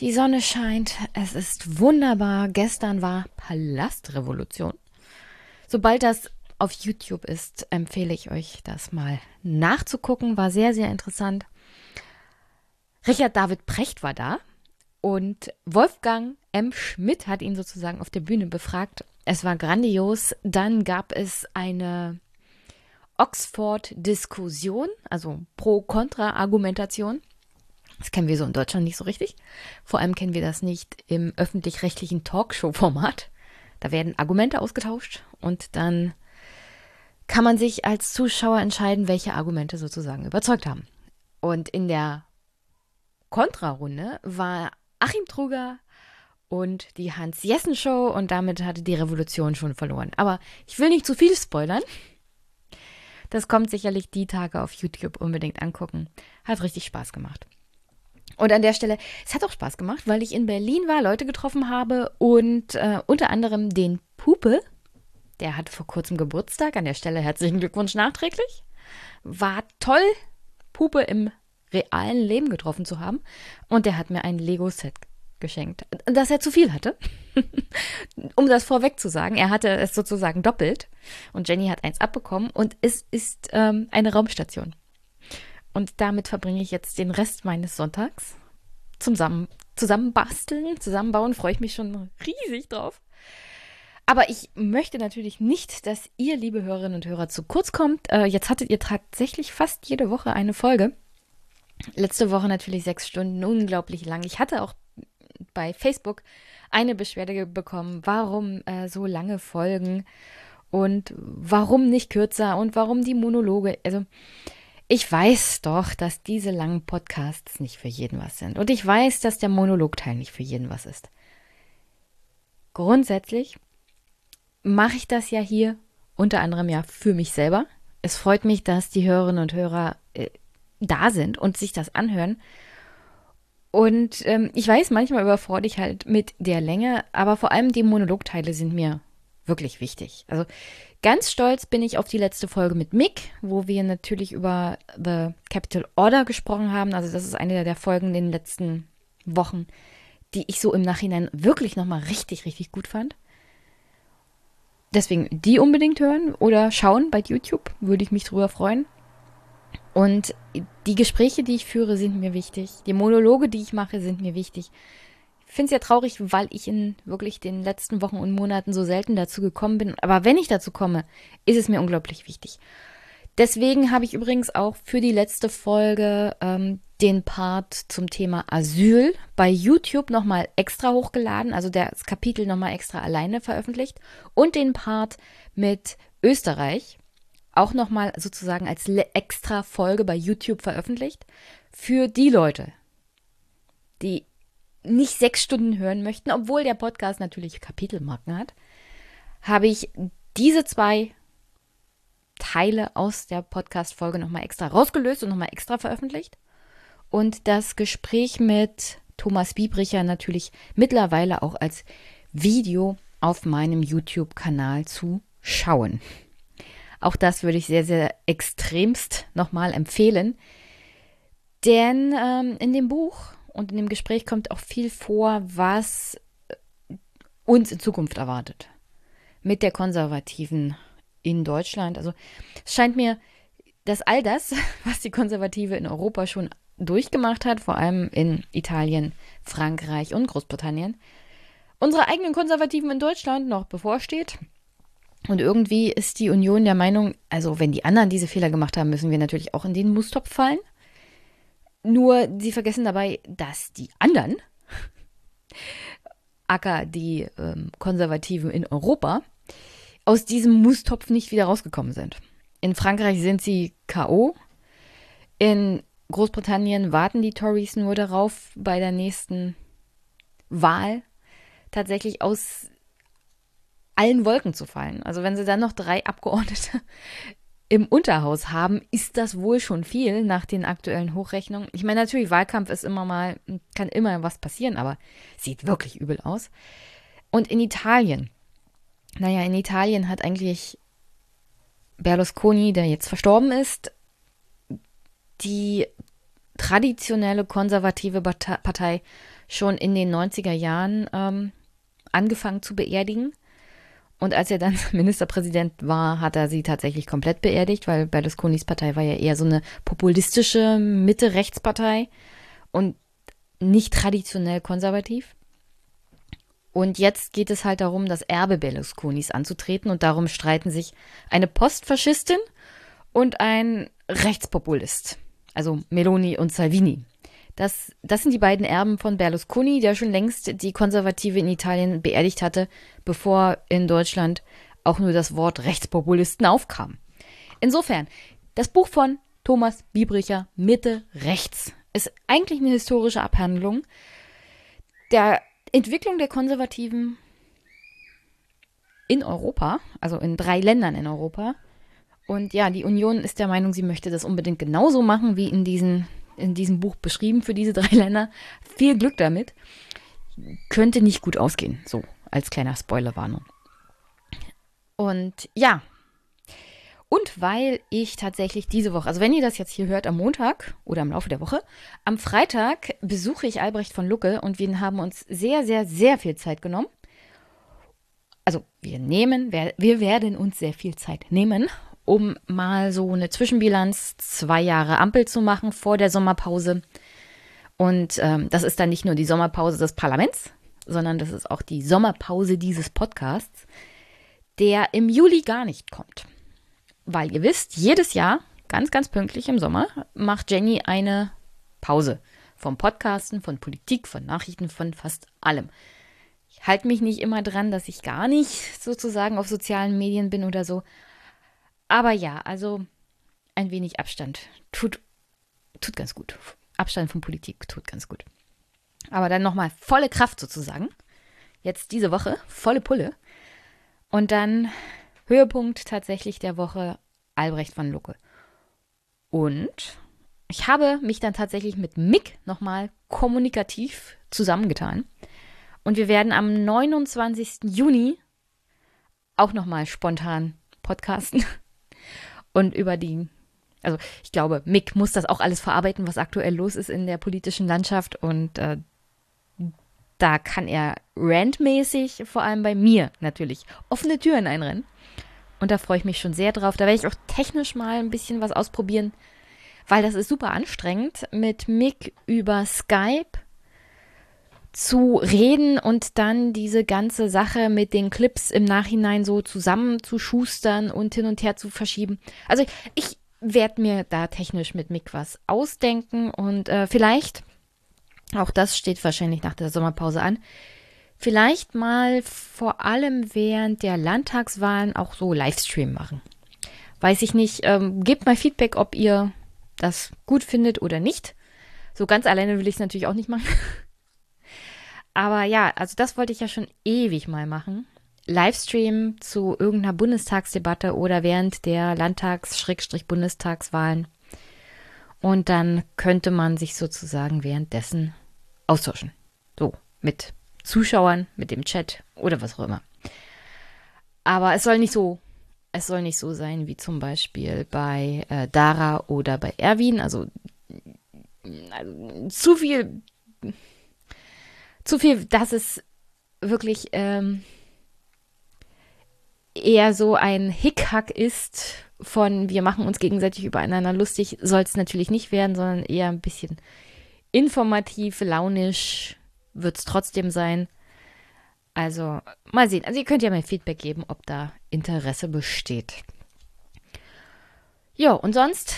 Die Sonne scheint. Es ist wunderbar. Gestern war Palastrevolution. Sobald das auf YouTube ist, empfehle ich euch, das mal nachzugucken. War sehr, sehr interessant. Richard David Precht war da und Wolfgang M. Schmidt hat ihn sozusagen auf der Bühne befragt. Es war grandios. Dann gab es eine Oxford-Diskussion, also Pro-Kontra-Argumentation. Das kennen wir so in Deutschland nicht so richtig. Vor allem kennen wir das nicht im öffentlich-rechtlichen Talkshow-Format. Da werden Argumente ausgetauscht und dann kann man sich als Zuschauer entscheiden, welche Argumente sozusagen überzeugt haben. Und in der Kontrarunde war Achim Truger und die Hans-Jessen-Show und damit hatte die Revolution schon verloren. Aber ich will nicht zu viel spoilern. Das kommt sicherlich die Tage auf YouTube unbedingt angucken. Hat richtig Spaß gemacht. Und an der Stelle, es hat auch Spaß gemacht, weil ich in Berlin war, Leute getroffen habe und äh, unter anderem den Pupe, der hat vor kurzem Geburtstag. An der Stelle herzlichen Glückwunsch nachträglich. War toll, Pupe im realen Leben getroffen zu haben. Und der hat mir ein Lego-Set geschenkt, dass er zu viel hatte. um das vorweg zu sagen, er hatte es sozusagen doppelt und Jenny hat eins abbekommen und es ist ähm, eine Raumstation. Und damit verbringe ich jetzt den Rest meines Sonntags. Zusammen, zusammenbasteln, zusammenbauen, freue ich mich schon riesig drauf. Aber ich möchte natürlich nicht, dass ihr, liebe Hörerinnen und Hörer, zu kurz kommt. Äh, jetzt hattet ihr tatsächlich fast jede Woche eine Folge. Letzte Woche natürlich sechs Stunden, unglaublich lang. Ich hatte auch bei Facebook eine Beschwerde bekommen, warum äh, so lange Folgen und warum nicht kürzer und warum die Monologe. Also ich weiß doch, dass diese langen Podcasts nicht für jeden was sind. Und ich weiß, dass der Monologteil nicht für jeden was ist. Grundsätzlich mache ich das ja hier unter anderem ja für mich selber. Es freut mich, dass die Hörerinnen und Hörer äh, da sind und sich das anhören. Und ähm, ich weiß, manchmal überfordere ich halt mit der Länge, aber vor allem die Monologteile sind mir wirklich wichtig. Also ganz stolz bin ich auf die letzte Folge mit Mick, wo wir natürlich über The Capital Order gesprochen haben. Also das ist eine der Folgen in den letzten Wochen, die ich so im Nachhinein wirklich nochmal richtig, richtig gut fand. Deswegen die unbedingt hören oder schauen bei YouTube, würde ich mich drüber freuen. Und die Gespräche, die ich führe, sind mir wichtig. Die Monologe, die ich mache, sind mir wichtig. Finde es ja traurig, weil ich in wirklich den letzten Wochen und Monaten so selten dazu gekommen bin. Aber wenn ich dazu komme, ist es mir unglaublich wichtig. Deswegen habe ich übrigens auch für die letzte Folge ähm, den Part zum Thema Asyl bei YouTube nochmal extra hochgeladen, also das Kapitel nochmal extra alleine veröffentlicht und den Part mit Österreich auch nochmal sozusagen als extra Folge bei YouTube veröffentlicht. Für die Leute, die nicht sechs Stunden hören möchten, obwohl der Podcast natürlich Kapitelmarken hat, habe ich diese zwei Teile aus der Podcast-Folge nochmal extra rausgelöst und nochmal extra veröffentlicht. Und das Gespräch mit Thomas Biebricher natürlich mittlerweile auch als Video auf meinem YouTube-Kanal zu schauen. Auch das würde ich sehr, sehr extremst nochmal empfehlen. Denn ähm, in dem Buch und in dem Gespräch kommt auch viel vor, was uns in Zukunft erwartet. Mit der Konservativen in Deutschland. Also es scheint mir, dass all das, was die Konservative in Europa schon durchgemacht hat, vor allem in Italien, Frankreich und Großbritannien, unsere eigenen Konservativen in Deutschland noch bevorsteht. Und irgendwie ist die Union der Meinung, also wenn die anderen diese Fehler gemacht haben, müssen wir natürlich auch in den Mustopf fallen. Nur sie vergessen dabei, dass die anderen, acker die ähm, Konservativen in Europa, aus diesem Mustopf nicht wieder rausgekommen sind. In Frankreich sind sie KO. In Großbritannien warten die Tories nur darauf, bei der nächsten Wahl tatsächlich aus allen Wolken zu fallen. Also wenn sie dann noch drei Abgeordnete im Unterhaus haben, ist das wohl schon viel nach den aktuellen Hochrechnungen. Ich meine, natürlich, Wahlkampf ist immer mal, kann immer was passieren, aber sieht wirklich übel aus. Und in Italien, naja, in Italien hat eigentlich Berlusconi, der jetzt verstorben ist, die traditionelle konservative Partei schon in den 90er Jahren ähm, angefangen zu beerdigen. Und als er dann Ministerpräsident war, hat er sie tatsächlich komplett beerdigt, weil Berlusconis Partei war ja eher so eine populistische Mitte-Rechtspartei und nicht traditionell konservativ. Und jetzt geht es halt darum, das Erbe Berlusconis anzutreten und darum streiten sich eine Postfaschistin und ein Rechtspopulist, also Meloni und Salvini. Das, das sind die beiden Erben von Berlusconi, der schon längst die Konservative in Italien beerdigt hatte, bevor in Deutschland auch nur das Wort Rechtspopulisten aufkam. Insofern, das Buch von Thomas Biebricher Mitte rechts ist eigentlich eine historische Abhandlung der Entwicklung der Konservativen in Europa, also in drei Ländern in Europa. Und ja, die Union ist der Meinung, sie möchte das unbedingt genauso machen wie in diesen in diesem Buch beschrieben für diese drei Länder. Viel Glück damit. Könnte nicht gut ausgehen, so als kleiner Spoilerwarnung. Und ja, und weil ich tatsächlich diese Woche, also wenn ihr das jetzt hier hört am Montag oder im Laufe der Woche, am Freitag besuche ich Albrecht von Lucke und wir haben uns sehr, sehr, sehr viel Zeit genommen. Also wir nehmen, wir werden uns sehr viel Zeit nehmen, um mal so eine Zwischenbilanz, zwei Jahre Ampel zu machen vor der Sommerpause. Und ähm, das ist dann nicht nur die Sommerpause des Parlaments, sondern das ist auch die Sommerpause dieses Podcasts, der im Juli gar nicht kommt. Weil ihr wisst, jedes Jahr, ganz, ganz pünktlich im Sommer, macht Jenny eine Pause vom Podcasten, von Politik, von Nachrichten, von fast allem. Ich halte mich nicht immer dran, dass ich gar nicht sozusagen auf sozialen Medien bin oder so. Aber ja, also ein wenig Abstand tut, tut ganz gut. Abstand von Politik tut ganz gut. Aber dann nochmal volle Kraft sozusagen. Jetzt diese Woche, volle Pulle. Und dann Höhepunkt tatsächlich der Woche Albrecht von Lucke. Und ich habe mich dann tatsächlich mit Mick nochmal kommunikativ zusammengetan. Und wir werden am 29. Juni auch nochmal spontan podcasten und über die, also ich glaube, Mick muss das auch alles verarbeiten, was aktuell los ist in der politischen Landschaft und äh, da kann er randmäßig, vor allem bei mir natürlich, offene Türen einrennen. Und da freue ich mich schon sehr drauf. Da werde ich auch technisch mal ein bisschen was ausprobieren, weil das ist super anstrengend, mit Mick über Skype zu reden und dann diese ganze Sache mit den Clips im Nachhinein so zusammenzuschustern und hin und her zu verschieben. Also ich werde mir da technisch mit Mick was ausdenken und äh, vielleicht, auch das steht wahrscheinlich nach der Sommerpause an, vielleicht mal vor allem während der Landtagswahlen auch so Livestream machen. Weiß ich nicht, ähm, gebt mal Feedback, ob ihr das gut findet oder nicht. So ganz alleine will ich es natürlich auch nicht machen. Aber ja, also das wollte ich ja schon ewig mal machen. Livestream zu irgendeiner Bundestagsdebatte oder während der Landtags-Bundestagswahlen. Und dann könnte man sich sozusagen währenddessen austauschen. So, mit Zuschauern, mit dem Chat oder was auch immer. Aber es soll nicht so, es soll nicht so sein wie zum Beispiel bei äh, Dara oder bei Erwin. Also, also zu viel zu viel, dass es wirklich ähm, eher so ein Hickhack ist von wir machen uns gegenseitig übereinander lustig, soll es natürlich nicht werden, sondern eher ein bisschen informativ, launisch wird es trotzdem sein. Also mal sehen. Also ihr könnt ja mal Feedback geben, ob da Interesse besteht. Ja, und sonst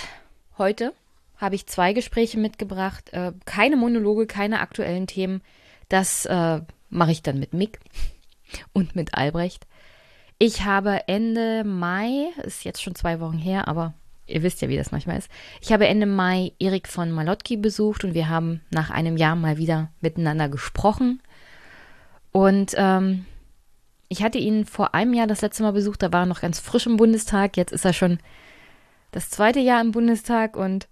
heute habe ich zwei Gespräche mitgebracht. Äh, keine Monologe, keine aktuellen Themen. Das äh, mache ich dann mit Mick und mit Albrecht. Ich habe Ende Mai, ist jetzt schon zwei Wochen her, aber ihr wisst ja, wie das manchmal ist. Ich habe Ende Mai Erik von Malotki besucht und wir haben nach einem Jahr mal wieder miteinander gesprochen. Und ähm, ich hatte ihn vor einem Jahr das letzte Mal besucht, da war er noch ganz frisch im Bundestag. Jetzt ist er schon das zweite Jahr im Bundestag und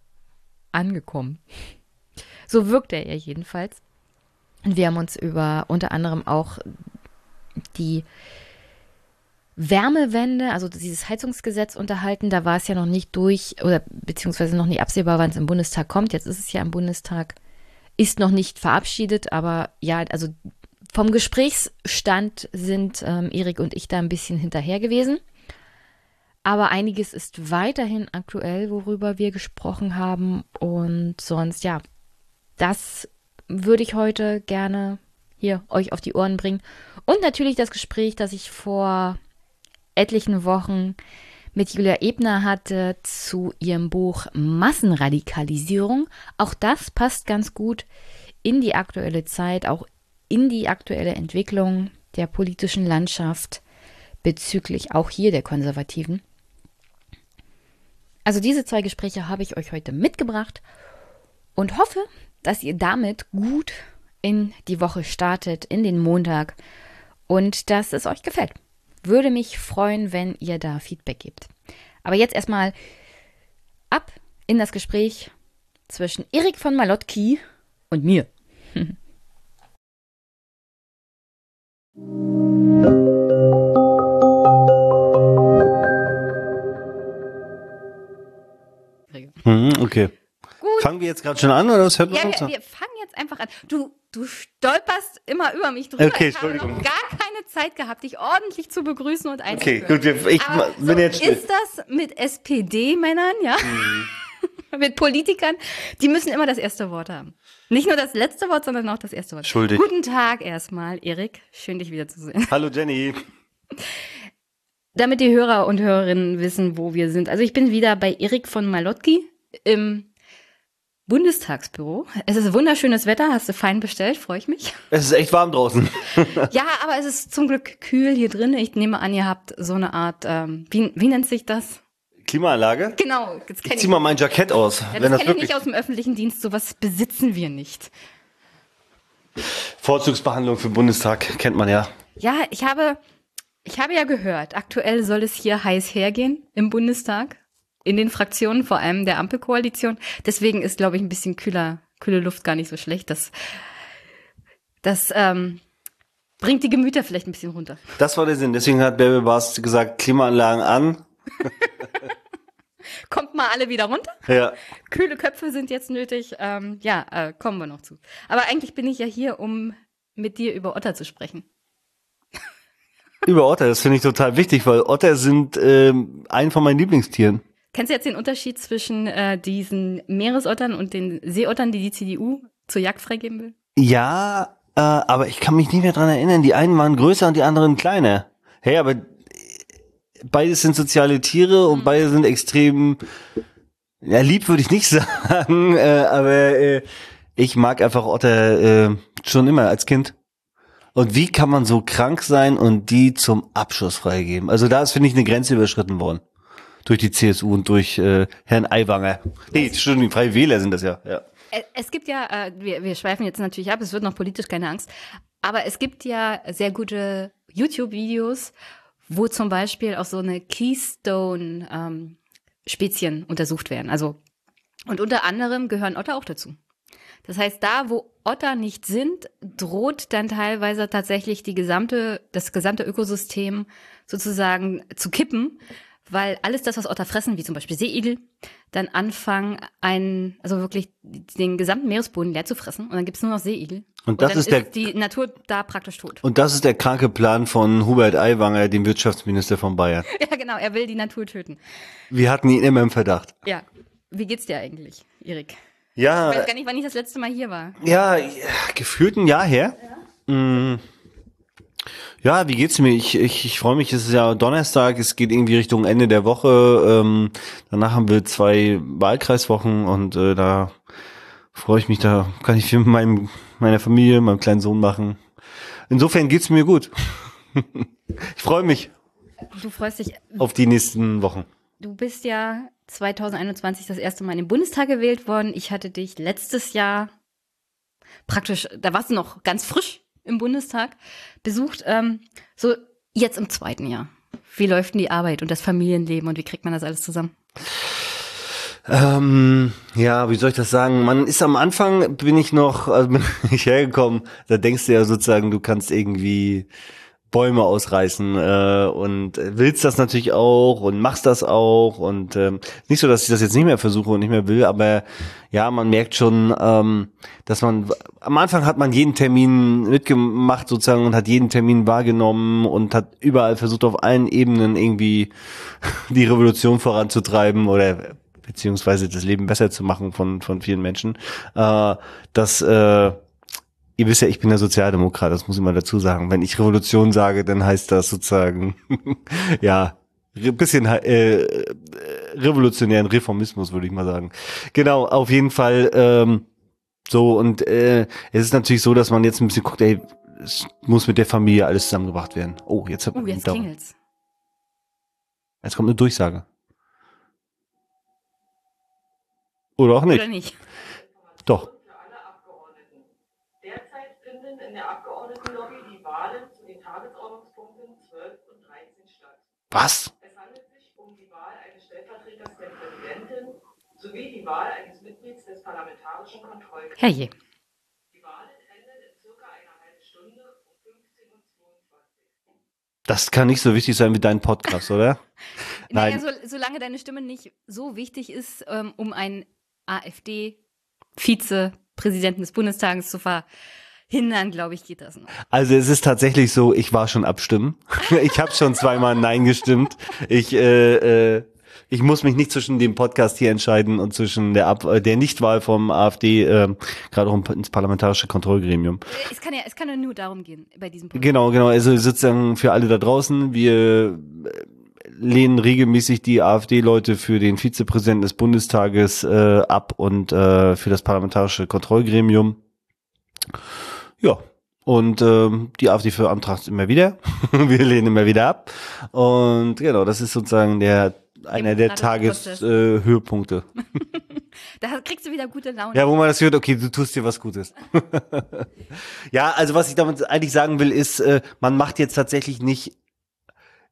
angekommen. So wirkt er ja jedenfalls. Und wir haben uns über unter anderem auch die Wärmewende, also dieses Heizungsgesetz unterhalten. Da war es ja noch nicht durch oder beziehungsweise noch nicht absehbar, wann es im Bundestag kommt. Jetzt ist es ja im Bundestag, ist noch nicht verabschiedet, aber ja, also vom Gesprächsstand sind ähm, Erik und ich da ein bisschen hinterher gewesen. Aber einiges ist weiterhin aktuell, worüber wir gesprochen haben. Und sonst, ja, das würde ich heute gerne hier euch auf die Ohren bringen. Und natürlich das Gespräch, das ich vor etlichen Wochen mit Julia Ebner hatte zu ihrem Buch Massenradikalisierung. Auch das passt ganz gut in die aktuelle Zeit, auch in die aktuelle Entwicklung der politischen Landschaft bezüglich auch hier der Konservativen. Also diese zwei Gespräche habe ich euch heute mitgebracht und hoffe, dass ihr damit gut in die Woche startet, in den Montag und dass es euch gefällt. Würde mich freuen, wenn ihr da Feedback gebt. Aber jetzt erstmal ab in das Gespräch zwischen Erik von Malotki und mir. Mhm, okay. Fangen wir jetzt gerade schon an oder was hört ja, wir, wir fangen jetzt einfach an. Du, du stolperst immer über mich drüber. Okay, ich habe noch gar keine Zeit gehabt, dich ordentlich zu begrüßen und einzuführen. Okay, gut, ich Aber bin so jetzt still. Ist das mit SPD-Männern, ja? Mhm. mit Politikern, die müssen immer das erste Wort haben. Nicht nur das letzte Wort, sondern auch das erste Wort. Schuldig. Guten Tag erstmal, Erik. Schön, dich wiederzusehen. Hallo, Jenny. Damit die Hörer und Hörerinnen wissen, wo wir sind. Also ich bin wieder bei Erik von Malotki im Bundestagsbüro. Es ist wunderschönes Wetter, hast du fein bestellt, freue ich mich. Es ist echt warm draußen. ja, aber es ist zum Glück kühl hier drin. Ich nehme an, ihr habt so eine Art, ähm, wie, wie nennt sich das? Klimaanlage? Genau. Jetzt ich zieh mal mein Jackett aus. Ja, das kenne ich nicht aus dem öffentlichen Dienst, sowas besitzen wir nicht. Vorzugsbehandlung für Bundestag kennt man ja. Ja, ich habe, ich habe ja gehört, aktuell soll es hier heiß hergehen im Bundestag in den Fraktionen, vor allem der Ampelkoalition. Deswegen ist, glaube ich, ein bisschen kühler, kühle Luft gar nicht so schlecht. Das, das ähm, bringt die Gemüter vielleicht ein bisschen runter. Das war der Sinn. Deswegen hat Bärbel Bas gesagt, Klimaanlagen an. Kommt mal alle wieder runter. Ja. Kühle Köpfe sind jetzt nötig. Ähm, ja, äh, kommen wir noch zu. Aber eigentlich bin ich ja hier, um mit dir über Otter zu sprechen. Über Otter, das finde ich total wichtig, weil Otter sind ähm, ein von meinen Lieblingstieren. Kennst du jetzt den Unterschied zwischen äh, diesen Meeresottern und den Seeottern, die die CDU zur Jagd freigeben will? Ja, äh, aber ich kann mich nicht mehr dran erinnern. Die einen waren größer und die anderen kleiner. Hey, aber beides sind soziale Tiere und mhm. beide sind extrem, ja, lieb würde ich nicht sagen, äh, aber äh, ich mag einfach Otter äh, schon immer als Kind. Und wie kann man so krank sein und die zum Abschuss freigeben? Also da ist, finde ich, eine Grenze überschritten worden durch die CSU und durch äh, Herrn Aiwanger. Nee, die Freie Wähler sind das ja. ja. Es gibt ja, äh, wir, wir schweifen jetzt natürlich ab, es wird noch politisch, keine Angst, aber es gibt ja sehr gute YouTube-Videos, wo zum Beispiel auch so eine Keystone-Spezien ähm, untersucht werden. Also, und unter anderem gehören Otter auch dazu. Das heißt, da, wo Otter nicht sind, droht dann teilweise tatsächlich die gesamte, das gesamte Ökosystem sozusagen zu kippen, weil alles das, was Otter fressen, wie zum Beispiel Seeigel, dann anfangen, einen, also wirklich den gesamten Meeresboden leer zu fressen und dann gibt's nur noch Seeigel. Und das und ist, der, ist die Natur da praktisch tot. Und das ist der kranke Plan von Hubert Aiwanger, dem Wirtschaftsminister von Bayern. ja, genau, er will die Natur töten. Wir hatten ihn immer im Verdacht. Ja. Wie geht's dir eigentlich, Erik? Ja. Ich weiß gar nicht, wann ich das letzte Mal hier war. Ja, gefühlt ein Jahr her. Ja. Mm. Ja, wie geht's mir? Ich, ich, ich freue mich, es ist ja Donnerstag, es geht irgendwie Richtung Ende der Woche. Ähm, danach haben wir zwei Wahlkreiswochen und äh, da freue ich mich, da kann ich viel mit meinem, meiner Familie, meinem kleinen Sohn machen. Insofern geht's mir gut. ich freue mich. Du freust dich. Auf die nächsten Wochen. Du bist ja 2021 das erste Mal in den Bundestag gewählt worden. Ich hatte dich letztes Jahr praktisch, da warst du noch ganz frisch im Bundestag besucht. Ähm, so jetzt im zweiten Jahr. Wie läuft denn die Arbeit und das Familienleben und wie kriegt man das alles zusammen? Ähm, ja, wie soll ich das sagen? Man ist am Anfang, bin ich noch, also bin ich hergekommen, da denkst du ja sozusagen, du kannst irgendwie Bäume ausreißen äh, und willst das natürlich auch und machst das auch und ähm, nicht so, dass ich das jetzt nicht mehr versuche und nicht mehr will, aber ja, man merkt schon, ähm, dass man am Anfang hat man jeden Termin mitgemacht sozusagen und hat jeden Termin wahrgenommen und hat überall versucht auf allen Ebenen irgendwie die Revolution voranzutreiben oder beziehungsweise das Leben besser zu machen von von vielen Menschen. Äh, das äh, Ihr wisst ja, ich bin ja Sozialdemokrat, das muss ich mal dazu sagen. Wenn ich Revolution sage, dann heißt das sozusagen, ja, ein bisschen äh, revolutionären Reformismus, würde ich mal sagen. Genau, auf jeden Fall ähm, so. Und äh, es ist natürlich so, dass man jetzt ein bisschen guckt, ey, es muss mit der Familie alles zusammengebracht werden. Oh, jetzt, oh, jetzt klingelt's. Jetzt kommt eine Durchsage. Oder auch nicht. Oder nicht. Doch. in der Abgeordnetenlobby die Wahlen zu den Tagesordnungspunkten 12 und 13 statt. Was? Es handelt sich um die Wahl eines Stellvertreters der Präsidentin sowie die Wahl eines Mitglieds des Parlamentarischen Kontrollgremiums. Herrje. Die Wahlen enden in circa einer halben Stunde um 15.22 Uhr. Das kann nicht so wichtig sein wie dein Podcast, oder? naja, so, solange deine Stimme nicht so wichtig ist, ähm, um einen AfD-Vizepräsidenten des Bundestages zu ver hindern, glaube ich, geht das noch. Also es ist tatsächlich so, ich war schon abstimmen. ich habe schon zweimal Nein gestimmt. Ich äh, äh, ich muss mich nicht zwischen dem Podcast hier entscheiden und zwischen der Ab äh, der Nichtwahl vom AfD, äh, gerade auch ins parlamentarische Kontrollgremium. Es kann ja, es kann ja nur darum gehen bei diesem Podcast. Genau, genau. Also sozusagen für alle da draußen, wir äh, lehnen regelmäßig die AfD-Leute für den Vizepräsidenten des Bundestages äh, ab und äh, für das parlamentarische Kontrollgremium. Ja. Und ähm, die AfD beantragt immer wieder. Wir lehnen immer wieder ab. Und genau, das ist sozusagen der einer der Tageshöhepunkte. Äh, da kriegst du wieder gute Laune. Ja, wo man das hört, okay, du tust dir was Gutes. ja, also was ich damit eigentlich sagen will, ist, äh, man macht jetzt tatsächlich nicht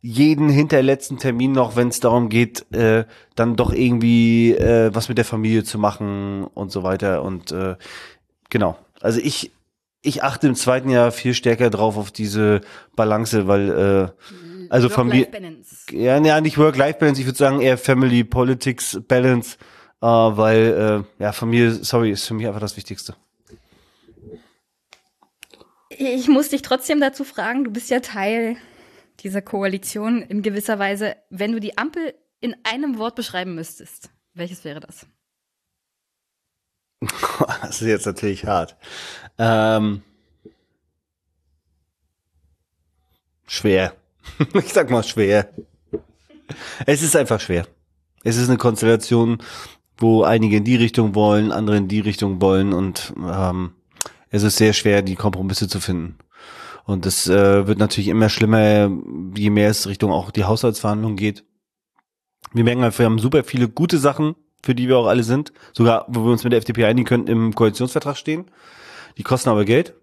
jeden hinterletzten Termin noch, wenn es darum geht, äh, dann doch irgendwie äh, was mit der Familie zu machen und so weiter. Und äh, genau. Also ich ich achte im zweiten Jahr viel stärker drauf auf diese Balance, weil äh, also Familie ja, ja nicht Work-Life-Balance, ich würde sagen eher Family Politics Balance, äh, weil äh, ja Familie, sorry, ist für mich einfach das Wichtigste. Ich muss dich trotzdem dazu fragen, du bist ja Teil dieser Koalition in gewisser Weise. Wenn du die Ampel in einem Wort beschreiben müsstest, welches wäre das? das ist jetzt natürlich hart. Ähm, schwer. ich sag mal schwer. Es ist einfach schwer. Es ist eine Konstellation, wo einige in die Richtung wollen, andere in die Richtung wollen und ähm, es ist sehr schwer, die Kompromisse zu finden. Und es äh, wird natürlich immer schlimmer, je mehr es Richtung auch die Haushaltsverhandlungen geht. Wir merken halt, wir haben super viele gute Sachen, für die wir auch alle sind, sogar wo wir uns mit der FDP einigen könnten, im Koalitionsvertrag stehen. Die kosten aber Geld.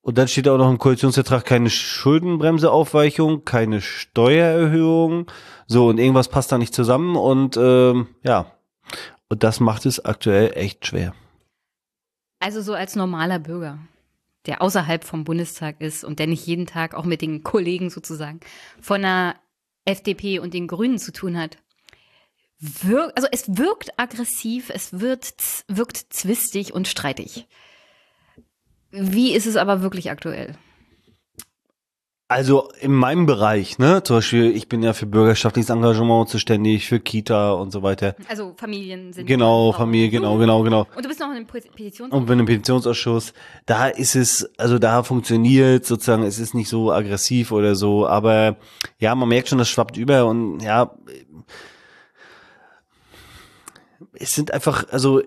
Und dann steht auch noch im Koalitionsvertrag keine Schuldenbremseaufweichung, keine Steuererhöhung. So, und irgendwas passt da nicht zusammen. Und ähm, ja, und das macht es aktuell echt schwer. Also so als normaler Bürger, der außerhalb vom Bundestag ist und der nicht jeden Tag auch mit den Kollegen sozusagen von der FDP und den Grünen zu tun hat wirkt, also es wirkt aggressiv, es wird, wirkt zwistig und streitig. Wie ist es aber wirklich aktuell? Also in meinem Bereich, ne, zum Beispiel, ich bin ja für bürgerschaftliches Engagement zuständig, für Kita und so weiter. Also Familien sind. Genau, Familie, genau, genau, genau. Und du bist noch in einem Petitionsausschuss. Und bin im Petitionsausschuss. Da ist es, also da funktioniert sozusagen, es ist nicht so aggressiv oder so, aber ja, man merkt schon, das schwappt über und ja, es sind einfach, also,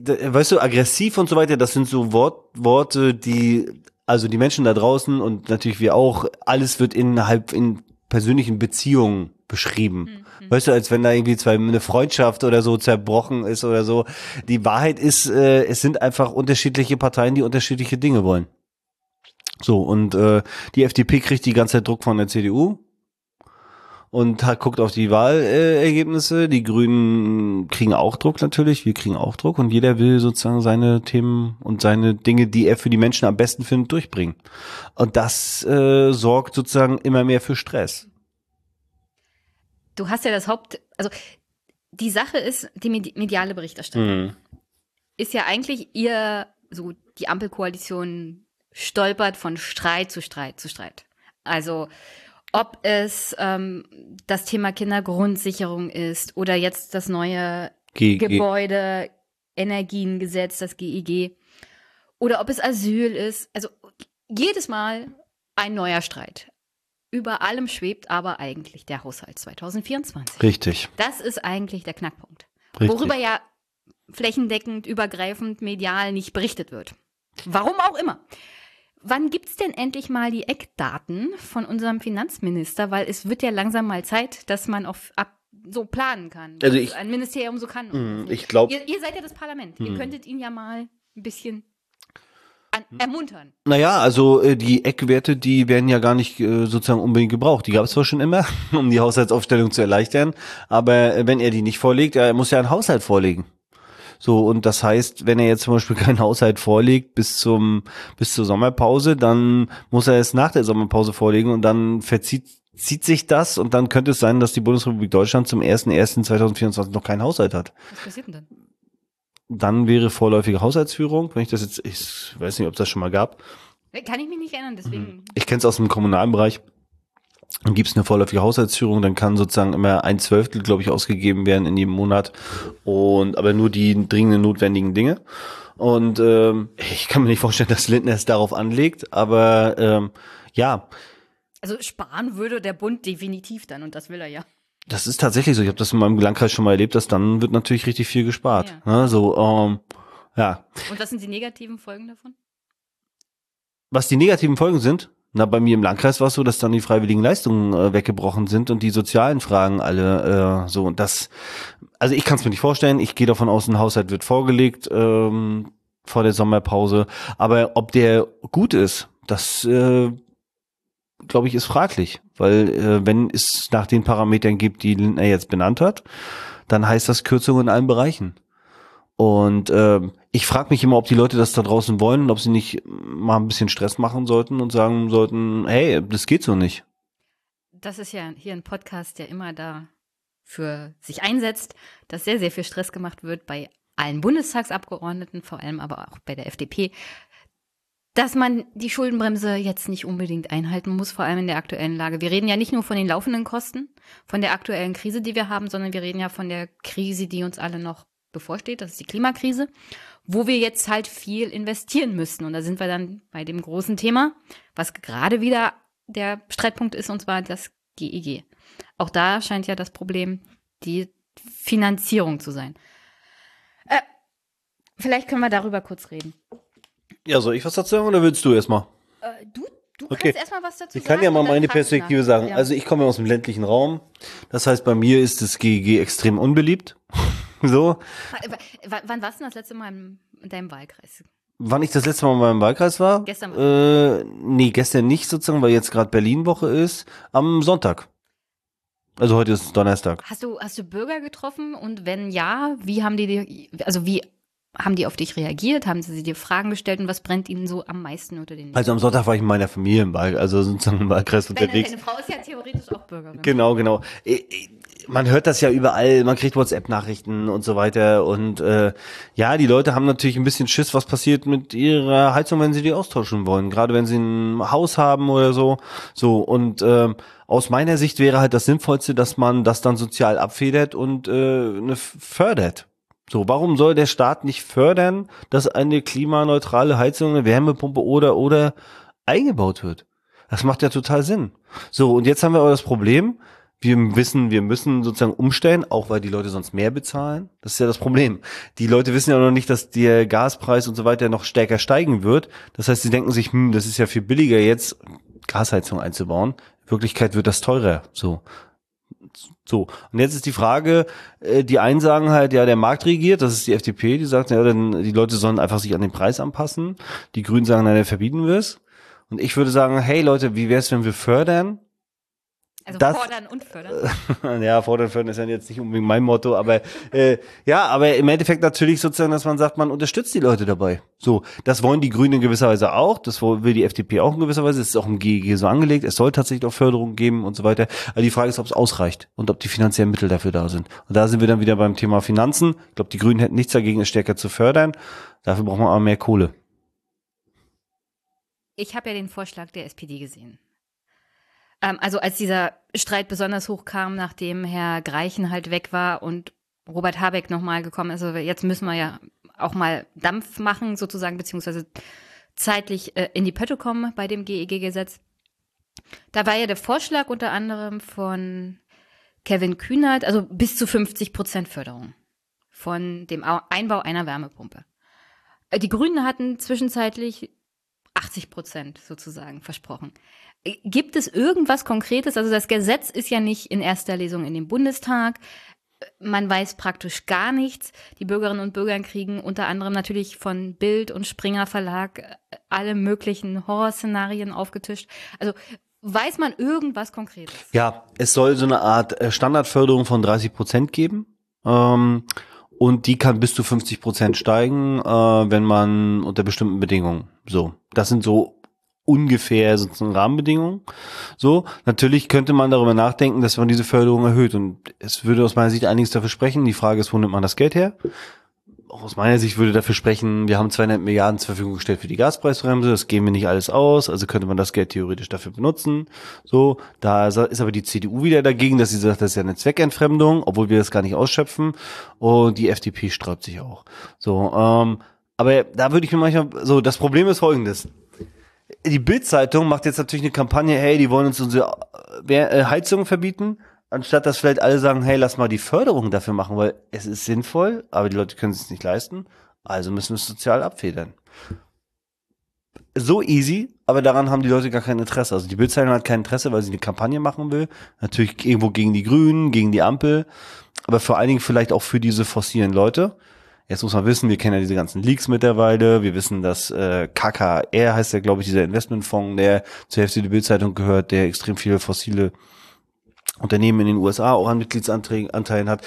weißt du, aggressiv und so weiter, das sind so Wort, Worte, die, also die Menschen da draußen und natürlich wir auch, alles wird innerhalb in persönlichen Beziehungen beschrieben. Mhm. Weißt du, als wenn da irgendwie zwei eine Freundschaft oder so zerbrochen ist oder so. Die Wahrheit ist, äh, es sind einfach unterschiedliche Parteien, die unterschiedliche Dinge wollen. So, und äh, die FDP kriegt die ganze Zeit Druck von der CDU und hat, guckt auf die Wahlergebnisse. Die Grünen kriegen auch Druck natürlich, wir kriegen auch Druck und jeder will sozusagen seine Themen und seine Dinge, die er für die Menschen am besten findet, durchbringen. Und das äh, sorgt sozusagen immer mehr für Stress. Du hast ja das Haupt, also die Sache ist, die mediale Berichterstattung Mhm. ist ja eigentlich ihr, so die Ampelkoalition stolpert von Streit zu Streit zu Streit. Also ob es ähm, das Thema Kindergrundsicherung ist oder jetzt das neue ge Gebäude, Energiengesetz, das GEG, oder ob es Asyl ist. Also jedes Mal ein neuer Streit. Über allem schwebt aber eigentlich der Haushalt 2024. richtig, Das ist eigentlich der Knackpunkt. richtig. Worüber ja flächendeckend, übergreifend, medial nicht berichtet wird. Warum auch immer. Wann gibt's denn endlich mal die Eckdaten von unserem Finanzminister? Weil es wird ja langsam mal Zeit, dass man auf ab, so planen kann. Also ich- ein Ministerium so kann. Mhm, ich glaub- ihr, ihr seid ja das Parlament. Ihr Mhm. könntet ihn ja mal ein bisschen an, ermuntern. Naja, also äh, die Eckwerte, die werden ja gar nicht äh, sozusagen unbedingt gebraucht. Die gab es zwar schon immer, um die Haushaltsaufstellung zu erleichtern, aber äh, wenn er die nicht vorlegt, er muss ja einen Haushalt vorlegen. So, und das heißt, wenn er jetzt zum Beispiel keinen Haushalt vorlegt bis zum, bis zur Sommerpause, dann muss er es nach der Sommerpause vorlegen und dann verzieht, zieht sich das und dann könnte es sein, dass die Bundesrepublik Deutschland zum 01.01.2024 noch keinen Haushalt hat. Was passiert denn dann? Dann wäre vorläufige Haushaltsführung, wenn ich das jetzt, ich weiß nicht, ob es das schon mal gab, Kann ich mich nicht erinnern, deswegen. ich kenne es aus dem kommunalen Bereich. Dann gibt es eine vorläufige Haushaltsführung, dann kann sozusagen immer ein Zwölftel, glaube ich, ausgegeben werden in jedem Monat. Und aber nur die dringenden notwendigen Dinge. Und ähm, ich kann mir nicht vorstellen, dass Lindner es darauf anlegt, aber ähm, ja, Also sparen würde der Bund definitiv dann und das will er ja. das ist tatsächlich so. Ich habe das in meinem Landkreis schon mal erlebt, dass dann wird natürlich richtig viel gespart. Ne? So, ähm, ja. Und was sind die negativen Folgen davon? Was die negativen Folgen sind, na, bei mir im Landkreis war es so, dass dann die freiwilligen Leistungen äh, weggebrochen sind und die sozialen Fragen alle äh, so und das, also ich kann es mir nicht vorstellen. Ich gehe davon aus, ein Haushalt wird vorgelegt ähm, vor der Sommerpause, aber ob der gut ist, das äh, glaube ich ist fraglich, weil äh, wenn es nach den Parametern gibt, die Lindner jetzt benannt hat, dann heißt das Kürzungen in allen Bereichen. Und ähm, ich frage mich immer, ob die Leute das da draußen wollen und ob sie nicht mal ein bisschen Stress machen sollten und sagen sollten, hey, das geht so nicht. Das ist ja hier ein Podcast, der immer da für sich einsetzt, dass sehr, sehr viel Stress gemacht wird bei allen Bundestagsabgeordneten, vor allem aber auch bei der FDP, dass man die Schuldenbremse jetzt nicht unbedingt einhalten muss, vor allem in der aktuellen Lage. Wir reden ja nicht nur von den laufenden Kosten, von der aktuellen Krise, die wir haben, sondern wir reden ja von der Krise, die uns alle noch bevorsteht. Das ist die Klimakrise, wo wir jetzt halt viel investieren müssen. Und da sind wir dann bei dem großen Thema, was gerade wieder der Streitpunkt ist, und zwar das GEG. Auch da scheint ja das Problem die Finanzierung zu sein. Äh, vielleicht können wir darüber kurz reden. Ja, soll ich was dazu sagen oder willst du erstmal? Äh, du du Okay. kannst erstmal was dazu Ich sagen. kann ja mal meine ich Perspektive nach. sagen. Ja. Also ich komme aus dem ländlichen Raum. Das heißt, bei mir ist das GEG extrem unbeliebt. so. W- wann warst du das letzte Mal in, in deinem Wahlkreis? Wann ich das letzte Mal in meinem Wahlkreis war? Gestern Äh, nee, gestern nicht sozusagen, weil jetzt gerade Berlin-Woche ist. Am Sonntag. Also heute ist Donnerstag. Hast du, hast du Bürger getroffen und wenn ja, wie haben die, dir- also wie haben die auf dich reagiert? Haben sie dir Fragen gestellt und was brennt ihnen so am meisten unter den Nägeln? Also am Sonntag war ich in meiner Familie im Wahl, also sozusagen im Wahlkreis deine, unterwegs. deine Frau ist ja theoretisch auch Bürgerin. Genau, genau. Man hört das ja überall, man kriegt WhatsApp-Nachrichten und so weiter. Und äh, ja, die Leute haben natürlich ein bisschen Schiss, was passiert mit ihrer Heizung, wenn sie die austauschen wollen. Gerade wenn sie ein Haus haben oder so. So, und ähm, aus meiner Sicht wäre halt das Sinnvollste, dass man das dann sozial abfedert und äh, ne, fördert. So, warum soll der Staat nicht fördern, dass eine klimaneutrale Heizung, eine Wärmepumpe oder oder eingebaut wird? Das macht ja total Sinn. So, und jetzt haben wir aber das Problem, wir wissen, wir müssen sozusagen umstellen, auch weil die Leute sonst mehr bezahlen. Das ist ja das Problem. Die Leute wissen ja noch nicht, dass der Gaspreis und so weiter noch stärker steigen wird. Das heißt, sie denken sich, hm, das ist ja viel billiger jetzt, Gasheizung einzubauen. In Wirklichkeit wird das teurer. So. So, und jetzt ist die Frage, äh, die einen sagen halt, ja, der Markt regiert, das ist die FDP, die sagt, ja, dann die Leute sollen einfach sich an den Preis anpassen. Die Grünen sagen, nein, dann verbieten wir es. Und ich würde sagen, hey Leute, wie wäre es, wenn wir fördern, Also das, fordern und fördern. ja, fordern fördern ist ja jetzt nicht unbedingt mein Motto, aber äh, ja, aber im Endeffekt natürlich sozusagen, dass man sagt, man unterstützt die Leute dabei. So, das wollen die Grünen in gewisser Weise auch, das will die FDP auch in gewisser Weise, es ist auch im GEG so angelegt, es soll tatsächlich auch Förderung geben und so weiter. Aber die Frage ist, ob es ausreicht und ob die finanziellen Mittel dafür da sind. Und da sind wir dann wieder beim Thema Finanzen. Ich glaube, die Grünen hätten nichts dagegen, es stärker zu fördern. Dafür braucht man aber mehr Kohle. Ich habe ja den Vorschlag der SPD gesehen. Ähm, also als dieser Streit besonders hochkam, nachdem Herr Greichen halt weg war und Robert Habeck nochmal gekommen ist, also jetzt müssen wir ja auch mal Dampf machen, sozusagen, beziehungsweise zeitlich äh, in die Pötte kommen bei dem GEG-Gesetz. Da war ja der Vorschlag unter anderem von Kevin Kühnert, also bis zu 50 Prozent Förderung von dem Einbau einer Wärmepumpe. Äh, die Grünen hatten zwischenzeitlich 80 Prozent sozusagen versprochen. Gibt es irgendwas Konkretes? Also das Gesetz ist ja nicht in erster Lesung in den Bundestag. Man weiß praktisch gar nichts. Die Bürgerinnen und Bürger kriegen unter anderem natürlich von Bild und Springer Verlag äh, alle möglichen Horrorszenarien aufgetischt. Also weiß man irgendwas Konkretes? Ja, es soll so eine Art äh, Standardförderung von 30 Prozent geben. Ähm, und die kann bis zu 50 Prozent steigen, äh, wenn man unter bestimmten Bedingungen. So, das sind so ungefähr sozusagen Rahmenbedingungen. So, natürlich könnte man darüber nachdenken, dass man diese Förderung erhöht. Und es würde aus meiner Sicht einiges dafür sprechen. Die Frage ist, wo nimmt man das Geld her? Aus meiner Sicht würde dafür sprechen, wir haben 200 Milliarden zur Verfügung gestellt für die Gaspreisbremse, das geben wir nicht alles aus, also könnte man das Geld theoretisch dafür benutzen. So, da ist aber die CDU wieder dagegen, dass sie sagt, das ist ja eine Zweckentfremdung, obwohl wir das gar nicht ausschöpfen. Und die FDP sträubt sich auch. So, ähm, aber da würde ich mir manchmal, so, das Problem ist folgendes die Bild-Zeitung macht jetzt natürlich eine Kampagne, hey, die wollen uns unsere äh, Heizungen verbieten, anstatt dass vielleicht alle sagen, hey, lass mal die Förderung dafür machen, weil es ist sinnvoll, aber die Leute können es nicht leisten, also müssen wir es sozial abfedern. So easy, aber daran haben die Leute gar kein Interesse. Also die Bildzeitung hat kein Interesse, weil sie eine Kampagne machen will. Natürlich irgendwo gegen die Grünen, gegen die Ampel, aber vor allen Dingen vielleicht auch für diese fossilen Leute. Jetzt muss man wissen, wir kennen ja diese ganzen Leaks mittlerweile. Wir wissen, dass äh, KKR heißt ja, glaube ich, dieser Investmentfonds, der zur Hälfte der Bildzeitung gehört, der extrem viele fossile Unternehmen in den USA auch an Mitgliedsanteilen hat.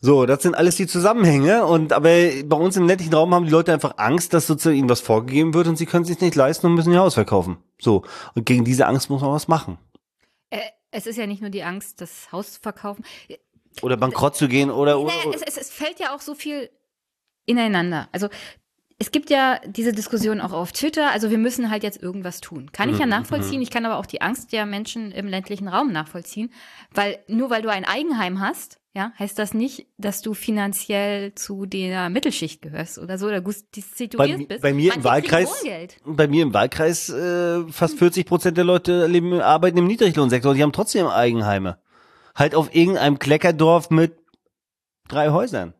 So, das sind alles die Zusammenhänge und aber bei uns im ländlichen Raum haben die Leute einfach Angst, dass sozusagen ihnen was vorgegeben wird und sie können es sich nicht leisten und müssen ihr Haus verkaufen. So, und gegen diese Angst muss man was machen. Äh, es ist ja nicht nur die Angst, das Haus zu verkaufen. Oder bankrott zu gehen oder. Naja, oder, Es, es, es fällt ja auch so viel ineinander. Also es gibt ja diese Diskussion auch auf Twitter, also wir müssen halt jetzt irgendwas tun. Kann ich ja mhm, nachvollziehen, mhm. ich kann aber auch die Angst der Menschen im ländlichen Raum nachvollziehen, weil nur weil du ein Eigenheim hast, ja, heißt das nicht, dass du finanziell zu der Mittelschicht gehörst oder so oder situiert bei, bist. Bei mir Manche im Wahlkreis, bei mir im Wahlkreis äh, fast 40 Prozent der Leute leben, arbeiten im Niedriglohnsektor, die haben trotzdem Eigenheime. Halt auf irgendeinem Kleckerdorf mit drei Häusern.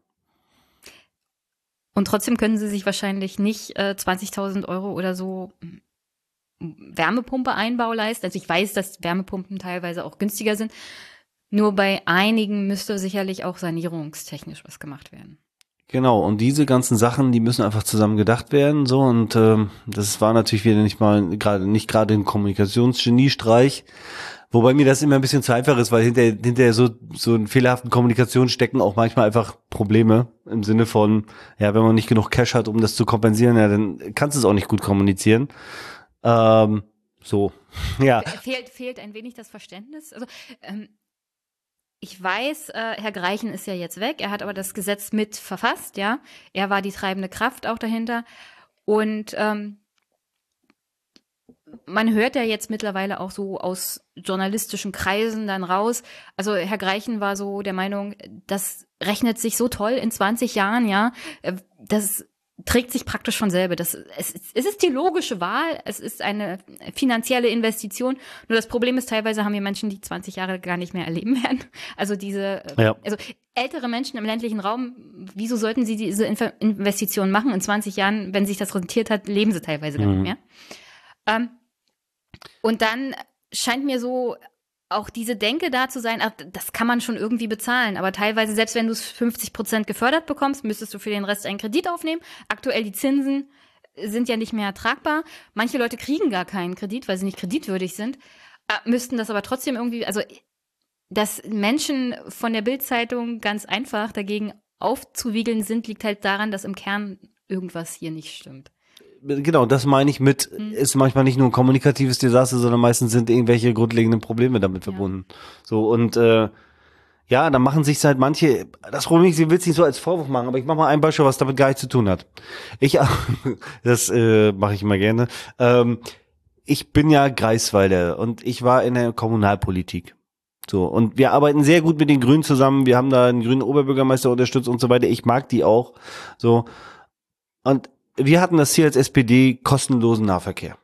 Und trotzdem können sie sich wahrscheinlich nicht äh, 20.000 Euro oder so Wärmepumpe-Einbau leisten. Also ich weiß, dass Wärmepumpen teilweise auch günstiger sind. Nur bei einigen müsste sicherlich auch sanierungstechnisch was gemacht werden. Genau, und diese ganzen Sachen, die müssen einfach zusammen gedacht werden, so und ähm, das war natürlich wieder nicht mal gerade nicht gerade ein Kommunikationsgeniestreich, Wobei mir das immer ein bisschen zu einfach ist, weil hinter, hinter so, so einen fehlerhaften Kommunikation stecken auch manchmal einfach Probleme im Sinne von, ja, wenn man nicht genug Cash hat, um das zu kompensieren, ja, dann kannst du es auch nicht gut kommunizieren. Ähm, so, ja. Fehlt, fehlt ein wenig das Verständnis. Also, ähm, ich weiß, äh, Herr Greichen ist ja jetzt weg. Er hat aber das Gesetz mit verfasst, ja. Er war die treibende Kraft auch dahinter. Und ähm, man hört ja jetzt mittlerweile auch so aus journalistischen Kreisen dann raus. Also Herr Greichen war so der Meinung, das rechnet sich so toll in 20 Jahren, ja. Äh, das trägt sich praktisch von selber. Das, es, es ist die logische Wahl, es ist eine finanzielle Investition. Nur das Problem ist, teilweise haben wir Menschen, die 20 Jahre gar nicht mehr erleben werden. Also diese, ja. also ältere Menschen im ländlichen Raum, wieso sollten sie diese Investition machen? In 20 Jahren, wenn sich das rentiert hat, leben sie teilweise mhm. gar nicht mehr. Ähm, und dann scheint mir so auch diese Denke da zu sein, ach, das kann man schon irgendwie bezahlen. Aber teilweise, selbst wenn du es 50 Prozent gefördert bekommst, müsstest du für den Rest einen Kredit aufnehmen. Aktuell die Zinsen sind ja nicht mehr ertragbar. Manche Leute kriegen gar keinen Kredit, weil sie nicht kreditwürdig sind, äh, müssten das aber trotzdem irgendwie, also dass Menschen von der Bildzeitung ganz einfach dagegen aufzuwiegeln sind, liegt halt daran, dass im Kern irgendwas hier nicht stimmt. Genau, das meine ich mit, Mhm. ist manchmal nicht nur ein kommunikatives Desaster, sondern meistens sind irgendwelche grundlegenden Probleme damit verbunden. So, und äh, ja, dann machen sich halt manche, das Problem ist, ich will es nicht so als Vorwurf machen, aber ich mache mal ein Beispiel, was damit gar nichts zu tun hat. Ich, das äh, mache ich immer gerne. Ähm, ich bin ja Greifswalder und ich war in der Kommunalpolitik. So, und wir arbeiten sehr gut mit den Grünen zusammen. Wir haben da einen grünen Oberbürgermeister unterstützt und so weiter. Ich mag die auch. So. Und wir hatten das Ziel als SPD kostenlosen Nahverkehr.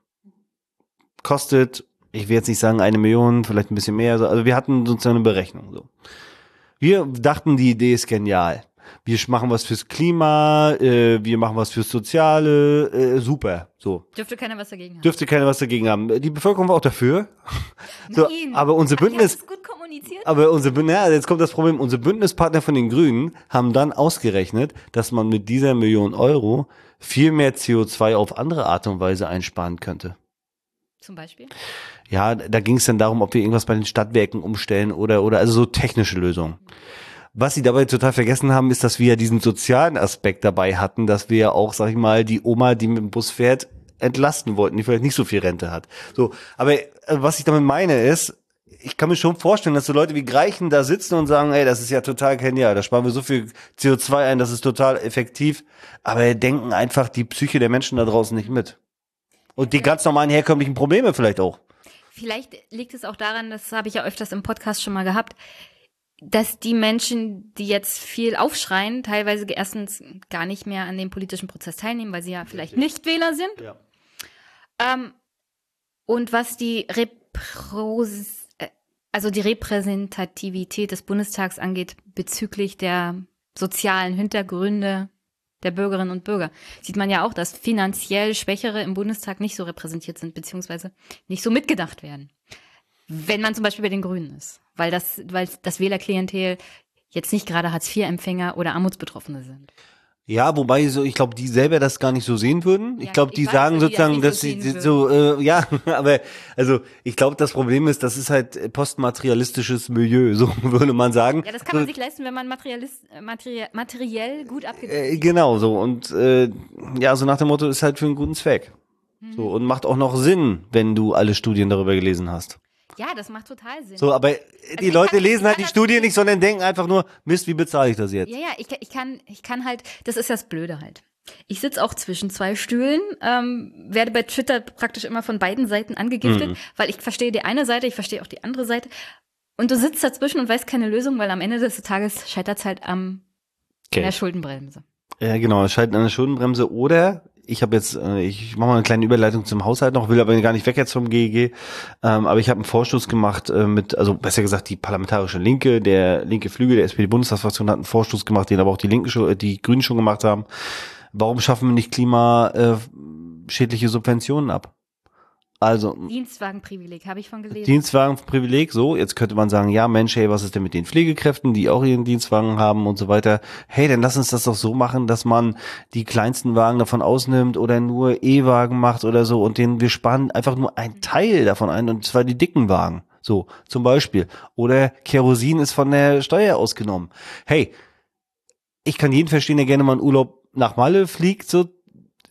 Kostet, ich will jetzt nicht sagen eine Million, vielleicht ein bisschen mehr. Also wir hatten sozusagen eine Berechnung. So. Wir dachten, die Idee ist genial. Wir machen was fürs Klima, äh, wir machen was fürs Soziale, äh, super. So. Dürfte keiner was dagegen haben. Dürfte keiner was dagegen haben. Die Bevölkerung war auch dafür. So, Nein. aber unser Ach, ihr Bündnis, gut kommuniziert. aber unsere, Bünd- ja, jetzt kommt das Problem. Unsere Bündnispartner von den Grünen haben dann ausgerechnet, dass man mit dieser Million Euro viel mehr CO2 auf andere Art und Weise einsparen könnte. Zum Beispiel. Ja, da ging es dann darum, ob wir irgendwas bei den Stadtwerken umstellen oder, oder, also so technische Lösungen. Was sie dabei total vergessen haben, ist, dass wir ja diesen sozialen Aspekt dabei hatten, dass wir ja auch, sag ich mal, die Oma, die mit dem Bus fährt, entlasten wollten, die vielleicht nicht so viel Rente hat. So, aber äh, was ich damit meine ist, ich kann mir schon vorstellen, dass so Leute wie Greichen da sitzen und sagen, ey, das ist ja total genial, da sparen wir so viel CO2 ein, das ist total effektiv, aber denken einfach die Psyche der Menschen da draußen nicht mit. Und die ganz normalen herkömmlichen Probleme vielleicht auch. Vielleicht liegt es auch daran, das habe ich ja öfters im Podcast schon mal gehabt, dass die Menschen, die jetzt viel aufschreien, teilweise erstens gar nicht mehr an dem politischen Prozess teilnehmen, weil sie ja vielleicht nicht Wähler sind. Ja. Ähm, und was die Repros also die Repräsentativität des Bundestags angeht bezüglich der sozialen Hintergründe der Bürgerinnen und Bürger, sieht man ja auch, dass finanziell Schwächere im Bundestag nicht so repräsentiert sind, beziehungsweise nicht so mitgedacht werden. Wenn man zum Beispiel bei den Grünen ist, weil das, weil das Wählerklientel jetzt nicht gerade Hartz-IV-Empfänger oder Armutsbetroffene sind. Ja, wobei so, ich glaube, die selber das gar nicht so sehen würden. Ich glaube, die weiß, sagen dass die das sozusagen, nicht so dass sie so, äh, ja, aber also ich glaube, das Problem ist, das ist halt postmaterialistisches Milieu, so würde man sagen. Ja, das kann man so, sich leisten, wenn man materialis, äh, materie, materiell gut abgedeckt äh, genau so und äh, ja, so nach dem Motto ist halt für einen guten Zweck. Mhm. So und macht auch noch Sinn, wenn du alle Studien darüber gelesen hast. Ja, das macht total Sinn. So, aber die ich Leute kann- lesen halt die Studie nicht, sondern denken einfach nur, Mist, wie bezahle ich das jetzt? Ja, ja, ich, ich, kann, ich kann halt, das ist das Blöde halt. Ich sitze auch zwischen zwei Stühlen, ähm, werde bei Twitter praktisch immer von beiden Seiten angegiftet, weil ich verstehe die eine Seite, ich verstehe auch die andere Seite. Und du sitzt dazwischen und weißt keine Lösung, weil am Ende des Tages scheitert es halt am an der Schuldenbremse. Ja, genau, scheitert an der Schuldenbremse oder ich habe jetzt, äh, ich mache mal eine kleine Überleitung zum Haushalt noch, will aber gar nicht weg jetzt vom GEG, ähm, aber ich habe einen Vorstoß gemacht äh, mit, also besser gesagt die parlamentarische Linke, der linke Flügel der SPD-Bundestagsfraktion hat einen Vorstoß gemacht, den aber auch die Linken schon, äh, die Grünen schon gemacht haben. Warum schaffen wir nicht klimaschädliche Subventionen ab? Also Dienstwagenprivileg, habe ich von gelesen. Dienstwagenprivileg, so, jetzt könnte man sagen, ja Mensch, hey, was ist denn mit den Pflegekräften, die auch ihren Dienstwagen haben und so weiter. Hey, dann lass uns das doch so machen, dass man die kleinsten Wagen davon ausnimmt oder nur E-Wagen macht oder so und den, wir sparen einfach nur ein Teil davon ein und zwar die dicken Wagen. So, zum Beispiel. Oder Kerosin ist von der Steuer ausgenommen. Hey, ich kann jeden verstehen, der gerne mal in Urlaub nach Malle fliegt, so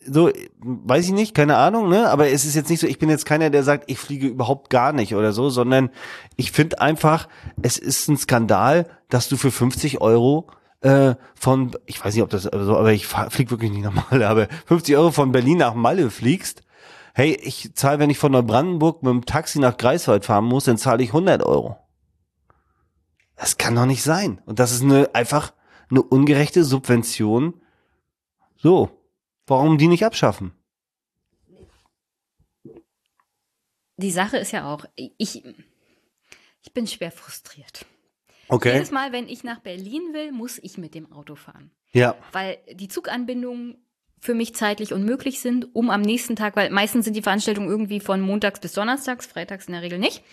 so, weiß ich nicht, keine Ahnung, ne? Aber es ist jetzt nicht so, ich bin jetzt keiner, der sagt, ich fliege überhaupt gar nicht oder so, sondern ich finde einfach, es ist ein Skandal, dass du für 50 Euro äh, von, ich weiß nicht, ob das so, aber ich fliege wirklich nicht nach Malle, aber 50 Euro von Berlin nach Malle fliegst. Hey, ich zahle, wenn ich von Neubrandenburg mit dem Taxi nach Greifswald fahren muss, dann zahle ich 100 Euro. Das kann doch nicht sein. Und das ist eine einfach eine ungerechte Subvention. So, Warum die nicht abschaffen? Die Sache ist ja auch, ich, ich bin schwer frustriert. Okay. Jedes Mal, wenn ich nach Berlin will, muss ich mit dem Auto fahren. Ja. Weil die Zuganbindungen für mich zeitlich unmöglich sind, um am nächsten Tag, weil meistens sind die Veranstaltungen irgendwie von montags bis donnerstags, freitags in der Regel nicht.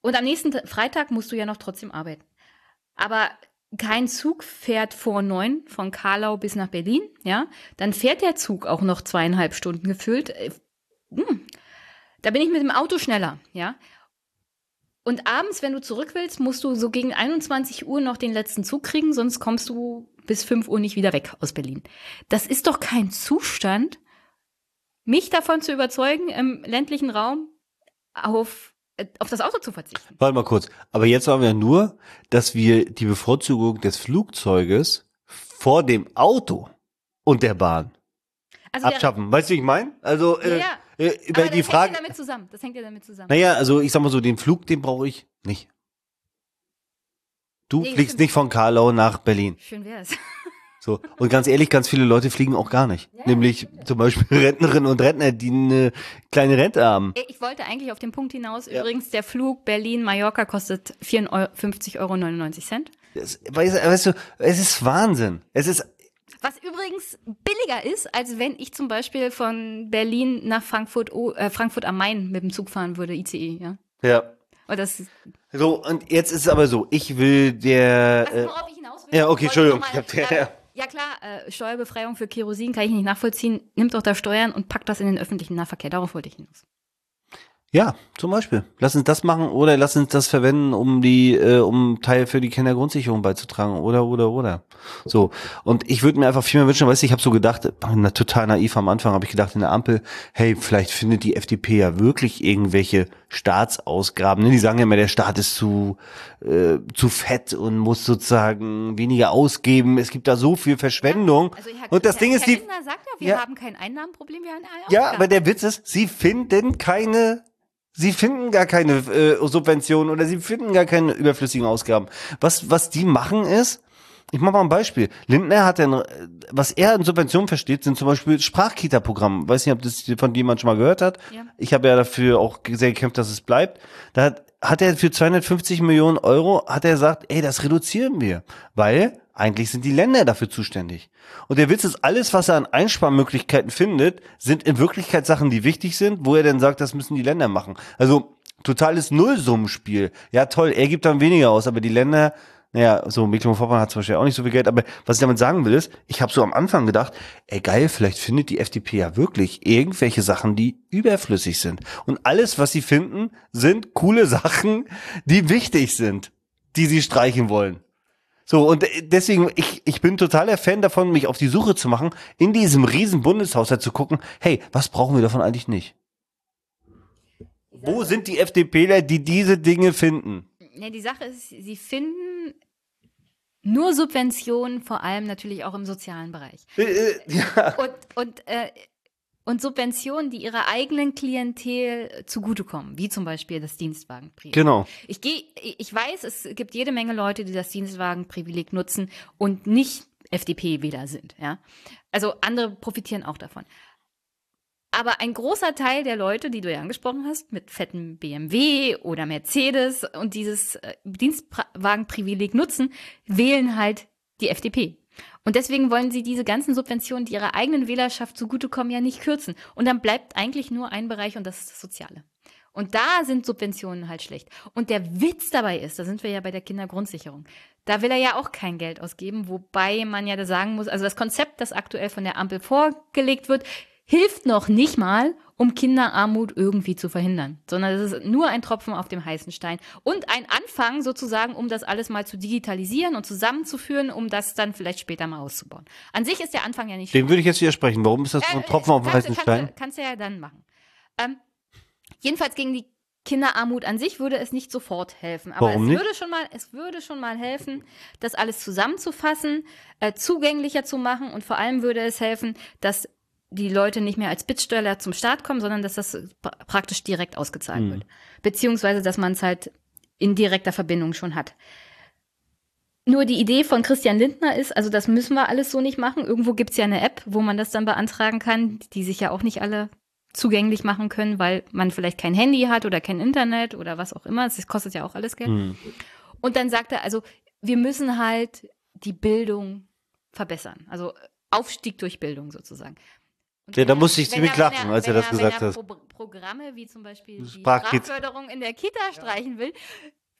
Und am nächsten Ta- Freitag musst du ja noch trotzdem arbeiten. Aber kein Zug fährt vor neun von Karlau bis nach Berlin, ja. Dann fährt der Zug auch noch zweieinhalb Stunden gefüllt. Äh, hm. Da bin ich mit dem Auto schneller, ja. Und abends, wenn du zurück willst, musst du so gegen 21 Uhr noch den letzten Zug kriegen, sonst kommst du bis 5 Uhr nicht wieder weg aus Berlin. Das ist doch kein Zustand, mich davon zu überzeugen, im ländlichen Raum auf, auf das Auto zu verzichten. Warte mal kurz. Aber jetzt waren wir nur, dass wir die Bevorzugung des Flugzeuges vor dem Auto und der Bahn Also der- abschaffen. weißt du, wie ich meine? Also äh, Ja, äh, Aber über das die Frage. hängt ja damit zusammen. Das hängt ja damit zusammen. Naja, also ich sag mal so, den Flug, den brauche ich nicht. Du Nee, fliegst stimmt. nicht von Karlau nach Berlin. Schön wär's. So. Und ganz ehrlich, ganz viele Leute fliegen auch gar nicht. Ja, Nämlich zum Beispiel Rentnerinnen und Rentner, die eine kleine Rente haben. Ich wollte eigentlich auf den Punkt hinaus. Ja. Übrigens, der Flug Berlin-Mallorca kostet 54,99 Euro. Das, weißt, du- weißt du, es ist Wahnsinn. Es ist, Was übrigens billiger ist, als wenn ich zum Beispiel von Berlin nach Frankfurt, äh, Frankfurt am Main mit dem Zug fahren würde, ICE, ja. ja. Und das, So, und jetzt ist es aber so, ich will der, was, äh, worauf ich hinaus will. ja, okay, Entschuldigung. mal- Ich hab- ja. klar, äh, Steuerbefreiung für Kerosin kann ich nicht nachvollziehen. Nimmt doch da Steuern und packt das in den öffentlichen Nahverkehr. Darauf wollte ich hinaus. Ja, zum Beispiel. Lass uns das machen oder lass uns das verwenden, um die, äh, um Teil für die Kindergrundsicherung beizutragen oder oder oder. So. Und ich würde mir einfach viel mehr wünschen, weißt du, ich habe so gedacht, total naiv am Anfang habe ich gedacht in der Ampel, hey, vielleicht findet die FDP ja wirklich irgendwelche Staatsausgaben. Ne? Die sagen ja immer, der Staat ist zu, äh, zu fett und muss sozusagen weniger ausgeben. Es gibt da so viel Verschwendung. Also Herr, und das Herr, Ding ist, Herr die, Lindner sagt ja, wir Ja. haben kein Einnahmenproblem, wir haben ein Ja, aber der Witz ist, sie finden keine, sie finden gar keine äh, Subventionen oder sie finden gar keine überflüssigen Ausgaben. Was, was die machen ist, ich mache mal ein Beispiel. Lindner hat denn, was er in Subventionen versteht, sind zum Beispiel Sprachkita-Programme. Weiß nicht, ob das von jemand schon mal gehört hat. Ja. Ich habe ja dafür auch sehr gekämpft, dass es bleibt. Da hat, hat er für 250 Millionen Euro, hat er gesagt, ey, das reduzieren wir. Weil eigentlich sind die Länder dafür zuständig. Und der Witz ist, alles, was er an Einsparmöglichkeiten findet, sind in Wirklichkeit Sachen, die wichtig sind, wo er dann sagt, das müssen die Länder machen. Also totales Nullsummenspiel. Ja, toll, er gibt dann weniger aus, aber die Länder, naja, so Mecklenburg-Vorpommern hat zum Beispiel auch nicht so viel Geld, aber was ich damit sagen will, ist, ich habe so am Anfang gedacht, ey geil, vielleicht findet die FDP ja wirklich irgendwelche Sachen, die überflüssig sind. Und alles, was sie finden, sind coole Sachen, die wichtig sind, die sie streichen wollen. So, und deswegen, ich, ich bin totaler Fan davon, mich auf die Suche zu machen, in diesem riesen Bundeshaushalt zu gucken, hey, was brauchen wir davon eigentlich nicht? Wo sind die FDPler, die diese Dinge finden? Ja, die Sache ist, sie finden nur Subventionen, vor allem natürlich auch im sozialen Bereich. Äh, äh, ja. Und, und, äh, und Subventionen, die ihrer eigenen Klientel zugutekommen, wie zum Beispiel das Dienstwagenprivileg. Genau. Ich gehe, ich weiß, es gibt jede Menge Leute, die das Dienstwagenprivileg nutzen und nicht FDP-Wähler sind, ja. Also andere profitieren auch davon. Aber ein großer Teil der Leute, die du ja angesprochen hast, mit fetten BMW oder Mercedes und dieses äh, Dienstwagenprivileg nutzen, wählen halt die FDP. Und deswegen wollen sie diese ganzen Subventionen, die ihrer eigenen Wählerschaft zugutekommen, ja nicht kürzen. Und dann bleibt eigentlich nur ein Bereich und das ist das Soziale. Und da sind Subventionen halt schlecht. Und der Witz dabei ist, da sind wir ja bei der Kindergrundsicherung. Da will er ja auch kein Geld ausgeben, wobei man ja da sagen muss, also das Konzept, das aktuell von der Ampel vorgelegt wird, hilft noch nicht mal, um Kinderarmut irgendwie zu verhindern, sondern es ist nur ein Tropfen auf dem heißen Stein und ein Anfang sozusagen, um das alles mal zu digitalisieren und zusammenzuführen, um das dann vielleicht später mal auszubauen. An sich ist der Anfang ja nicht Dem würde ich jetzt widersprechen. Warum ist das so ein äh, Tropfen auf dem kannst, heißen kannst, Stein? Du, kannst du ja dann machen. Ähm, jedenfalls gegen die Kinderarmut an sich würde es nicht sofort helfen. Aber Warum es nicht? würde schon mal, es würde schon mal helfen, das alles zusammenzufassen, äh, zugänglicher zu machen und vor allem würde es helfen, dass die Leute nicht mehr als Bittsteller zum Staat kommen, sondern dass das pra praktisch direkt ausgezahlt Hm. wird. Beziehungsweise, dass man es halt in direkter Verbindung schon hat. Nur die Idee von Christian Lindner ist, also das müssen wir alles so nicht machen. Irgendwo gibt's ja eine App, wo man das dann beantragen kann, die sich ja auch nicht alle zugänglich machen können, weil man vielleicht kein Handy hat oder kein Internet oder was auch immer. Das kostet ja auch alles Geld. Hm. Und dann sagt er, also wir müssen halt die Bildung verbessern. Also Aufstieg durch Bildung sozusagen. Und Ja, da musste ich ziemlich er- lachen, als er das gesagt wenn er hat. Pro Programme wie zum Beispiel die Sprachförderung in der Kita streichen will,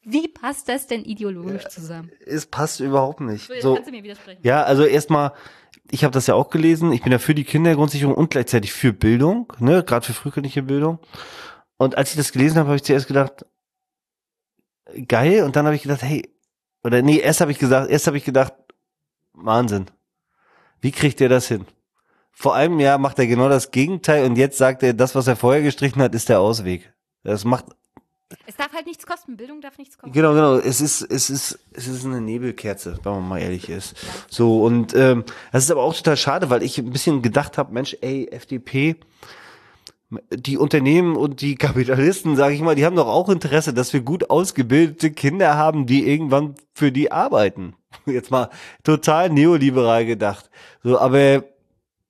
wie passt das denn ideologisch zusammen? Es passt überhaupt nicht. So, kannst du mir widersprechen. ja, also erstmal, ich habe das ja auch gelesen. Ich bin ja für die Kindergrundsicherung und gleichzeitig für Bildung, ne, gerade für frühkindliche Bildung. Und als ich das gelesen habe, habe ich zuerst gedacht, geil. Und dann habe ich gedacht, hey, oder nee, erst habe ich gesagt, erst habe ich gedacht, Wahnsinn. Wie kriegt er das hin? Vor einem Jahr macht er genau das Gegenteil und jetzt sagt er, das, was er vorher gestrichen hat, ist der Ausweg. Das macht, Es darf halt nichts kosten. Bildung darf nichts kosten. genau, genau. Es ist, es ist, es ist eine Nebelkerze, wenn man mal ehrlich ist. So und ähm, das ist aber auch total schade, weil ich ein bisschen gedacht habe, Mensch, ey, FDP, die Unternehmen und die Kapitalisten, sage ich mal, die haben doch auch Interesse, dass wir gut ausgebildete Kinder haben, die irgendwann für die arbeiten. Jetzt mal total neoliberal gedacht. So, aber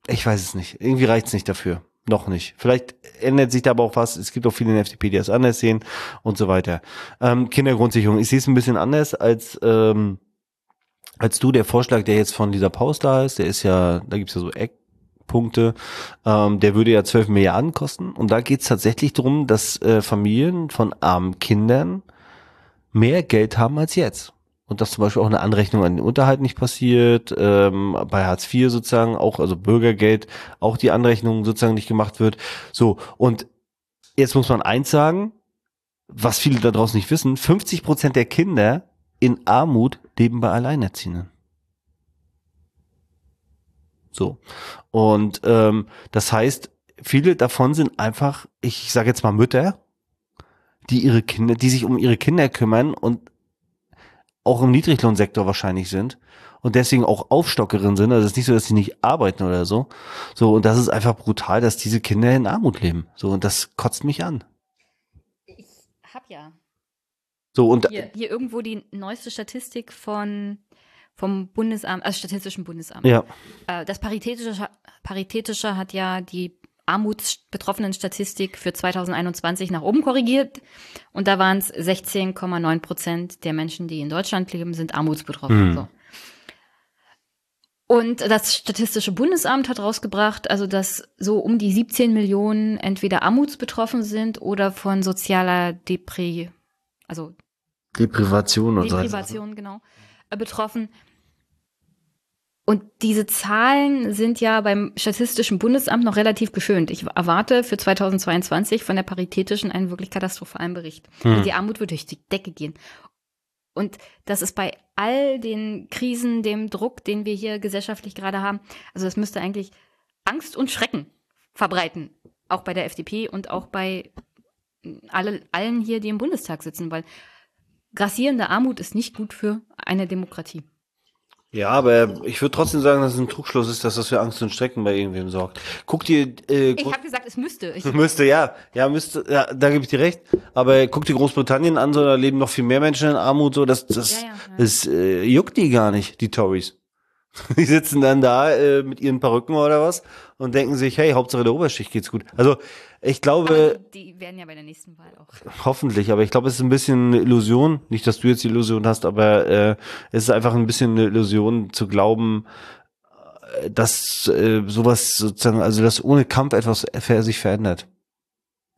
ich weiß es nicht. Irgendwie reicht's nicht dafür. Noch nicht. Vielleicht ändert sich da aber auch was. Es gibt auch viele in der FDP, die das anders sehen und so weiter. Ähm, Kindergrundsicherung. Ich sehe es ein bisschen anders als ähm, als du. Der Vorschlag, der jetzt von Lisa Paus da ist, der ist ja, da gibt's ja so Eckpunkte. Ähm, der würde ja 12 Milliarden kosten. Und da geht's tatsächlich darum, dass äh, Familien von armen Kindern mehr Geld haben als jetzt. Und dass zum Beispiel auch eine Anrechnung an den Unterhalt nicht passiert, ähm, bei Hartz IV sozusagen auch, also Bürgergeld, auch die Anrechnung sozusagen nicht gemacht wird. So, und jetzt muss man eins sagen, was viele da draußen nicht wissen, 50 Prozent der Kinder in Armut leben bei Alleinerziehenden. So. Und ähm, das heißt, viele davon sind einfach, ich sage jetzt mal Mütter, die ihre Kinder, die sich um ihre Kinder kümmern und auch im Niedriglohnsektor wahrscheinlich sind und deswegen auch Aufstockerin sind. Also es ist nicht so, dass sie nicht arbeiten oder so. So, und das ist einfach brutal, dass diese Kinder in Armut leben. So, und das kotzt mich an. Ich hab ja So, und hier, hier irgendwo die neueste Statistik von vom Bundesamt, also Statistischen Bundesamt. ja, Äh, Das Paritätische, Paritätische hat ja die armutsbetroffenen Statistik für 2021 nach oben korrigiert. Und da waren es 16,9 Prozent der Menschen, die in Deutschland leben, sind armutsbetroffen. Hm. So. Und das Statistische Bundesamt hat rausgebracht, also dass so um die 17 Millionen entweder armutsbetroffen sind oder von sozialer Depri, also Deprivation und so. Deprivation, genau, äh, betroffen. Und diese Zahlen sind ja beim Statistischen Bundesamt noch relativ geschönt. Ich erwarte für 2022 von der Paritätischen einen wirklich katastrophalen Bericht. Hm. Die Armut wird durch die Decke gehen. Und das ist bei all den Krisen, dem Druck, den wir hier gesellschaftlich gerade haben, also das müsste eigentlich Angst und Schrecken verbreiten. Auch bei der FDP und auch bei alle, allen hier, die im Bundestag sitzen, weil grassierende Armut ist nicht gut für eine Demokratie. Ja, aber ich würde trotzdem sagen, dass es ein Trugschluss ist, dass das für Angst und Strecken bei irgendwem sorgt. Guck dir, äh, Ich habe gesagt, es müsste. Ich, müsste, ja, ja, müsste, ja, da gebe ich dir recht. Aber guck dir Großbritannien an, so, da leben noch viel mehr Menschen in Armut, so, das, das, Ja, ja, ja. das äh, juckt die gar nicht, die Tories. Die sitzen dann da äh, mit ihren Perücken oder was und denken sich, hey, Hauptsache der Oberschicht geht's gut. Also ich glaube, aber die, werden ja bei der nächsten Wahl auch. Hoffentlich, aber ich glaube, es ist ein bisschen eine Illusion. Nicht, dass du jetzt die Illusion hast, aber äh, es ist einfach ein bisschen eine Illusion zu glauben, äh, dass äh, sowas sozusagen, also dass ohne Kampf etwas sich verändert.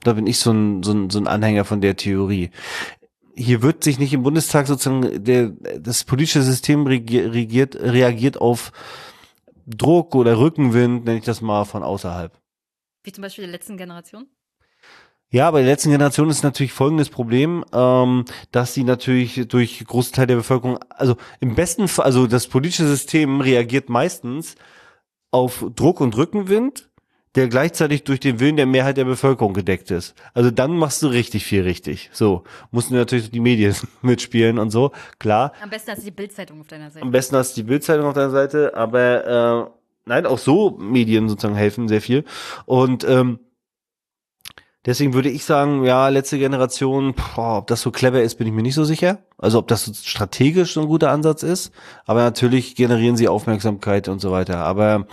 Da bin ich so ein, so ein, so ein Anhänger von der Theorie. Hier wird sich nicht im Bundestag sozusagen der, das politische System regiert, reagiert auf Druck oder Rückenwind, nenne ich das mal, von außerhalb. Wie zum Beispiel der letzten Generation. Ja, bei der letzten Generation ist natürlich folgendes Problem, ähm, dass sie natürlich durch große Teil der Bevölkerung, also im besten Fall, also das politische System reagiert meistens auf Druck und Rückenwind, der gleichzeitig durch den Willen der Mehrheit der Bevölkerung gedeckt ist. Also dann machst du richtig viel richtig. So, mussten natürlich die Medien mitspielen und so, klar. Am besten hast du die Bildzeitung auf deiner Seite. Am besten hast du die Bildzeitung auf deiner Seite, aber äh, nein, auch so Medien sozusagen helfen sehr viel. Und ähm, deswegen würde ich sagen, ja, letzte Generation, boah, ob das so clever ist, bin ich mir nicht so sicher. Also ob das so strategisch so ein guter Ansatz ist. Aber natürlich generieren sie Aufmerksamkeit und so weiter. Aber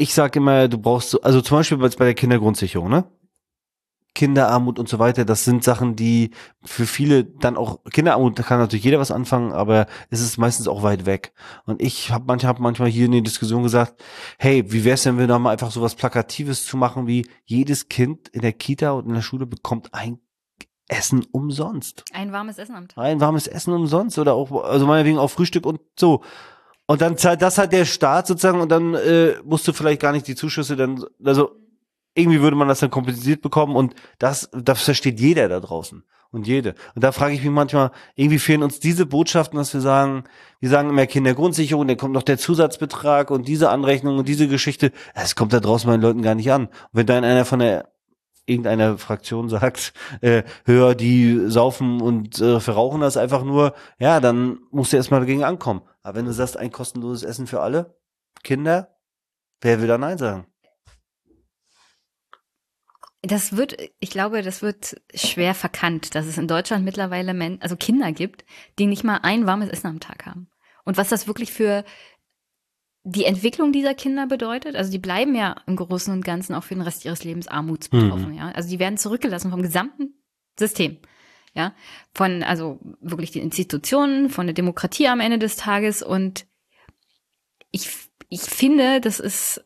ich sag immer, du brauchst so, also zum Beispiel bei bei der Kindergrundsicherung, ne? Kinderarmut und so weiter, das sind Sachen, die für viele dann auch, Kinderarmut, da kann natürlich jeder was anfangen, aber es ist meistens auch weit weg. Und ich habe manchmal, hab manchmal hier in der Diskussion gesagt, hey, wie wär's denn, wenn wir da mal einfach so was Plakatives zu machen, wie jedes Kind in der Kita und in der Schule bekommt ein Essen umsonst. Ein warmes Essen am Tag. Ein warmes Essen umsonst oder auch, also meinetwegen auch Frühstück und so. Und dann zahlt das halt der Staat sozusagen und dann äh, musst du vielleicht gar nicht die Zuschüsse dann, also irgendwie würde man das dann kompensiert bekommen und das, das versteht jeder da draußen. und jede. Und da frage ich mich manchmal, irgendwie fehlen uns diese Botschaften, dass wir sagen, wir sagen immer Kindergrundsicherung, dann kommt noch der Zusatzbetrag und diese Anrechnung und diese Geschichte. Es kommt da draußen bei den Leuten gar nicht an. Und wenn dann einer von der irgendeiner Fraktion sagt, äh, hör, die saufen und äh, verrauchen das einfach nur, ja, dann musst du erstmal dagegen ankommen. Aber wenn du sagst, ein kostenloses Essen für alle Kinder, wer will da Nein sagen? Das wird, ich glaube, das wird schwer verkannt, dass es in Deutschland mittlerweile Men also Kinder gibt, die nicht mal ein warmes Essen am Tag haben. Und was das wirklich für die Entwicklung dieser Kinder bedeutet, also die bleiben ja im Großen und Ganzen auch für den Rest ihres Lebens armutsbetroffen, Mhm. ja. Also die werden zurückgelassen vom gesamten System. Ja, von, also wirklich die Institutionen, von der Demokratie am Ende des Tages und ich, ich finde, das ist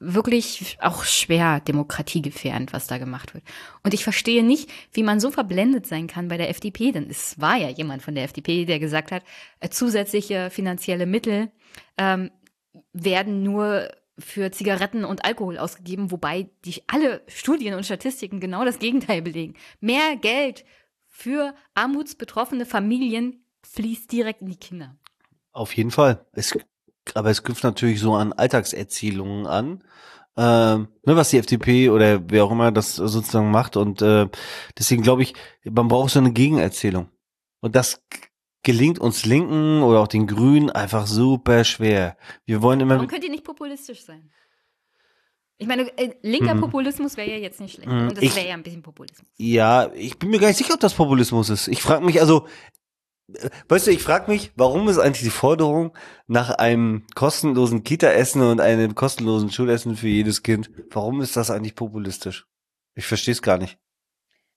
wirklich auch schwer demokratiegefährdend, was da gemacht wird. Und ich verstehe nicht, wie man so verblendet sein kann bei der FDP, denn es war ja jemand von der FDP, der gesagt hat, äh, zusätzliche finanzielle Mittel ähm, werden nur für Zigaretten und Alkohol ausgegeben, wobei die alle Studien und Statistiken genau das Gegenteil belegen. Mehr Geld für armutsbetroffene Familien fließt direkt in die Kinder. Auf jeden Fall. Es, aber es knüpft natürlich so an Alltagserzählungen an, ähm, ne, was die FDP oder wer auch immer das sozusagen macht. Und äh, deswegen glaube ich, man braucht so eine Gegenerzählung. Und das gelingt uns Linken oder auch den Grünen einfach super schwer. Wir wollen immer Warum könnt ihr nicht populistisch sein? Ich meine, äh, linker Mhm. Populismus wäre ja jetzt nicht schlecht. Mhm. Und das wäre ja ein bisschen Populismus. Ja, ich bin mir gar nicht sicher, ob das Populismus ist. Ich frage mich also, äh, weißt du, ich frage mich, warum ist eigentlich die Forderung nach einem kostenlosen Kita-Essen und einem kostenlosen Schulessen für jedes Kind, warum ist das eigentlich populistisch? Ich verstehe es gar nicht.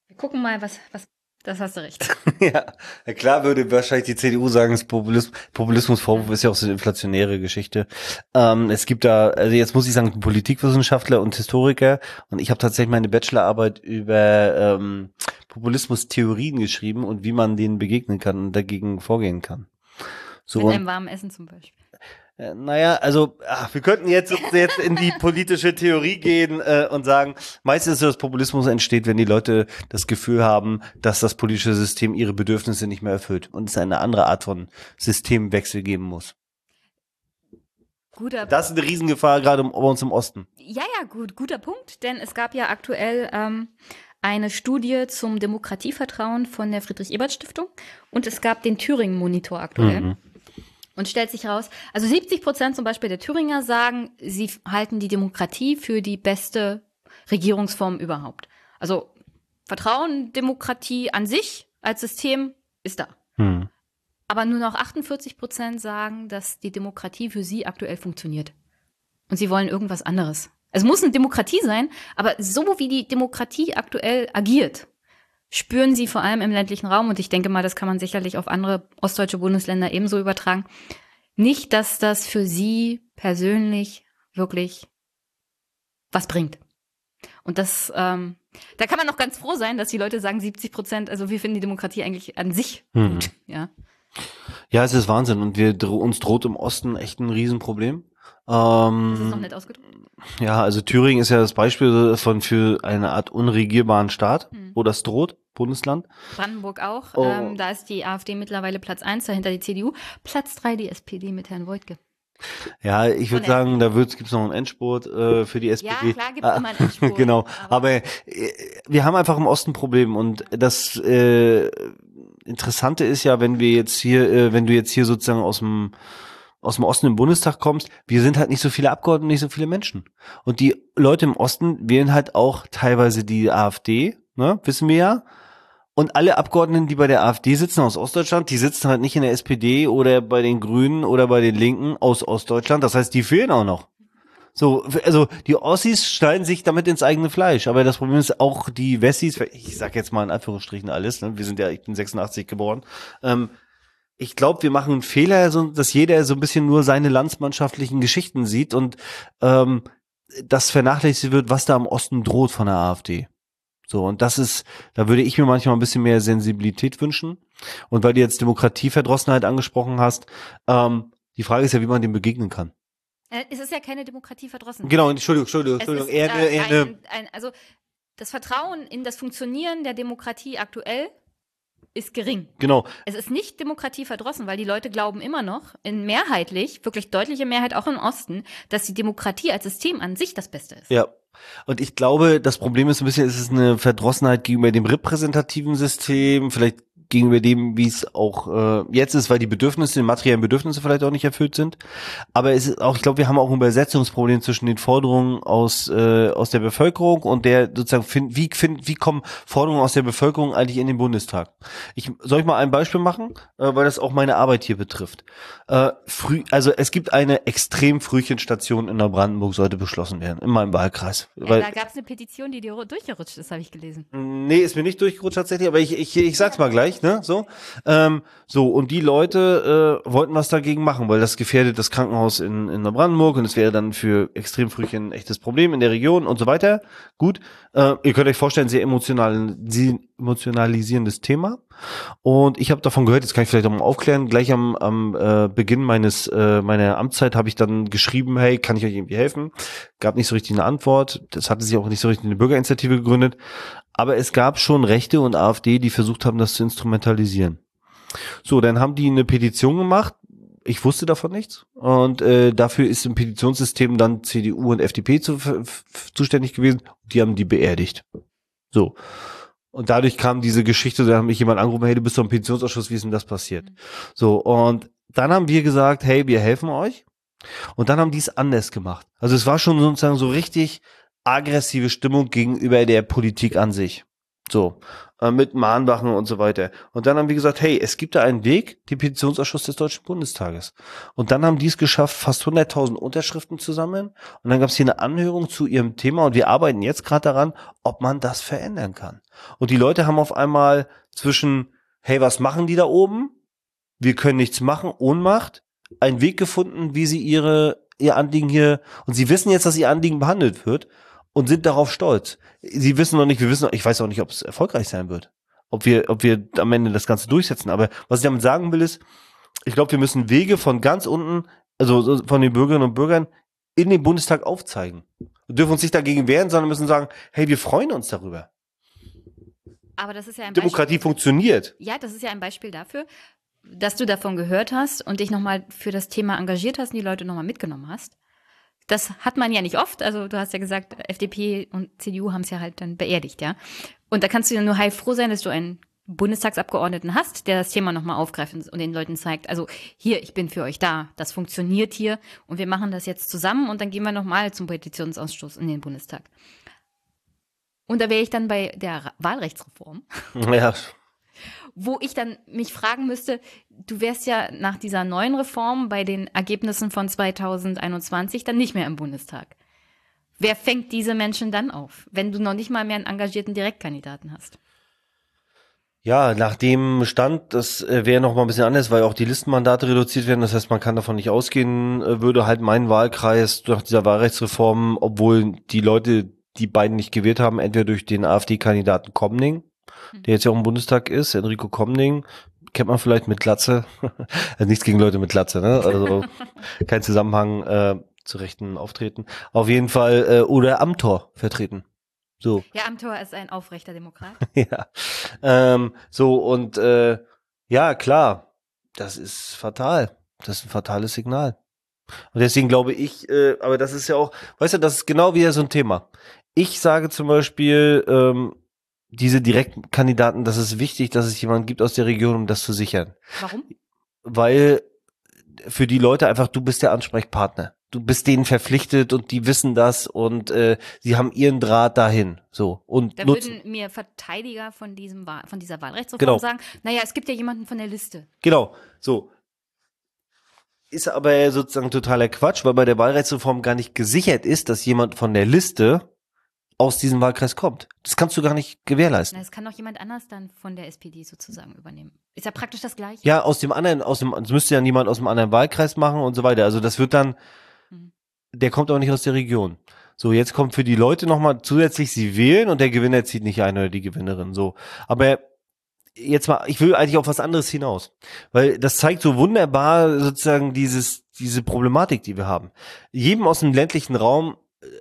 Wir gucken mal, was, was, das hast du recht. ja, klar würde wahrscheinlich die CDU sagen, das Populismus, Populismusvorwurf ist ja auch so eine inflationäre Geschichte. Ähm, es gibt da, also jetzt muss ich sagen, Politikwissenschaftler und Historiker und ich habe tatsächlich meine Bachelorarbeit über ähm, Populismustheorien geschrieben und wie man denen begegnen kann und dagegen vorgehen kann. So, Mit einem warmen Essen zum Beispiel. Äh, Naja, also ach, wir könnten jetzt, jetzt in die politische Theorie gehen äh, und sagen, meistens ist das Populismus entsteht, wenn die Leute das Gefühl haben, dass das politische System ihre Bedürfnisse nicht mehr erfüllt und es eine andere Art von Systemwechsel geben muss. Guter Das ist eine Riesengefahr, gerade um- bei uns im Osten. Ja, ja, gut, guter Punkt, denn es gab ja aktuell ähm, eine Studie zum Demokratievertrauen von der Friedrich-Ebert-Stiftung und es gab den Thüringen-Monitor aktuell. Mhm. Und stellt sich raus, also 70 Prozent zum Beispiel der Thüringer sagen, sie halten die Demokratie für die beste Regierungsform überhaupt. Also Vertrauen, Demokratie an sich als System ist da. Hm. Aber nur noch 48 Prozent sagen, dass die Demokratie für sie aktuell funktioniert. Und sie wollen irgendwas anderes. Es muss eine Demokratie sein, aber so wie die Demokratie aktuell agiert, spüren sie vor allem im ländlichen Raum, und ich denke mal, das kann man sicherlich auf andere ostdeutsche Bundesländer ebenso übertragen, nicht, dass das für sie persönlich wirklich was bringt. Und das, ähm, da kann man noch ganz froh sein, dass die Leute sagen, 70 Prozent, also wir finden die Demokratie eigentlich an sich Mhm. gut, ja. Ja, es ist Wahnsinn und wir uns droht im Osten echt ein Riesenproblem. Das ist noch Ähm, nett ausgedrückt. ja, also Thüringen ist ja das Beispiel von für eine Art unregierbaren Staat, Mhm. wo das droht, Bundesland. Brandenburg auch. Oh. Ähm, da ist die AfD mittlerweile Platz eins, dahinter die CDU. Platz drei die SPD mit Herrn Wojtke. Ja, ich würde sagen, da gibt es noch einen Endspurt äh, für die SPD. Ja, klar gibt's immer einen Endspurt, genau, aber- äh, wir haben einfach im Osten ein Problem und das äh, Interessante ist ja, wenn wir jetzt hier, äh, wenn du jetzt hier sozusagen aus dem aus dem Osten im Bundestag kommst, wir sind halt nicht so viele Abgeordnete, nicht so viele Menschen. Und die Leute im Osten wählen halt auch teilweise die AfD, ne, wissen wir ja. Und alle Abgeordneten, die bei der AfD sitzen aus Ostdeutschland, die sitzen halt nicht in der SPD oder bei den Grünen oder bei den Linken aus Ostdeutschland. Das heißt, die fehlen auch noch. So, also die Ossis schneiden sich damit ins eigene Fleisch. Aber das Problem ist auch die Wessis, ich sag jetzt mal in Anführungsstrichen alles, ne? wir sind ja, ich bin 86 geboren. Ähm, ich glaube, wir machen einen Fehler, so, dass jeder so ein bisschen nur seine landsmannschaftlichen Geschichten sieht und ähm, das vernachlässigt wird, was da im Osten droht von der AfD. So, und das ist, da würde ich mir manchmal ein bisschen mehr Sensibilität wünschen. Und weil du jetzt Demokratieverdrossenheit angesprochen hast, ähm, die Frage ist ja, wie man dem begegnen kann. Äh, es ist ja keine Demokratie verdrossen. Genau, Entschuldigung, Entschuldigung, Entschuldigung. ist, Eher, äh, eher ein, ein, also das Vertrauen in das Funktionieren der Demokratie aktuell ist gering. Genau. Es ist nicht Demokratie verdrossen, weil die Leute glauben immer noch, in mehrheitlich, wirklich deutliche Mehrheit auch im Osten, dass die Demokratie als System an sich das Beste ist. Ja. Und ich glaube, das Problem ist ein bisschen, es ist eine Verdrossenheit gegenüber dem repräsentativen System, vielleicht gegenüber dem, wie es auch äh, jetzt ist, weil die Bedürfnisse, die materiellen Bedürfnisse vielleicht auch nicht erfüllt sind. Aber es ist auch, ich glaube, wir haben auch ein Übersetzungsproblem zwischen den Forderungen aus äh, aus der Bevölkerung und der sozusagen find, wie find, wie kommen Forderungen aus der Bevölkerung eigentlich in den Bundestag? Ich soll ich mal ein Beispiel machen, äh, weil das auch meine Arbeit hier betrifft. Äh, früh, also es gibt eine extrem Frühchenstation in Neubrandenburg sollte beschlossen werden in meinem Wahlkreis. Ja, weil, da gab es eine Petition, die dir durchgerutscht ist, habe ich gelesen. Nee, ist mir nicht durchgerutscht tatsächlich, aber ich, ich, ich sag's mal gleich, ne? So. Ähm, so, und die Leute äh, wollten was dagegen machen, weil das gefährdet das Krankenhaus in, in Neubrandenburg und es wäre dann für Extremfrühchen ein echtes Problem in der Region und so weiter. Gut. Äh, ihr könnt euch vorstellen, sehr emotional, sehr emotionalisierendes Thema. Und ich habe davon gehört, jetzt kann ich vielleicht auch mal aufklären, gleich am, am äh, Beginn meines äh, meiner Amtszeit habe ich dann geschrieben, hey, kann ich euch irgendwie helfen? Gab nicht so richtig eine Antwort. Das hatte sich auch nicht so richtig eine Bürgerinitiative gegründet. Aber es gab schon Rechte und AfD, die versucht haben, das zu instrumentalisieren. So, dann haben die eine Petition gemacht. Ich wusste davon nichts. Und äh, dafür ist im Petitionssystem dann CDU und FDP zu, zuständig gewesen. Die haben die beerdigt. So. Und dadurch kam diese Geschichte, da hat mich jemand angerufen, hey, du bist doch im Petitionsausschuss, wie ist denn das passiert? So, und dann haben wir gesagt, hey, wir helfen euch. Und dann haben die es anders gemacht. Also es war schon sozusagen so richtig aggressive Stimmung gegenüber der Politik an sich. So, äh, mit Mahnwachen und so weiter. Und dann haben wir gesagt, hey, es gibt da einen Weg, den Petitionsausschuss des Deutschen Bundestages. Und dann haben die es geschafft, fast 100.000 Unterschriften zu sammeln. Und dann gab es hier eine Anhörung zu ihrem Thema und wir arbeiten jetzt gerade daran, ob man das verändern kann. Und die Leute haben auf einmal zwischen, hey, was machen die da oben? Wir können nichts machen, Ohnmacht, einen Weg gefunden, wie sie ihre, ihr Anliegen hier, und sie wissen jetzt, dass ihr Anliegen behandelt wird und sind darauf stolz. Sie wissen noch nicht, wir wissen, ich weiß auch nicht, ob es erfolgreich sein wird. Ob wir, ob wir am Ende das Ganze durchsetzen. Aber was ich damit sagen will, ist, ich glaube, wir müssen Wege von ganz unten, also von den Bürgerinnen und Bürgern in den Bundestag aufzeigen. Wir dürfen uns nicht dagegen wehren, sondern müssen sagen, hey, wir freuen uns darüber. Aber das ist ja ein Demokratie Beispiel, funktioniert. Ja, das ist ja ein Beispiel dafür, dass du davon gehört hast und dich nochmal für das Thema engagiert hast und die Leute nochmal mitgenommen hast. Das hat man ja nicht oft. Also du hast ja gesagt, FDP und CDU haben es ja halt dann beerdigt, ja. Und da kannst du ja nur heilfroh sein, dass du einen Bundestagsabgeordneten hast, der das Thema nochmal aufgreift und den Leuten zeigt, also hier, ich bin für euch da, das funktioniert hier und wir machen das jetzt zusammen und dann gehen wir nochmal zum Petitionsausschuss in den Bundestag. Und da wäre ich dann bei der Wahlrechtsreform. Ja. Wo ich dann mich fragen müsste, du wärst ja nach dieser neuen Reform bei den Ergebnissen von 2021 dann nicht mehr im Bundestag. Wer fängt diese Menschen dann auf, wenn du noch nicht mal mehr einen engagierten Direktkandidaten hast? Ja, nach dem Stand, das äh, wäre noch mal ein bisschen anders, weil auch die Listenmandate reduziert werden. Das heißt, man kann davon nicht ausgehen, äh, würde halt mein Wahlkreis nach dieser Wahlrechtsreform, obwohl die Leute, die beiden nicht gewählt haben, entweder durch den AfD-Kandidaten Komning, der jetzt ja auch im Bundestag ist, Enrico Komning, kennt man vielleicht mit Glatze. also nichts gegen Leute mit Glatze, ne? Also kein Zusammenhang äh, zu rechten Auftreten. Auf jeden Fall, äh, oder Amtor vertreten. So. Ja, Amtor ist ein aufrechter Demokrat. ja. Ähm, so, und äh, ja, klar, das ist fatal. Das ist ein fatales Signal. Und deswegen glaube ich, äh, aber das ist ja auch, weißt du, das ist genau wieder so ein Thema. Ich sage zum Beispiel, ähm, diese Direktkandidaten, das ist wichtig, dass es jemanden gibt aus der Region, um das zu sichern. Warum? Weil für die Leute einfach, du bist der Ansprechpartner. Du bist denen verpflichtet und die wissen das und äh, sie haben ihren Draht dahin. So und Da nutzen. würden mir Verteidiger von diesem Wahl, von dieser Wahlrechtsreform Genau. sagen, naja, es gibt ja jemanden von der Liste. Genau, so. Ist aber sozusagen totaler Quatsch, weil bei der Wahlrechtsreform gar nicht gesichert ist, dass jemand von der Liste aus diesem Wahlkreis kommt. Das kannst du gar nicht gewährleisten. Na, es kann doch jemand anders dann von der SPD sozusagen übernehmen. Ist ja praktisch das Gleiche. Ja, aus dem anderen, aus dem, das müsste ja niemand aus dem anderen Wahlkreis machen und so weiter. Also das wird dann, Mhm. der kommt auch nicht aus der Region. So, jetzt kommt für die Leute nochmal zusätzlich, sie wählen und der Gewinner zieht nicht ein oder die Gewinnerin, so. Aber jetzt mal, ich will eigentlich auf was anderes hinaus. Weil das zeigt so wunderbar sozusagen dieses, diese Problematik, die wir haben. Jedem aus dem ländlichen Raum,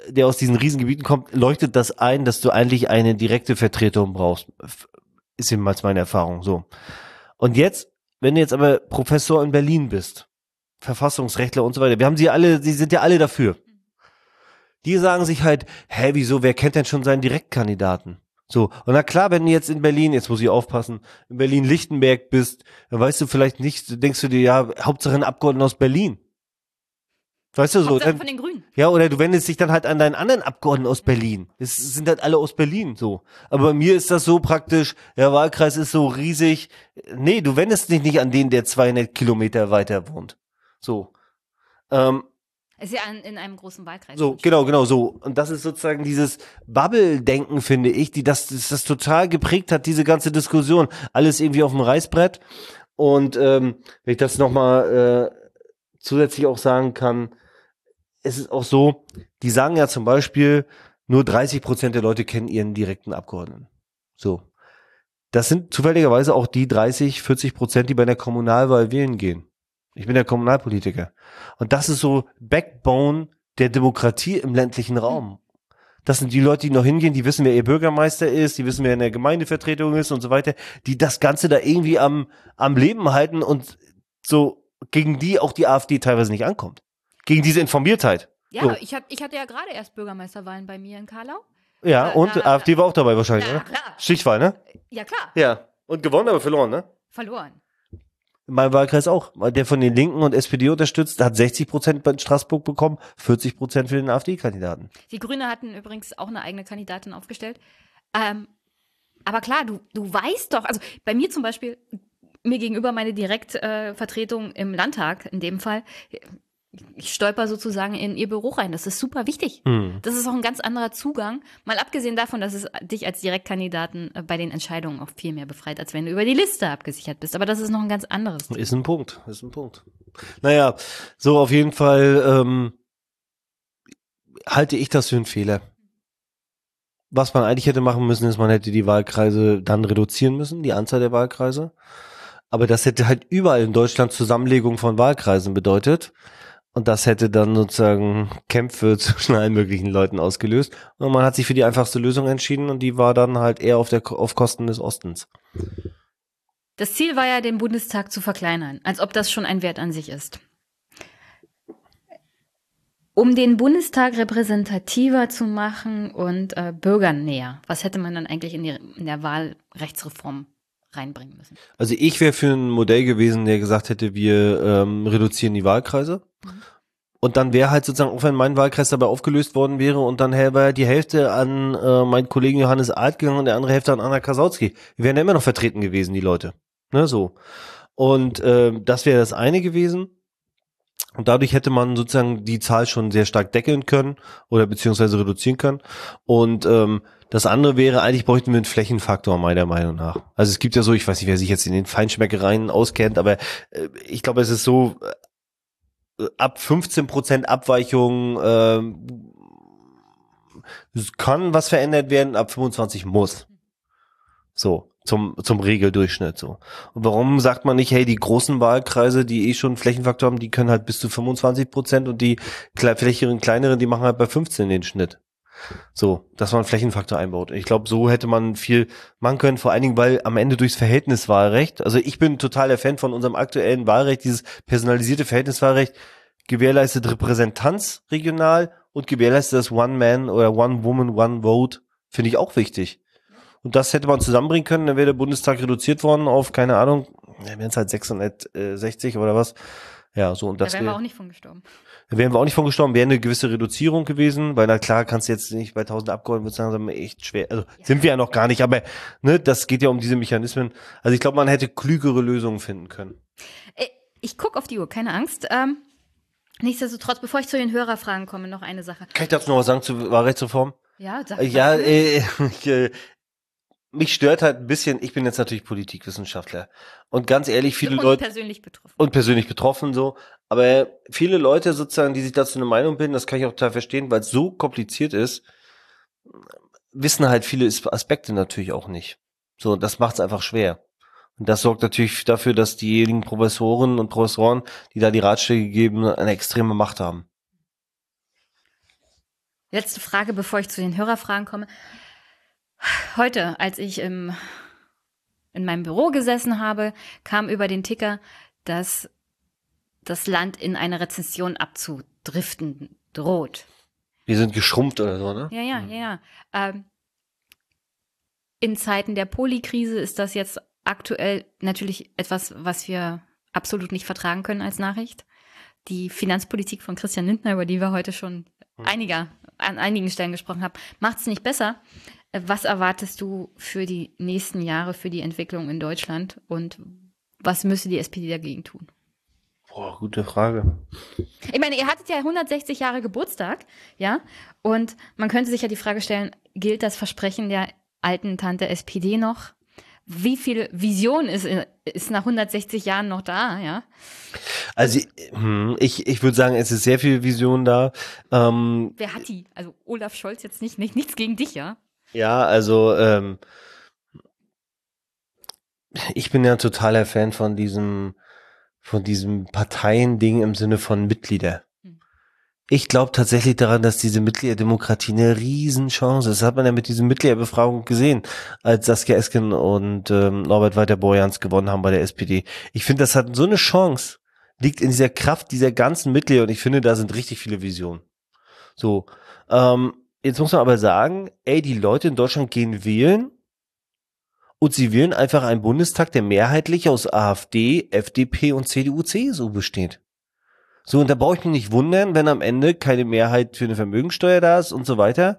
der aus diesen Riesengebieten kommt, leuchtet das ein, dass du eigentlich eine direkte Vertretung brauchst. Ist jedenfalls meine Erfahrung so. Und jetzt, wenn du jetzt aber Professor in Berlin bist, Verfassungsrechtler und so weiter, wir haben sie alle, sie sind ja alle dafür. Die sagen sich halt, hä, wieso, wer kennt denn schon seinen Direktkandidaten? So, und na klar, wenn du jetzt in Berlin, jetzt muss ich aufpassen, in Berlin-Lichtenberg bist, dann weißt du vielleicht nicht, denkst du dir, ja, Hauptsache ein Abgeordneter aus Berlin. Weißt du so? Dann, von den Grünen. ja, oder du wendest dich dann halt an deinen anderen Abgeordneten aus Berlin. Es sind halt alle aus Berlin, so. Aber bei mir ist das so praktisch, der Wahlkreis ist so riesig. Nee, du wendest dich nicht an den, der 200 Kilometer weiter wohnt. So. Ähm, Ist ja in, in einem großen Wahlkreis. so, genau, genau so. Und das ist sozusagen dieses Bubble-Denken, finde ich, die das, das, das total geprägt hat, diese ganze Diskussion. Alles irgendwie auf dem Reißbrett. Und ähm, wenn ich das nochmal äh, zusätzlich auch sagen kann, es ist auch so, die sagen ja zum Beispiel, nur 30 Prozent der Leute kennen ihren direkten Abgeordneten. So. Das sind zufälligerweise auch die 30, 40 Prozent, die bei der Kommunalwahl wählen gehen. Ich bin der Kommunalpolitiker. Und das ist so Backbone der Demokratie im ländlichen Raum. Das sind die Leute, die noch hingehen, die wissen, wer ihr Bürgermeister ist, die wissen, wer in der Gemeindevertretung ist und so weiter, die das Ganze da irgendwie am, am Leben halten und so gegen die auch die AfD teilweise nicht ankommt. Gegen diese Informiertheit. Ja, So. ich, hab, ich hatte ja gerade erst Bürgermeisterwahlen bei mir in Karlau. Ja, Na, und na, AfD war auch dabei wahrscheinlich, Na, oder? klar. Stichwahl, ne? Ja, klar. Ja. Und gewonnen, aber verloren, ne? Verloren. In meinem Wahlkreis auch. Der von den Linken und SPD unterstützt, hat 60 Prozent bei Straßburg bekommen, 40 Prozent für den AfD-Kandidaten. Die Grüne hatten übrigens auch eine eigene Kandidatin aufgestellt. Ähm, aber klar, du, du weißt doch, also bei mir zum Beispiel, mir gegenüber meine Direktvertretung äh, im Landtag in dem Fall, ich stolper sozusagen in ihr Büro rein. Das ist super wichtig. Hm. Das ist auch ein ganz anderer Zugang. Mal abgesehen davon, dass es dich als Direktkandidaten äh, bei den Entscheidungen auch viel mehr befreit, als wenn du über die Liste abgesichert bist. Aber das ist noch ein ganz anderes. Ist ein Punkt, ist ein Punkt. Naja, so auf jeden Fall ähm, halte ich das für einen Fehler. Was man eigentlich hätte machen müssen, ist, man hätte die Wahlkreise dann reduzieren müssen, die Anzahl der Wahlkreise. Aber das hätte halt überall in Deutschland Zusammenlegung von Wahlkreisen bedeutet. Und das hätte dann sozusagen Kämpfe zwischen allen möglichen Leuten ausgelöst. Und man hat sich für die einfachste Lösung entschieden und die war dann halt eher auf, der, auf Kosten des Ostens. Das Ziel war ja, den Bundestag zu verkleinern, als ob das schon ein Wert an sich ist. Um den Bundestag repräsentativer zu machen und äh, Bürgern näher, was hätte man dann eigentlich in, die, in der Wahlrechtsreform reinbringen müssen? Also ich wäre für ein Modell gewesen, der gesagt hätte, wir ähm, reduzieren die Wahlkreise. Und dann wäre halt sozusagen, auch wenn mein Wahlkreis dabei aufgelöst worden wäre und dann wäre die Hälfte an äh, meinen Kollegen Johannes Alt gegangen und der andere Hälfte an Anna Kasautsky. Wir wären ja immer noch vertreten gewesen, die Leute. Ne, so. Und ähm, das wäre das eine gewesen. Und dadurch hätte man sozusagen die Zahl schon sehr stark deckeln können oder beziehungsweise reduzieren können. Und ähm, das andere wäre, eigentlich bräuchten wir einen Flächenfaktor, meiner Meinung nach. Also es gibt ja so, ich weiß nicht, wer sich jetzt in den Feinschmeckereien auskennt, aber äh, ich glaube, es ist so, äh, ab 15 Prozent Abweichung ähm, kann was verändert werden, ab 25 muss. So, zum, zum Regeldurchschnitt so. Und warum sagt man nicht, hey, die großen Wahlkreise, die eh schon Flächenfaktor haben, die können halt bis zu 25 Prozent und die flächigeren, kleineren, die machen halt bei 15 den Schnitt. So, dass man Flächenfaktor einbaut. Ich glaube, so hätte man viel machen können, vor allen Dingen, weil am Ende durchs Verhältniswahlrecht, also ich bin total der Fan von unserem aktuellen Wahlrecht, dieses personalisierte Verhältniswahlrecht, gewährleistet Repräsentanz regional und gewährleistet das One-Man oder One-Woman, One-Vote, finde ich auch wichtig. Und das hätte man zusammenbringen können, dann wäre der Bundestag reduziert worden auf, keine Ahnung, wären es halt 660 oder was. Ja, so und Da das wären wir auch nicht von gestorben. Da wären wir auch nicht von gestorben, wäre eine gewisse Reduzierung gewesen, weil na klar kannst du jetzt nicht bei 1000 Abgeordneten, wird langsam echt schwer, also sind wir ja noch gar nicht, aber ne, das geht ja um diese Mechanismen. Also ich glaube, man hätte klügere Lösungen finden können. Äh, Ich gucke auf die Uhr, keine Angst. Ähm, nichtsdestotrotz, bevor ich zu den Hörerfragen komme, noch eine Sache. Kann ich dazu noch was sagen zur Wahlrechtsreform? Ja, sag, Äh, Ja, äh, ich, äh, mich stört halt ein bisschen, ich bin jetzt natürlich Politikwissenschaftler und ganz ehrlich, viele und Leute persönlich betroffen. und persönlich betroffen so, aber viele Leute sozusagen, die sich dazu eine Meinung bilden, das kann ich auch total verstehen, weil es so kompliziert ist, wissen halt viele Aspekte natürlich auch nicht. So, und das macht es einfach schwer. Und das sorgt natürlich dafür, dass diejenigen Professoren und Professoren, die da die Ratschläge geben, eine extreme Macht haben. Letzte Frage, bevor ich zu den Hörerfragen komme. Heute, als ich im in meinem Büro gesessen habe, kam über den Ticker, dass das Land in eine Rezession abzudriften droht. Wir sind geschrumpft oder so, ne? Ja, ja, ja, ja. Ähm, in Zeiten der Polikrise ist das jetzt aktuell natürlich etwas, was wir absolut nicht vertragen können als Nachricht. Die Finanzpolitik von Christian Lindner, über die wir heute schon Hm. einiger, an einigen Stellen gesprochen haben, macht es nicht besser. Äh, Was erwartest du für die nächsten Jahre, für die Entwicklung in Deutschland und was müsste die SPD dagegen tun? Boah, gute Frage. Ich meine, ihr hattet ja 160 Jahre Geburtstag, ja? Und man könnte sich ja die Frage stellen, gilt das Versprechen der alten Tante SPD noch? Wie viel Vision ist, ist nach 160 Jahren noch da, ja? Also hm, ich, ich würde sagen, es ist sehr viel Vision da. Ähm, Wer hat die? Also Olaf Scholz jetzt nicht, nicht nichts gegen dich, ja? Ja, also ähm, ich bin ja ein totaler Fan von diesem von diesem Parteiending im Sinne von Mitglieder. Hm. Ich glaube tatsächlich daran, dass diese Mitgliederdemokratie eine Riesenchance ist. Das hat man ja mit diesen Mitgliederbefragungen gesehen, als Saskia Esken und ähm, Norbert Walter-Borjans gewonnen haben bei der SPD. Ich finde, das hat so eine Chance, liegt in dieser Kraft dieser ganzen Mitglieder und ich finde, da sind richtig viele Visionen. So, ähm, jetzt muss man aber sagen, ey, die Leute in Deutschland gehen wählen und sie wählen einfach einen Bundestag, der mehrheitlich aus AfD, FDP und CDU, CSU besteht. So, und da brauche ich mich nicht wundern, wenn am Ende keine Mehrheit für eine Vermögensteuer da ist und so weiter.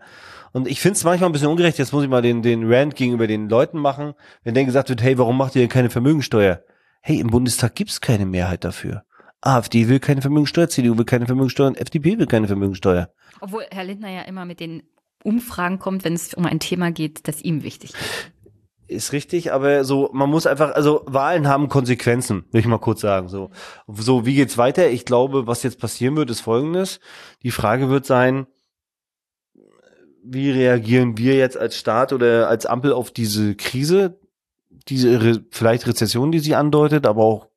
Und ich finde es manchmal ein bisschen ungerecht, jetzt muss ich mal den, den Rant gegenüber den Leuten machen, wenn dann gesagt wird, hey, warum macht ihr denn keine Vermögensteuer? Hey, im Bundestag gibt's keine Mehrheit dafür. AfD will keine Vermögensteuer, CDU will keine Vermögensteuer und FDP will keine Vermögensteuer. Obwohl Herr Lindner ja immer mit den Umfragen kommt, wenn es um ein Thema geht, das ihm wichtig ist. Ist richtig, aber so, man muss einfach, also Wahlen haben Konsequenzen, will ich mal kurz sagen. So, so wie geht's weiter? Ich glaube, was jetzt passieren wird, ist folgendes. Die Frage wird sein, wie reagieren wir jetzt als Staat oder als Ampel auf diese Krise, diese Re vielleicht Rezession, die sie andeutet, aber auch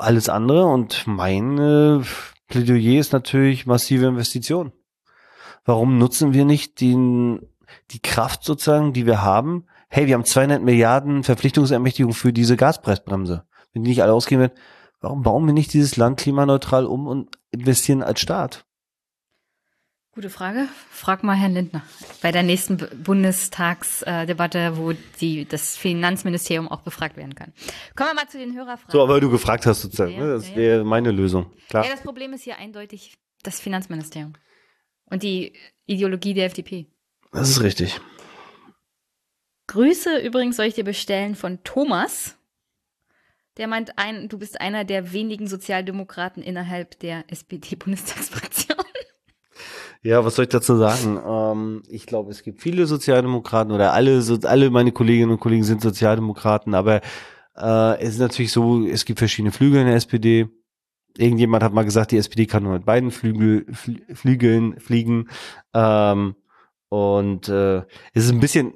alles andere. Und mein äh, Plädoyer ist natürlich massive Investitionen. Warum nutzen wir nicht den, die Kraft sozusagen, die wir haben? Hey, wir haben 200 Milliarden Verpflichtungsermächtigung für diese Gaspreisbremse. Wenn die nicht alle ausgehen werden, warum bauen wir nicht dieses Land klimaneutral um und investieren als Staat? Gute Frage. Frag mal Herrn Lindner bei der nächsten Bundestagsdebatte, wo die, das Finanzministerium auch befragt werden kann. Kommen wir mal zu den Hörerfragen. So, aber du gefragt hast sozusagen, Ja, ne? das ja, wäre meine Lösung. Klar. Ja, das Problem ist hier eindeutig das Finanzministerium und die Ideologie der FDP. Das ist richtig. Grüße übrigens soll ich dir bestellen von Thomas. Der meint, ein, du bist einer der wenigen Sozialdemokraten innerhalb der SPD-Bundestagsfraktion. Ja, was soll ich dazu sagen? Ähm, ich glaube, es gibt viele Sozialdemokraten oder alle, so, alle meine Kolleginnen und Kollegen sind Sozialdemokraten, aber äh, es ist natürlich so, es gibt verschiedene Flügel in der SPD. Irgendjemand hat mal gesagt, die SPD kann nur mit beiden Flügel, Fl Flügeln fliegen. Ähm, und äh, es ist ein bisschen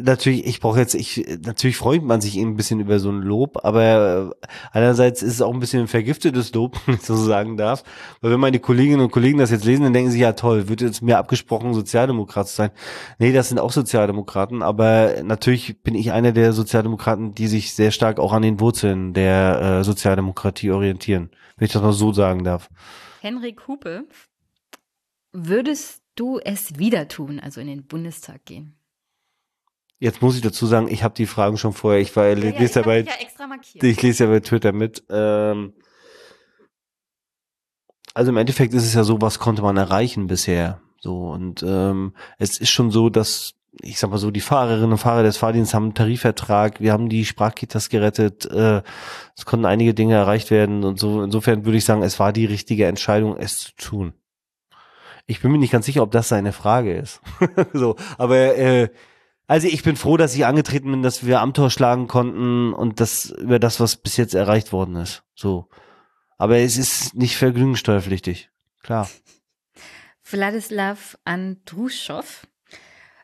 natürlich, ich brauche jetzt, ich natürlich freut man sich ein bisschen über so ein Lob, aber äh, einerseits ist es auch ein bisschen ein vergiftetes Lob, wenn ich so sagen darf. Weil wenn meine Kolleginnen und Kollegen das jetzt lesen, dann denken sie, ja toll, wird jetzt mir abgesprochen, Sozialdemokrat zu sein. Nee, das sind auch Sozialdemokraten, aber natürlich bin ich einer der Sozialdemokraten, die sich sehr stark auch an den Wurzeln der äh, Sozialdemokratie orientieren, wenn ich das mal so sagen darf. Henrik Hupe, würdest du es wieder tun, also in den Bundestag gehen? Jetzt muss ich dazu sagen, ich habe die Fragen schon vorher, ich war, Ja, ja, lese ja bei, ich lese ja bei Twitter mit. Ähm, also im Endeffekt ist es ja so, was konnte man erreichen bisher? So und ähm, es ist schon so, dass ich sag mal so, die Fahrerinnen und Fahrer des Fahrdienstes haben einen Tarifvertrag, wir haben die Sprachkitas gerettet, äh, es konnten einige Dinge erreicht werden und so. Insofern würde ich sagen, es war die richtige Entscheidung, es zu tun. Ich bin mir nicht ganz sicher, ob das seine Frage ist. so, aber äh, also ich bin froh, dass ich angetreten bin, dass wir Amtor schlagen konnten und das über das, was bis jetzt erreicht worden ist. So. Aber es ist nicht vergnügungssteuerpflichtig. Klar. Wladislav Andruschow.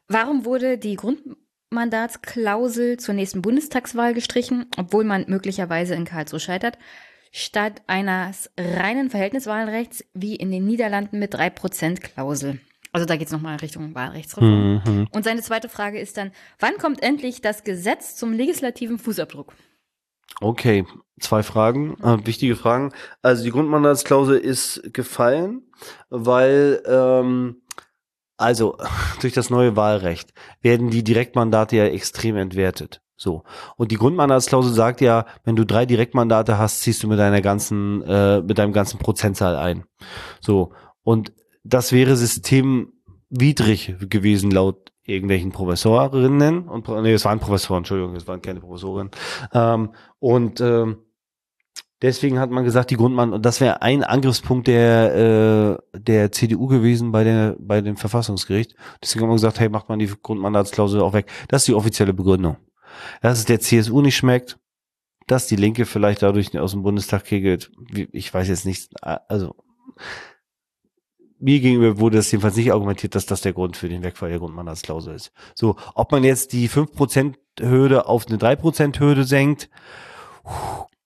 Warum wurde die Grundmandatsklausel zur nächsten Bundestagswahl gestrichen, obwohl man möglicherweise in Karlsruhe scheitert, statt eines reinen Verhältniswahlrechts wie in den Niederlanden mit 3%-Klausel? Also da geht es nochmal Richtung Wahlrechtsreform. Mhm. Und seine zweite Frage ist dann, wann kommt endlich das Gesetz zum legislativen Fußabdruck? Okay, zwei Fragen, äh, wichtige Fragen. Also die Grundmandatsklausel ist gefallen, weil ähm, also durch das neue Wahlrecht werden die Direktmandate ja extrem entwertet. So. Und die Grundmandatsklausel sagt ja, wenn du drei Direktmandate hast, ziehst du mit deiner ganzen, äh, mit deinem ganzen Prozentzahl ein. So. Und das wäre systemwidrig gewesen laut irgendwelchen Professorinnen und nee, es waren Professoren, Entschuldigung, es waren keine Professorinnen. Ähm, und ähm, deswegen hat man gesagt, die Grundmann und das wäre ein Angriffspunkt der äh, der CDU gewesen bei der bei dem Verfassungsgericht. Deswegen hat man gesagt, hey, macht man die Grundmandatsklausel auch weg. Das ist die offizielle Begründung. Dass es der CSU nicht schmeckt, dass die Linke vielleicht dadurch aus dem Bundestag kegelt. Ich weiß jetzt nicht, also mir gegenüber wurde das jedenfalls nicht argumentiert, dass das der Grund für den Wegfall der Grundmandatsklausel ist. So, ob man jetzt die 5%-Hürde auf eine 3%-Hürde senkt,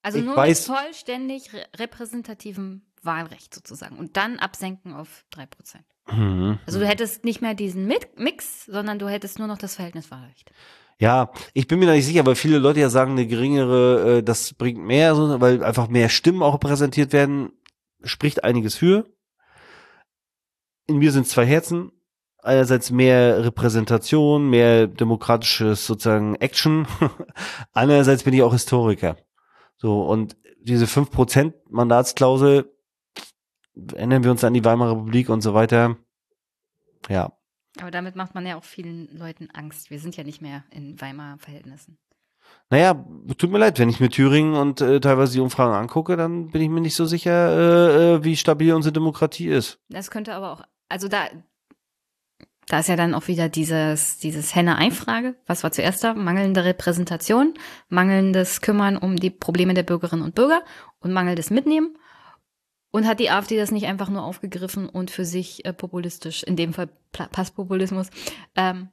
Also nur weiß- mit vollständig re repräsentativem Wahlrecht sozusagen und dann absenken auf 3%. hm, Also du hättest nicht mehr diesen Mi- Mix, sondern du hättest nur noch das Verhältniswahlrecht. Ja, ich bin mir da nicht sicher, weil viele Leute ja sagen, eine geringere, äh, das bringt mehr, weil einfach mehr Stimmen auch repräsentiert werden, spricht einiges für. In mir sind zwei Herzen. Einerseits mehr Repräsentation, mehr demokratisches sozusagen Action. Andererseits bin ich auch Historiker. So, und diese 5% Mandatsklausel, erinnern wir uns an die Weimarer Republik und so weiter. Ja, Aber damit macht man ja auch vielen Leuten Angst. Wir sind ja nicht mehr in Weimarer Verhältnissen. Naja, tut mir leid, wenn ich mir Thüringen und äh, teilweise die Umfragen angucke, dann bin ich mir nicht so sicher, äh, äh, wie stabil unsere Demokratie ist. Das könnte aber auch, also da, da ist ja dann auch wieder dieses, dieses Henne-Ei-Frage. Was war zuerst da? Mangelnde Repräsentation, mangelndes Kümmern um die Probleme der Bürgerinnen und Bürger und mangelndes Mitnehmen. Und hat die AfD das nicht einfach nur aufgegriffen und für sich äh, populistisch, in dem Fall Passpopulismus, ähm,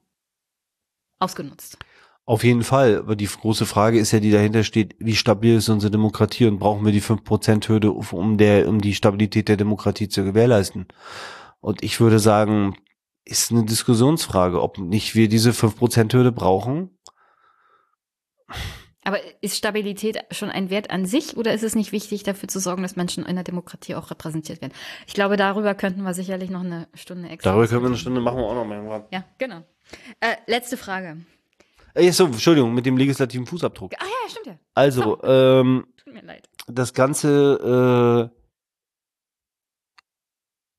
ausgenutzt? Auf jeden Fall. Aber die große Frage ist ja, die dahinter steht, wie stabil ist unsere Demokratie und brauchen wir die 5%-Hürde, um, der, um die Stabilität der Demokratie zu gewährleisten? Und ich würde sagen, ist eine Diskussionsfrage, ob nicht wir diese 5%-Hürde brauchen. Aber ist Stabilität schon ein Wert an sich oder ist es nicht wichtig, dafür zu sorgen, dass Menschen in der Demokratie auch repräsentiert werden? Ich glaube, darüber könnten wir sicherlich noch eine Stunde extra. Darüber können wir eine Stunde machen wir auch noch mal. Ja, genau. Äh, letzte Frage. Äh, so, Entschuldigung, mit dem legislativen Fußabdruck. Ah ja, stimmt ja. Also, ähm, Tut mir leid. das Ganze, äh,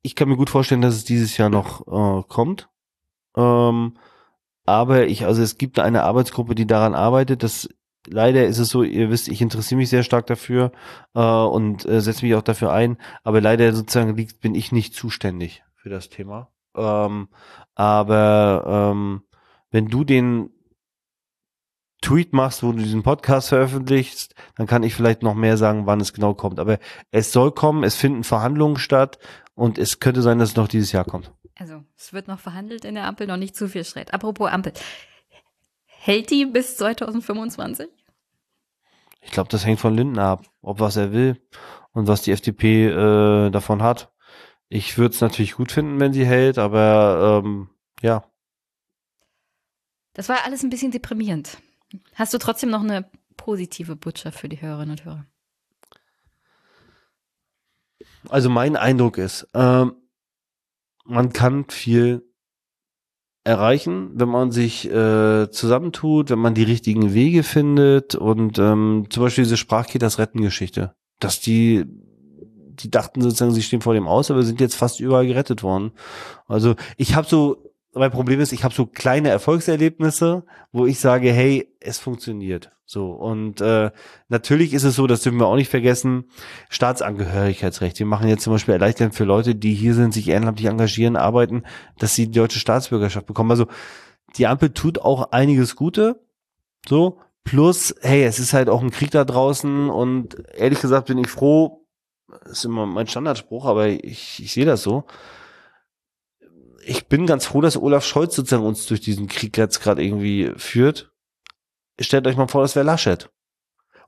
ich kann mir gut vorstellen, dass es dieses Jahr noch äh, kommt. Ähm, aber ich, also es gibt eine Arbeitsgruppe, die daran arbeitet. Das leider ist es so, ihr wisst, ich interessiere mich sehr stark dafür äh, und äh, setze mich auch dafür ein. Aber leider sozusagen liegt, bin ich nicht zuständig für das Thema. Ähm, aber ähm, wenn du den Tweet machst, wo du diesen Podcast veröffentlichst, dann kann ich vielleicht noch mehr sagen, wann es genau kommt. Aber es soll kommen, es finden Verhandlungen statt und es könnte sein, dass es noch dieses Jahr kommt. Also, es wird noch verhandelt in der Ampel, noch nicht zu viel Streit. Apropos Ampel. Hält die bis 2025? Ich glaube, das hängt von Lindner ab, ob was er will und was die FDP äh, davon hat. Ich würde es natürlich gut finden, wenn sie hält, aber ähm, ja, Das war alles ein bisschen deprimierend. Hast du trotzdem noch eine positive Botschaft für die Hörerinnen und Hörer? Also mein Eindruck ist, ähm, man kann viel erreichen, wenn man sich äh, zusammentut, wenn man die richtigen Wege findet und ähm, zum Beispiel diese Sprachkitas Retten-Geschichte, dass die die dachten sozusagen, sie stehen vor dem Aus, aber sind jetzt fast überall gerettet worden. Also ich habe so, mein Problem ist, ich habe so kleine Erfolgserlebnisse, wo ich sage, hey, es funktioniert. So und äh, natürlich ist es so, das dürfen wir auch nicht vergessen, Staatsangehörigkeitsrecht. Wir machen jetzt zum Beispiel Erleichterung für Leute, die hier sind, sich ehrenamtlich engagieren, arbeiten, dass sie die deutsche Staatsbürgerschaft bekommen. Also die Ampel tut auch einiges Gute. So plus, hey, es ist halt auch ein Krieg da draußen und ehrlich gesagt bin ich froh. Das ist immer mein Standardspruch, aber ich, ich sehe das so ich bin ganz froh, dass Olaf Scholz sozusagen uns durch diesen Krieg jetzt gerade irgendwie führt. Stellt euch mal vor, das wäre Laschet.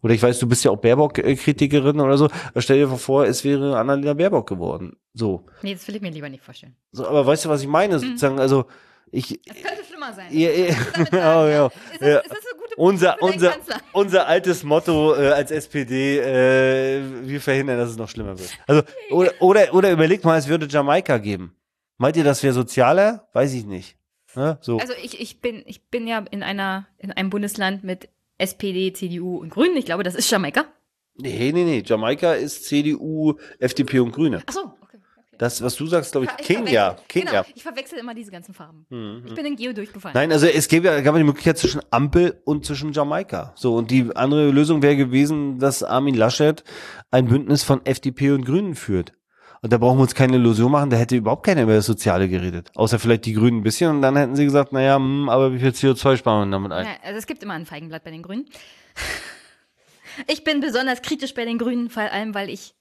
Oder ich weiß, du bist ja auch Baerbock-Kritikerin oder so. Stell dir vor, es wäre Annalena Baerbock geworden. So. Nee, das will ich mir lieber nicht vorstellen. so aber weißt du, was ich meine? Sozusagen, also ich. Es könnte schlimmer sein. Ja, ja. Oh, sagen, ja. Ist das, Ja. ist das eine gute Unser, unser, Kanzler? unser altes Motto äh, als SPD, äh, wir verhindern, dass es noch schlimmer wird. Also, oder, oder, oder überlegt mal, es würde Jamaika geben. Meint ihr, das wäre sozialer? Weiß ich nicht. Ne? So. Also ich, ich bin ich bin ja in einer in einem Bundesland mit SPD, CDU und Grünen. Ich glaube, das ist Jamaika. nee, nee, nee. Jamaika ist CDU, FDP und Grüne. Ach so, okay. okay. Das, was du sagst, glaube ich, Ich Kenia. Kenia. Genau, ich verwechsel immer diese ganzen Farben. Mhm. Ich bin in Geo durchgefallen. Nein, also es gäbe ja, gab ja die Möglichkeit zwischen Ampel und zwischen Jamaika. So, und die andere Lösung wäre gewesen, dass Armin Laschet ein Bündnis von FDP und Grünen führt. Und da brauchen wir uns keine Illusion machen, da hätte überhaupt keiner über das Soziale geredet. Außer vielleicht die Grünen ein bisschen und dann hätten sie gesagt, naja, hm, aber wie viel CO2 sparen wir damit ein? Ja, also es gibt immer ein Feigenblatt bei den Grünen. Ich bin besonders kritisch bei den Grünen, vor allem weil ich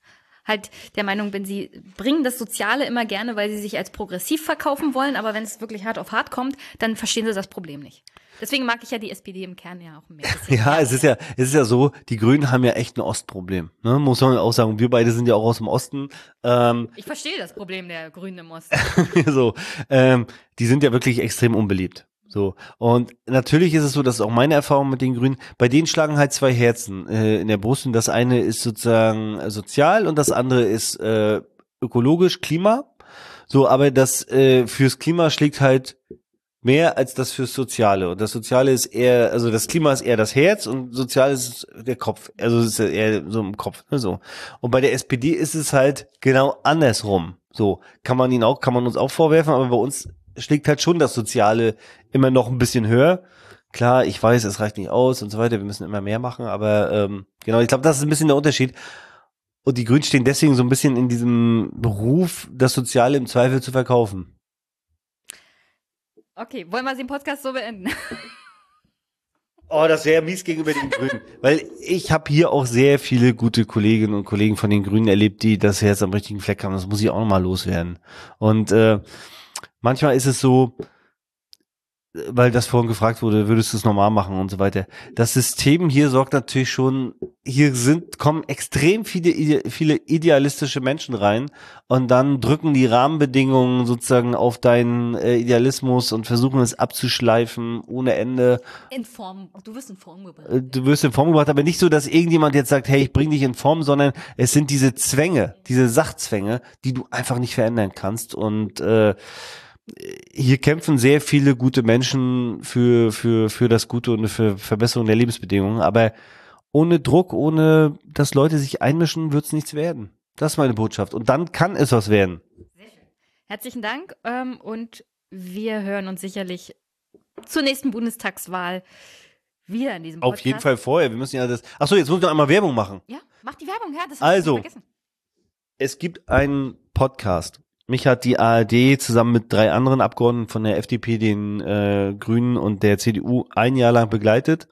halt der Meinung bin, sie bringen das Soziale immer gerne, weil sie sich als progressiv verkaufen wollen, aber wenn es wirklich hart auf hart kommt, dann verstehen sie das Problem nicht. Deswegen mag ich ja die SPD im Kern ja auch mehr. Ja, es ist ja, es ist ja so, die Grünen haben ja echt ein Ostproblem. Ne? Muss man auch sagen, wir beide sind ja auch aus dem Osten. Ähm, Ich verstehe das Problem der Grünen im Osten. so, ähm, die sind ja wirklich extrem unbeliebt. So. Und natürlich ist es so, das ist auch meine Erfahrung mit den Grünen, bei denen schlagen halt zwei Herzen äh, in der Brust und das eine ist sozusagen äh, sozial und das andere ist äh, ökologisch, Klima. So, aber das äh, fürs Klima schlägt halt mehr als das fürs Soziale. Und das Soziale ist eher, also das Klima ist eher das Herz und Sozial ist der Kopf. Also es ist eher so im Kopf. Ne, so. Und bei der SPD ist es halt genau andersrum. So kann man ihn auch, kann man uns auch vorwerfen, aber bei uns schlägt halt schon das Soziale immer noch ein bisschen höher. Klar, ich weiß, es reicht nicht aus und so weiter. Wir müssen immer mehr machen, aber ähm, genau, ich glaube, das ist ein bisschen der Unterschied. Und die Grünen stehen deswegen so ein bisschen in diesem Beruf, das Soziale im Zweifel zu verkaufen. Okay, wollen wir den Podcast so beenden? Oh, das wäre mies gegenüber den Grünen. Weil ich habe hier auch sehr viele gute Kolleginnen und Kollegen von den Grünen erlebt, die das Herz am richtigen Fleck haben. Das muss ich auch nochmal loswerden. Und äh, manchmal ist es so, weil das vorhin gefragt wurde, würdest du es normal machen und so weiter. Das System hier sorgt natürlich schon, hier sind, kommen extrem viele, viele idealistische Menschen rein und dann drücken die Rahmenbedingungen sozusagen auf deinen äh, Idealismus und versuchen es abzuschleifen ohne Ende. In Form, du wirst in Form gebracht. Äh, du wirst in Form gebracht, aber nicht so, dass irgendjemand jetzt sagt, hey, ich bring dich in Form, sondern es sind diese Zwänge, diese Sachzwänge, die du einfach nicht verändern kannst und äh, hier kämpfen sehr viele gute Menschen für, für, für das Gute und für Verbesserung der Lebensbedingungen, aber ohne Druck, ohne dass Leute sich einmischen, wird es nichts werden. Das ist meine Botschaft. Und dann kann es was werden. Herzlichen Dank ähm, und wir hören uns sicherlich zur nächsten Bundestagswahl wieder in diesem Auf Podcast. jeden Fall vorher. Wir müssen ja das. Achso, jetzt muss ich noch einmal Werbung machen. Ja, mach die Werbung, ja, das Also. vergessen. Es gibt einen Podcast. Mich hat die ARD zusammen mit drei anderen Abgeordneten von der FDP, den äh, Grünen und der CDU ein Jahr lang begleitet.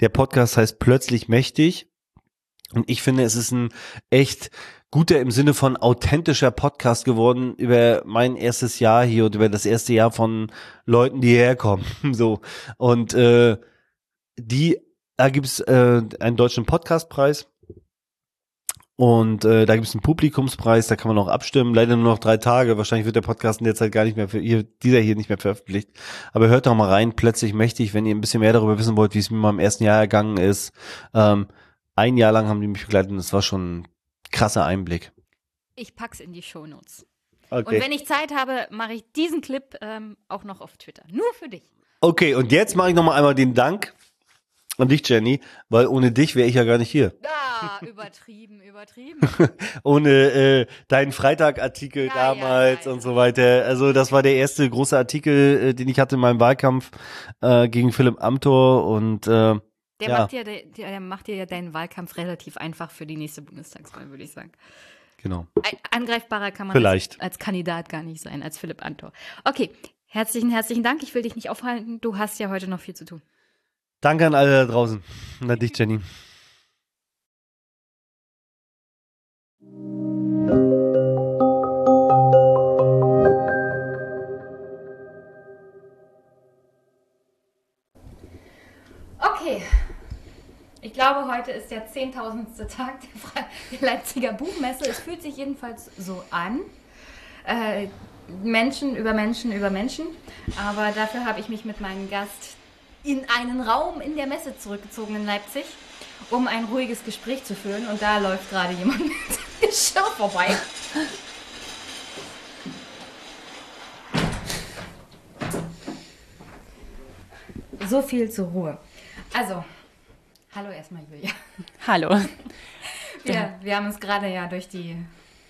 Der Podcast heißt Plötzlich mächtig. Und ich finde, es ist ein echt guter im Sinne von authentischer Podcast geworden über mein erstes Jahr hier und über das erste Jahr von Leuten, die hierher kommen. So. Und äh, die, da gibt's äh, einen deutschen Podcastpreis. Und äh, da gibt es einen Publikumspreis, da kann man auch abstimmen. Leider nur noch drei Tage. Wahrscheinlich wird der Podcast in der Zeit gar nicht mehr für ihr, dieser hier nicht mehr veröffentlicht. Aber hört doch mal rein, plötzlich mächtig, wenn ihr ein bisschen mehr darüber wissen wollt, wie es mir mal im ersten Jahr ergangen ist. Ähm, ein Jahr lang haben die mich begleitet und das war schon ein krasser Einblick. Ich pack's in die Shownotes. Okay. Und wenn ich Zeit habe, mache ich diesen Clip ähm, auch noch auf Twitter. Nur für dich. okay, und jetzt mache ich nochmal einmal den Dank an dich, Jenny, weil ohne dich wäre ich ja gar nicht hier. Ah, übertrieben, übertrieben. ohne äh, deinen Freitag-Artikel Ja, damals ja, ja, und so weiter. Also das war der erste große Artikel, äh, den ich hatte in meinem Wahlkampf äh, gegen Philipp Amthor und äh, Der, Ja. macht dir, der, der macht dir ja deinen Wahlkampf relativ einfach für die nächste Bundestagswahl, würde ich sagen. genau. Ein- Angreifbarer kann man Vielleicht. Als, als Kandidat gar nicht sein, als Philipp Antor. Okay, herzlichen, herzlichen Dank. Ich will dich nicht aufhalten. Du hast ja heute noch viel zu tun. Danke an alle da draußen und an dich, Jenny. Okay. Ich glaube, heute ist der 10.000. Tag der, Leipziger Buchmesse. Es fühlt sich jedenfalls so an. Äh, Menschen über Menschen über Menschen. Aber dafür habe ich mich mit meinem Gast in einen Raum in der Messe zurückgezogen in Leipzig, um ein ruhiges Gespräch zu führen. Und da läuft gerade jemand mit Geschirr vorbei. So viel zur Ruhe. Also, hallo erstmal, Julia. Hallo. Wir, wir haben uns gerade ja durch die,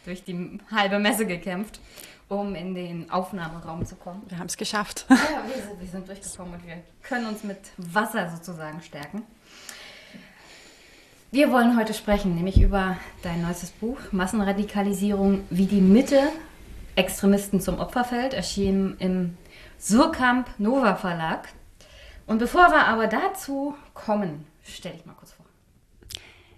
durch die halbe Messe gekämpft, um in den Aufnahmeraum zu kommen. Wir haben es geschafft. Ja, wir sind, wir sind durchgekommen und wir können uns mit Wasser sozusagen stärken. Wir wollen heute sprechen, nämlich über dein neuestes Buch Massenradikalisierung, wie die Mitte Extremisten zum Opfer fällt, erschienen im Surkamp Nova Verlag. Und bevor wir aber dazu kommen, stell dich mal kurz.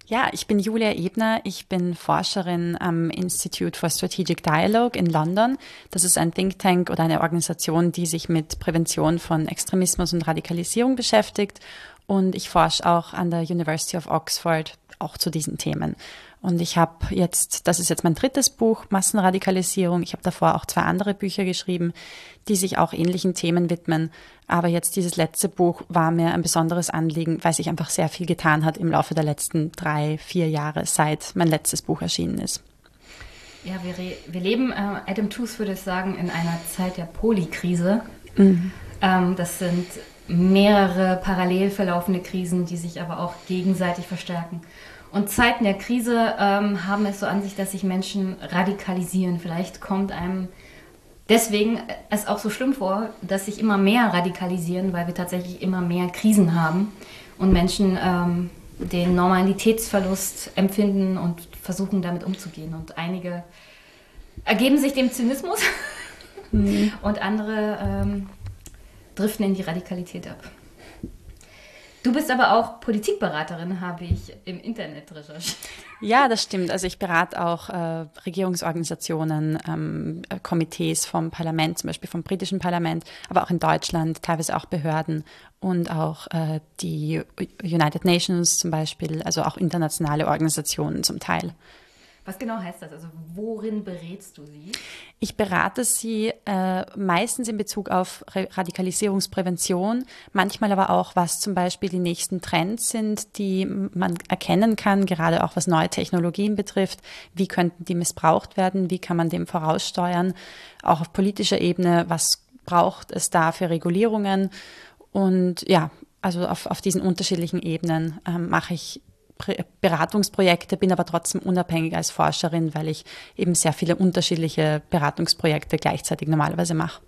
Ja, ich bin Julia Ebner. Ich bin Forscherin am Institute for Strategic Dialogue in London. Das ist ein Think Tank oder eine Organisation, die sich mit Prävention von Extremismus und Radikalisierung beschäftigt. Und ich forsche auch an der University of Oxford auch zu diesen Themen. Und ich habe jetzt, das ist jetzt mein drittes Buch, Massenradikalisierung. Ich habe davor auch zwei andere Bücher geschrieben, die sich auch ähnlichen Themen widmen. Aber jetzt dieses letzte Buch war mir ein besonderes Anliegen, weil sich einfach sehr viel getan hat im Laufe der letzten drei, vier Jahre, seit mein letztes Buch erschienen ist. Ja, wir, wir leben, äh, Adam Tooze würde ich sagen, in einer Zeit der Polykrise. Mhm. Ähm, das sind mehrere parallel verlaufende Krisen, die sich aber auch gegenseitig verstärken. Und Zeiten der Krise ähm, haben es so an sich, dass sich Menschen radikalisieren. Vielleicht kommt einem deswegen es auch so schlimm vor, dass sich immer mehr radikalisieren, weil wir tatsächlich immer mehr Krisen haben und Menschen ähm, den Normalitätsverlust empfinden und versuchen damit umzugehen. Und einige ergeben sich dem Zynismus mhm. und andere ähm, driften in die Radikalität ab. Du bist aber auch Politikberaterin, habe ich im Internet recherchiert. Ja, das stimmt. Also ich berate auch äh, Regierungsorganisationen, ähm, äh, Komitees vom Parlament, zum Beispiel vom britischen Parlament, aber auch in Deutschland, teilweise auch Behörden und auch äh, die United Nations zum Beispiel, also auch internationale Organisationen zum Teil. Was genau heißt das? Also worin berätst du sie? Ich berate sie äh, meistens in Bezug auf Radikalisierungsprävention, manchmal aber auch, was zum Beispiel die nächsten Trends sind, die man erkennen kann, gerade auch was neue Technologien betrifft. Wie könnten die missbraucht werden? Wie kann man dem voraussteuern? Auch auf politischer Ebene, was braucht es da für Regulierungen? Und ja, also auf, auf diesen unterschiedlichen Ebenen ähm, mache ich Beratungsprojekte, bin aber trotzdem unabhängig als Forscherin, weil ich eben sehr viele unterschiedliche Beratungsprojekte gleichzeitig normalerweise mache.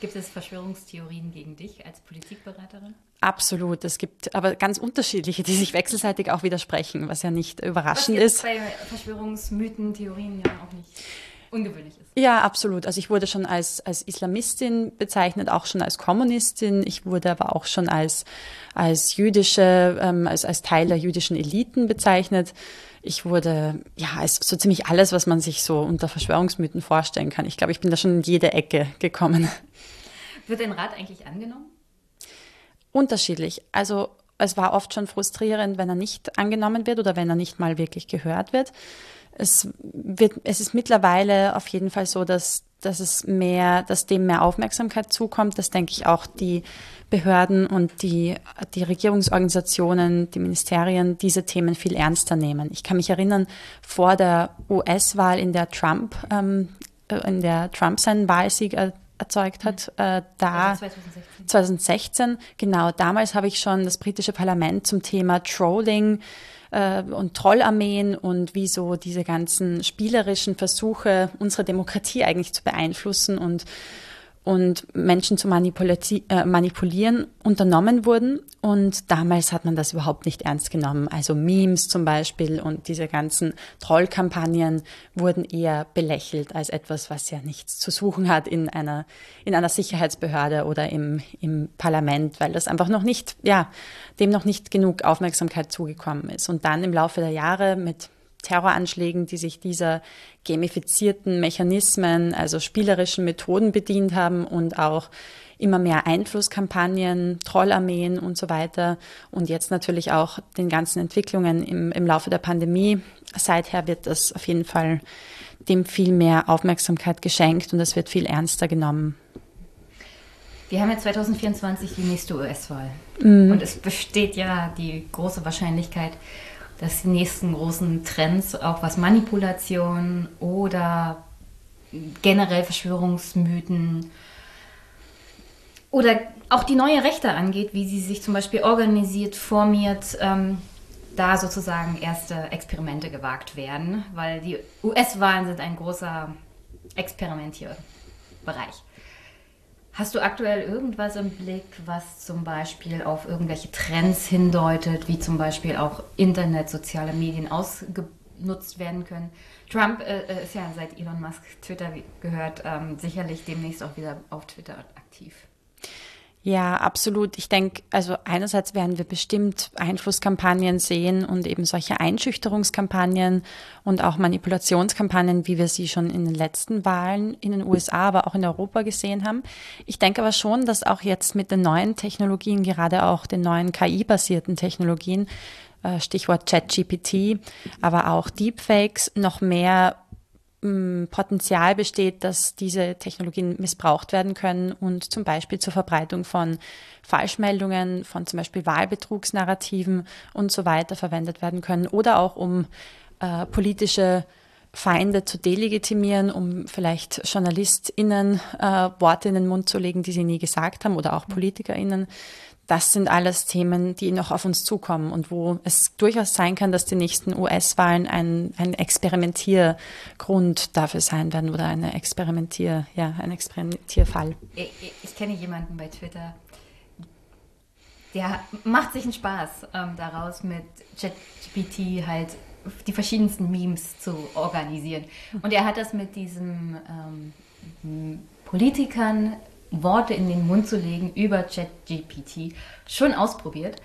Gibt es Verschwörungstheorien gegen dich als Politikberaterin? Absolut. Es gibt aber ganz unterschiedliche, die sich wechselseitig auch widersprechen, was ja nicht überraschend was ist. Bei Verschwörungsmythen, Theorien ja auch nicht ungewöhnlich ist. Ja, absolut. Also ich wurde schon als, als Islamistin bezeichnet, auch schon als Kommunistin. Ich wurde aber auch schon als, als jüdische, ähm, als, als Teil der jüdischen Eliten bezeichnet. Ich wurde, ja, als so ziemlich alles, was man sich so unter Verschwörungsmythen vorstellen kann. Ich glaube, ich bin da schon in jede Ecke gekommen. Wird dein Rat eigentlich angenommen? Unterschiedlich. Also es war oft schon frustrierend, wenn er nicht angenommen wird oder wenn er nicht mal wirklich gehört wird es wird, es ist mittlerweile auf jeden Fall so, dass, dass es mehr, dass dem mehr Aufmerksamkeit zukommt. Das denke ich auch die Behörden und die, die Regierungsorganisationen, die Ministerien diese Themen viel ernster nehmen. Ich kann mich erinnern, vor der US-Wahl, in der Trump, ähm, äh, in der Trump seinen Wahlsieg erzeugt hat, äh, da also 2016. 2016, genau, damals habe ich schon das britische Parlament zum Thema Trolling äh, und Trollarmeen und wie so diese ganzen spielerischen Versuche, unsere Demokratie eigentlich zu beeinflussen und und Menschen zu äh, manipulieren unternommen wurden. Und damals hat man das überhaupt nicht ernst genommen. Also Memes zum Beispiel und diese ganzen Trollkampagnen wurden eher belächelt als etwas, was ja nichts zu suchen hat in einer, in einer Sicherheitsbehörde oder im, im Parlament, weil das einfach noch nicht, ja, dem noch nicht genug Aufmerksamkeit zugekommen ist. Und dann im Laufe der Jahre mit Terroranschlägen, die sich dieser gamifizierten Mechanismen, also spielerischen Methoden bedient haben und auch immer mehr Einflusskampagnen, Trollarmeen und so weiter. Und jetzt natürlich auch den ganzen Entwicklungen im, im Laufe der Pandemie. Seither wird das auf jeden Fall dem viel mehr Aufmerksamkeit geschenkt und es wird viel ernster genommen. Wir haben ja 2024 die nächste US-Wahl. Und es besteht ja die große Wahrscheinlichkeit, dass die nächsten großen Trends, auch was Manipulation oder generell Verschwörungsmythen oder auch die neue Rechte angeht, wie sie sich zum Beispiel organisiert, formiert, ähm, da sozusagen erste Experimente gewagt werden, weil die US-Wahlen sind ein großer Experimentierbereich. Hast du aktuell irgendwas im Blick, was zum Beispiel auf irgendwelche Trends hindeutet, wie zum Beispiel auch Internet, soziale Medien ausgenutzt werden können? Trump äh, ist ja seit Elon Musk Twitter gehört, ähm, sicherlich demnächst auch wieder auf Twitter aktiv. Ja, absolut. Ich denke, also einerseits werden wir bestimmt Einflusskampagnen sehen und eben solche Einschüchterungskampagnen und auch Manipulationskampagnen, wie wir sie schon in den letzten Wahlen in den USA, aber auch in Europa gesehen haben. Ich denke aber schon, dass auch jetzt mit den neuen Technologien, gerade auch den neuen KI-basierten Technologien, äh, Stichwort ChatGPT, aber auch Deepfakes noch mehr Potenzial besteht, dass diese Technologien missbraucht werden können und zum Beispiel zur Verbreitung von Falschmeldungen, von zum Beispiel Wahlbetrugsnarrativen und so weiter verwendet werden können oder auch um äh, politische Feinde zu delegitimieren, um vielleicht JournalistInnen äh, Worte in den Mund zu legen, die sie nie gesagt haben oder auch PolitikerInnen das sind alles Themen, die noch auf uns zukommen und wo es durchaus sein kann, dass die nächsten US-Wahlen ein, ein Experimentiergrund dafür sein werden oder eine Experimentier, ja, ein Experimentierfall. Ich, ich kenne jemanden bei Twitter, der macht sich einen Spaß ähm, daraus, mit ChatGPT halt die verschiedensten Memes zu organisieren. Und er hat das mit diesen ähm, Politikern Worte in den Mund zu legen über ChatGPT schon ausprobiert.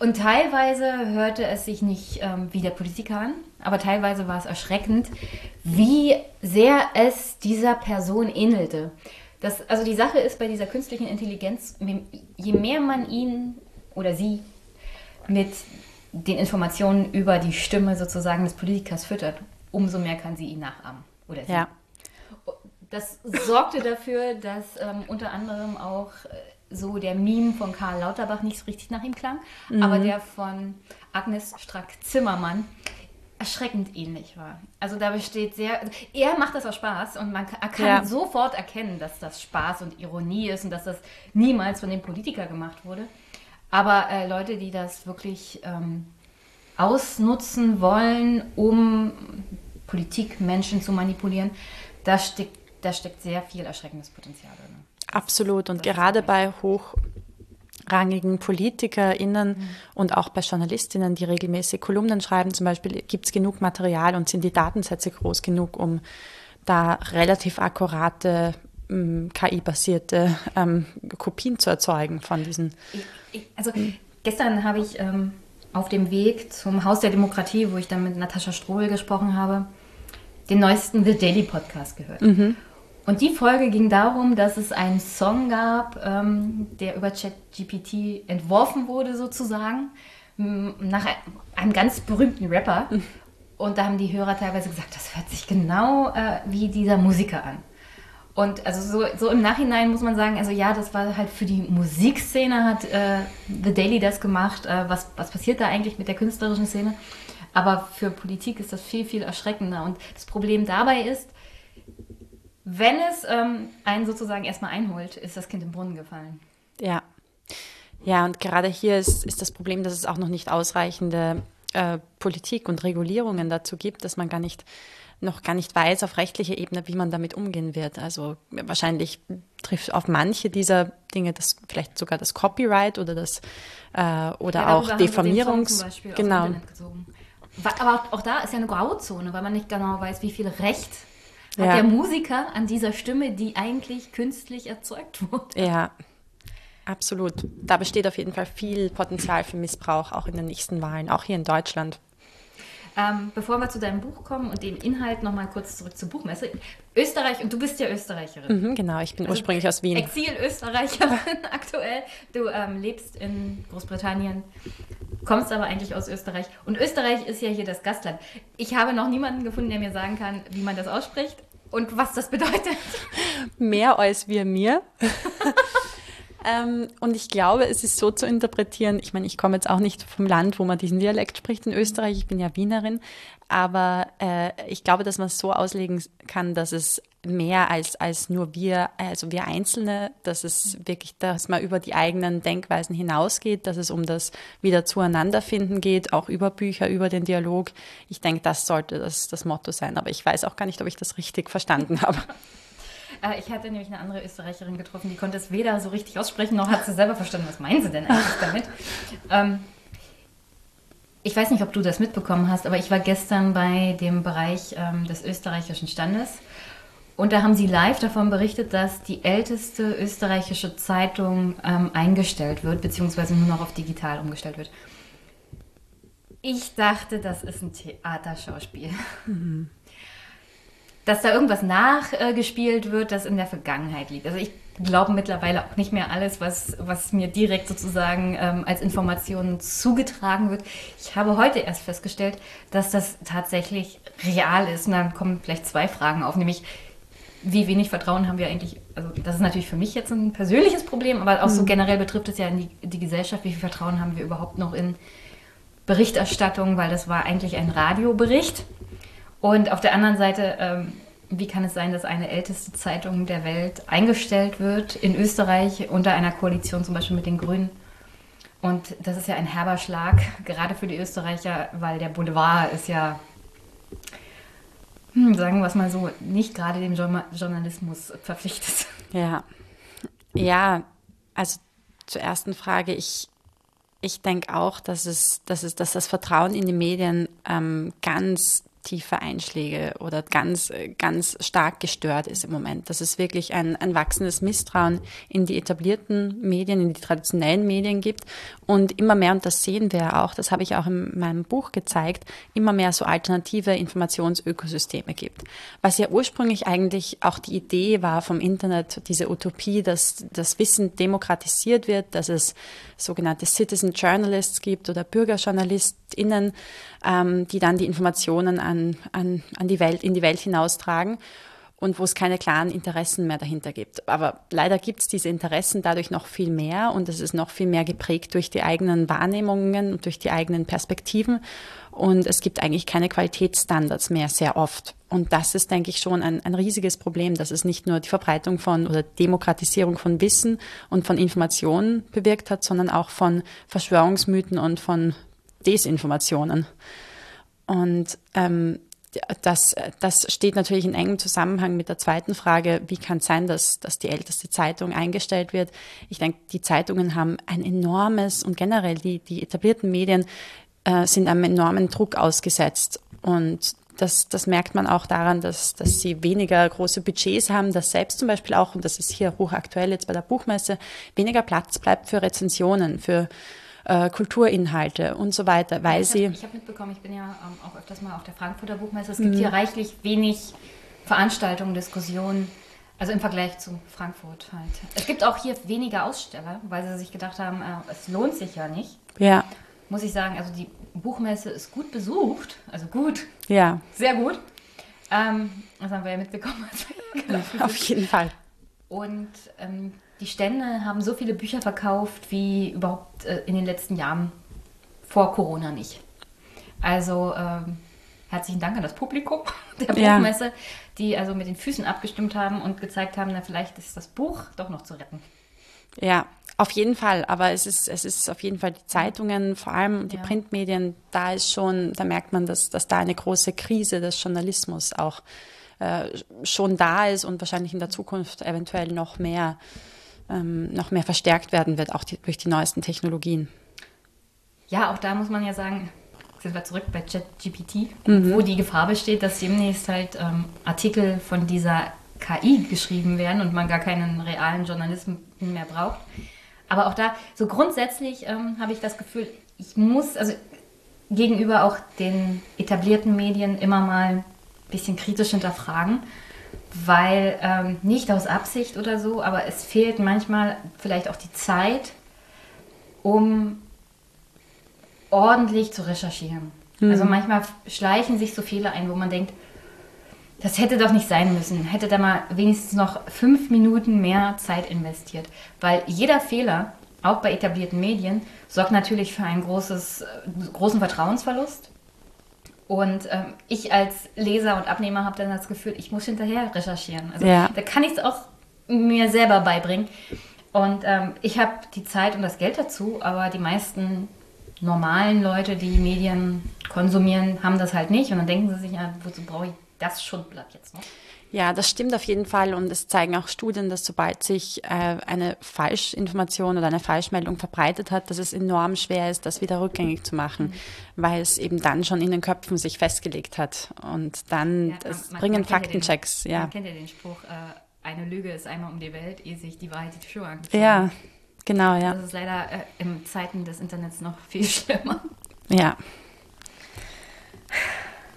Und teilweise hörte es sich nicht ähm, wie der Politiker an, aber teilweise war es erschreckend, wie sehr es dieser Person ähnelte. Das, also die Sache ist bei dieser künstlichen Intelligenz, je mehr man ihn oder sie mit den Informationen über die Stimme sozusagen des Politikers füttert, umso mehr kann sie ihn nachahmen. Oder sie. Ja. Das sorgte dafür, dass ähm, unter anderem auch äh, so der Meme von Karl Lauterbach nicht so richtig nach ihm klang, mhm. aber der von Agnes Strack-Zimmermann erschreckend ähnlich war. Also da besteht sehr, er macht das aus Spaß und man kann ja. sofort erkennen, dass das Spaß und Ironie ist und dass das niemals von dem Politiker gemacht wurde. Aber äh, Leute, die das wirklich ähm, ausnutzen wollen, um Politik, Menschen zu manipulieren, da steckt da steckt sehr viel erschreckendes Potenzial drin. Absolut. Und gerade bei hochrangigen PolitikerInnen mhm. und auch bei JournalistInnen, die regelmäßig Kolumnen schreiben, zum Beispiel, gibt es genug Material und sind die Datensätze groß genug, um da relativ akkurate ähm, KI-basierte ähm, Kopien zu erzeugen von diesen. Ich, ich, also mhm. gestern habe ich ähm, auf dem Weg zum Haus der Demokratie, wo ich dann mit Natascha Strohl gesprochen habe, den neuesten The Daily Podcast gehört. Mhm. Und die Folge ging darum, dass es einen Song gab, ähm, der über ChatGPT entworfen wurde, sozusagen, nach einem ganz berühmten Rapper. Und da haben die Hörer teilweise gesagt, das hört sich genau äh, wie dieser Musiker an. Und also so, so im Nachhinein muss man sagen, also ja, das war halt für die Musikszene hat äh, The Daily das gemacht. Äh, was, was passiert da eigentlich mit der künstlerischen Szene? Aber für Politik ist das viel, viel erschreckender. Und das Problem dabei ist, wenn es ähm, einen sozusagen erstmal einholt, ist das Kind im Brunnen gefallen. Ja. Ja, und gerade hier ist, ist das Problem, dass es auch noch nicht ausreichende äh, Politik und Regulierungen dazu gibt, dass man gar nicht noch gar nicht weiß auf rechtlicher Ebene, wie man damit umgehen wird. Also wahrscheinlich trifft auf manche dieser Dinge das vielleicht sogar das Copyright oder das äh, oder ja, auch Diffamierungs genau. Aber auch, auch da ist ja eine Grauzone, weil man nicht genau weiß, wie viel Recht hat ja. der Musiker an dieser Stimme, die eigentlich künstlich erzeugt wurde. Ja, absolut. Da besteht auf jeden Fall viel Potenzial für Missbrauch, auch in den nächsten Wahlen, auch hier in Deutschland. Ähm, bevor wir zu deinem Buch kommen und dem Inhalt nochmal kurz zurück zur Buchmesse. Österreich, und du bist ja Österreicherin. Mhm, genau, ich bin also ursprünglich aus Wien. Exil-Österreicherin aktuell. Du ähm, lebst in Großbritannien. kommst aber eigentlich aus Österreich. Und Österreich ist ja hier das Gastland. Ich habe noch niemanden gefunden, der mir sagen kann, wie man das ausspricht und was das bedeutet. Mehr als wir mir. ähm, und ich glaube, es ist so zu interpretieren, ich meine, ich komme jetzt auch nicht vom Land, wo man diesen Dialekt spricht in Österreich, ich bin ja Wienerin, aber äh, ich glaube, dass man es so auslegen kann, dass es mehr als, als nur wir, also wir Einzelne, dass es wirklich, dass man über die eigenen Denkweisen hinausgeht, dass es um das wieder zueinanderfinden geht, auch über Bücher, über den Dialog. Ich denke, das sollte das, das Motto sein. Aber ich weiß auch gar nicht, ob ich das richtig verstanden habe. Äh, ich hatte nämlich eine andere Österreicherin getroffen, die konnte es weder so richtig aussprechen, noch hat sie selber verstanden, was meinen sie denn eigentlich damit. Ähm, ich weiß nicht, ob du das mitbekommen hast, aber ich war gestern bei dem Bereich ähm, des österreichischen Standes und da haben sie live davon berichtet, dass die älteste österreichische Zeitung ähm, eingestellt wird, beziehungsweise nur noch auf digital umgestellt wird. Ich dachte, das ist ein Theaterschauspiel. Mhm. Dass da irgendwas nachgespielt wird, das in der Vergangenheit liegt. Also ich glaube mittlerweile auch nicht mehr alles, was, was mir direkt sozusagen ähm, als Information zugetragen wird. Ich habe heute erst festgestellt, dass das tatsächlich real ist. Und dann kommen vielleicht zwei Fragen auf, nämlich wie wenig Vertrauen haben wir eigentlich, also das ist natürlich für mich jetzt ein persönliches Problem, aber auch so mhm. generell betrifft es ja die, die Gesellschaft, wie viel Vertrauen haben wir überhaupt noch in Berichterstattung, weil das war eigentlich ein Radiobericht. Und auf der anderen Seite, ähm, wie kann es sein, dass eine älteste Zeitung der Welt eingestellt wird in Österreich unter einer Koalition zum Beispiel mit den Grünen? Und das ist ja ein herber Schlag, gerade für die Österreicher, weil der Boulevard ist ja, hm, sagen wir es mal so, nicht gerade dem Journalismus verpflichtet. Ja, ja, also zur ersten Frage, ich, ich denke auch, dass, es, dass, es, dass das Vertrauen in die Medien ähm, ganz tiefe Einschläge oder ganz, ganz stark gestört ist im Moment. Dass es wirklich ein, ein wachsendes Misstrauen in die etablierten Medien, in die traditionellen Medien gibt und immer mehr, und das sehen wir auch, das habe ich auch in meinem Buch gezeigt, immer mehr so alternative Informationsökosysteme gibt. Was ja ursprünglich eigentlich auch die Idee war vom Internet, diese Utopie, dass das Wissen demokratisiert wird, dass es sogenannte Citizen Journalists gibt oder BürgerjournalistInnen, ähm, die dann die Informationen an, an, an die Welt, in die Welt hinaustragen und wo es keine klaren Interessen mehr dahinter gibt. Aber leider gibt es diese Interessen dadurch noch viel mehr und es ist noch viel mehr geprägt durch die eigenen Wahrnehmungen und durch die eigenen Perspektiven. Und es gibt eigentlich keine Qualitätsstandards mehr sehr oft. Und das ist, denke ich, schon ein, ein riesiges Problem, dass es nicht nur die Verbreitung von oder Demokratisierung von Wissen und von Informationen bewirkt hat, sondern auch von Verschwörungsmythen und von Desinformationen. Und ähm, das, das steht natürlich in engem Zusammenhang mit der zweiten Frage, wie kann es sein, dass, dass die älteste Zeitung eingestellt wird? Ich denke, die Zeitungen haben ein enormes und generell die, die etablierten Medien äh, sind einem enormen Druck ausgesetzt. Und das, das merkt man auch daran, dass, dass sie weniger große Budgets haben, dass selbst zum Beispiel auch, und das ist hier hochaktuell jetzt bei der Buchmesse, weniger Platz bleibt für Rezensionen, für äh, Kulturinhalte und so weiter, weil ich sie. Hab, ich habe mitbekommen, ich bin ja ähm, auch öfters mal auf der Frankfurter Buchmesse. Es gibt mhm. hier reichlich wenig Veranstaltungen, Diskussionen. Also im Vergleich zu Frankfurt halt. Es gibt auch hier weniger Aussteller, weil sie sich gedacht haben, äh, es lohnt sich ja nicht. Ja. Muss ich sagen, also die Buchmesse ist gut besucht. Also gut. Ja. Sehr gut. Ähm, das haben wir ja mitbekommen. Auf jeden Fall. Und ähm, die Stände haben so viele Bücher verkauft wie überhaupt äh, in den letzten Jahren vor Corona nicht. Also ähm, herzlichen Dank an das Publikum der Buchmesse, ja. die also mit den Füßen abgestimmt haben und gezeigt haben, na vielleicht ist das Buch doch noch zu retten. Ja, auf jeden Fall. Aber es ist, es ist auf jeden Fall die Zeitungen, vor allem die ja. Printmedien, da ist schon, da merkt man, dass, dass da eine große Krise des Journalismus auch äh, schon da ist und wahrscheinlich in der Zukunft eventuell noch mehr ähm, noch mehr verstärkt werden wird, auch die, durch die neuesten Technologien. Ja, auch da muss man ja sagen, sind wir zurück bei ChatGPT, mhm. wo die Gefahr besteht, dass demnächst halt ähm, Artikel von dieser KI geschrieben werden und man gar keinen realen Journalismus mehr braucht. Aber auch da, so grundsätzlich ähm, habe ich das Gefühl, ich muss, also gegenüber auch den etablierten Medien immer mal ein bisschen kritisch hinterfragen weil ähm, nicht aus Absicht oder so, aber es fehlt manchmal vielleicht auch die Zeit, um ordentlich zu recherchieren. Also manchmal schleichen sich so Fehler ein, wo man denkt, das hätte doch nicht sein müssen. Hätte da mal wenigstens noch fünf Minuten mehr Zeit investiert. Weil jeder Fehler, auch bei etablierten Medien, sorgt natürlich für einen großes, äh, großen Vertrauensverlust. Und ähm, ich als Leser und Abnehmer habe dann das Gefühl, ich muss hinterher recherchieren. Also Ja. da kann ich es auch mir selber beibringen. Und ähm, ich habe die Zeit und das Geld dazu, aber die meisten normalen Leute, die Medien konsumieren, haben das halt nicht. Und dann denken sie sich, ja, wozu brauche ich das Schundblatt jetzt noch? Ja, das stimmt auf jeden Fall und es zeigen auch Studien, dass sobald sich äh, eine Falschinformation oder eine Falschmeldung verbreitet hat, dass es enorm schwer ist, das wieder rückgängig zu machen, weil es eben dann schon in den Köpfen sich festgelegt hat und dann Ja, es man- bringen man kennt ja den- Faktenchecks, ja. Man kennt ja den Spruch, äh, eine Lüge ist einmal um die Welt, ehe sich die Wahrheit die Schuhe angezogen Ja, genau, ja, Das ist leider äh, in Zeiten des Internets noch viel schlimmer. ja.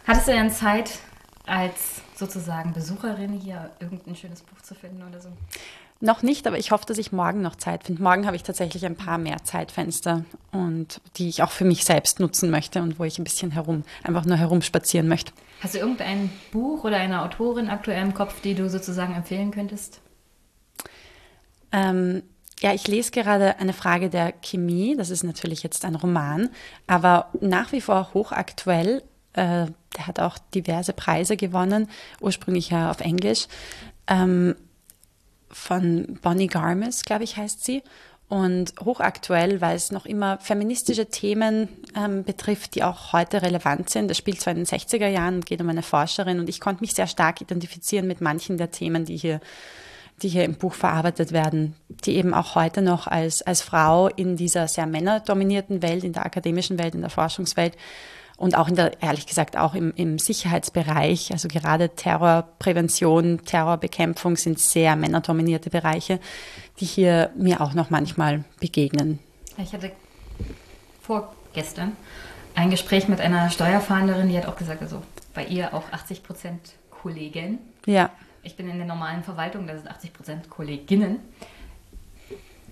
Hattest du denn Zeit, als sozusagen Besucherin hier irgendein schönes Buch zu finden oder so? Noch nicht, aber ich hoffe, dass ich morgen noch Zeit finde. Morgen habe ich tatsächlich ein paar mehr Zeitfenster und die ich auch für mich selbst nutzen möchte und wo ich ein bisschen herum, einfach nur herumspazieren möchte. Hast du irgendein Buch oder eine Autorin aktuell im Kopf, die du sozusagen empfehlen könntest? Ähm, ja, ich lese gerade eine Frage der Chemie. Das ist natürlich jetzt ein Roman, aber nach wie vor hochaktuell. Äh, der hat auch diverse Preise gewonnen, ursprünglich ja auf Englisch. Ähm, von Bonnie Garmis, glaube ich, heißt sie. Und hochaktuell, weil es noch immer feministische Themen ähm, betrifft, die auch heute relevant sind. Das spielt zwar in den 60er Jahren und geht um eine Forscherin und ich konnte mich sehr stark identifizieren mit manchen der Themen, die hier, die hier im Buch verarbeitet werden, die eben auch heute noch als, als Frau in dieser sehr männerdominierten Welt, in der akademischen Welt, in der Forschungswelt und auch in der, ehrlich gesagt, auch im, im Sicherheitsbereich, also gerade Terrorprävention, Terrorbekämpfung sind sehr männerdominierte Bereiche, die hier mir auch noch manchmal begegnen. Ich hatte vorgestern ein Gespräch mit einer Steuerfahnderin, die hat auch gesagt, also bei ihr auch 80 Prozent Kollegen. Ja, Ich bin in der normalen Verwaltung, das sind 80 Prozent Kolleginnen.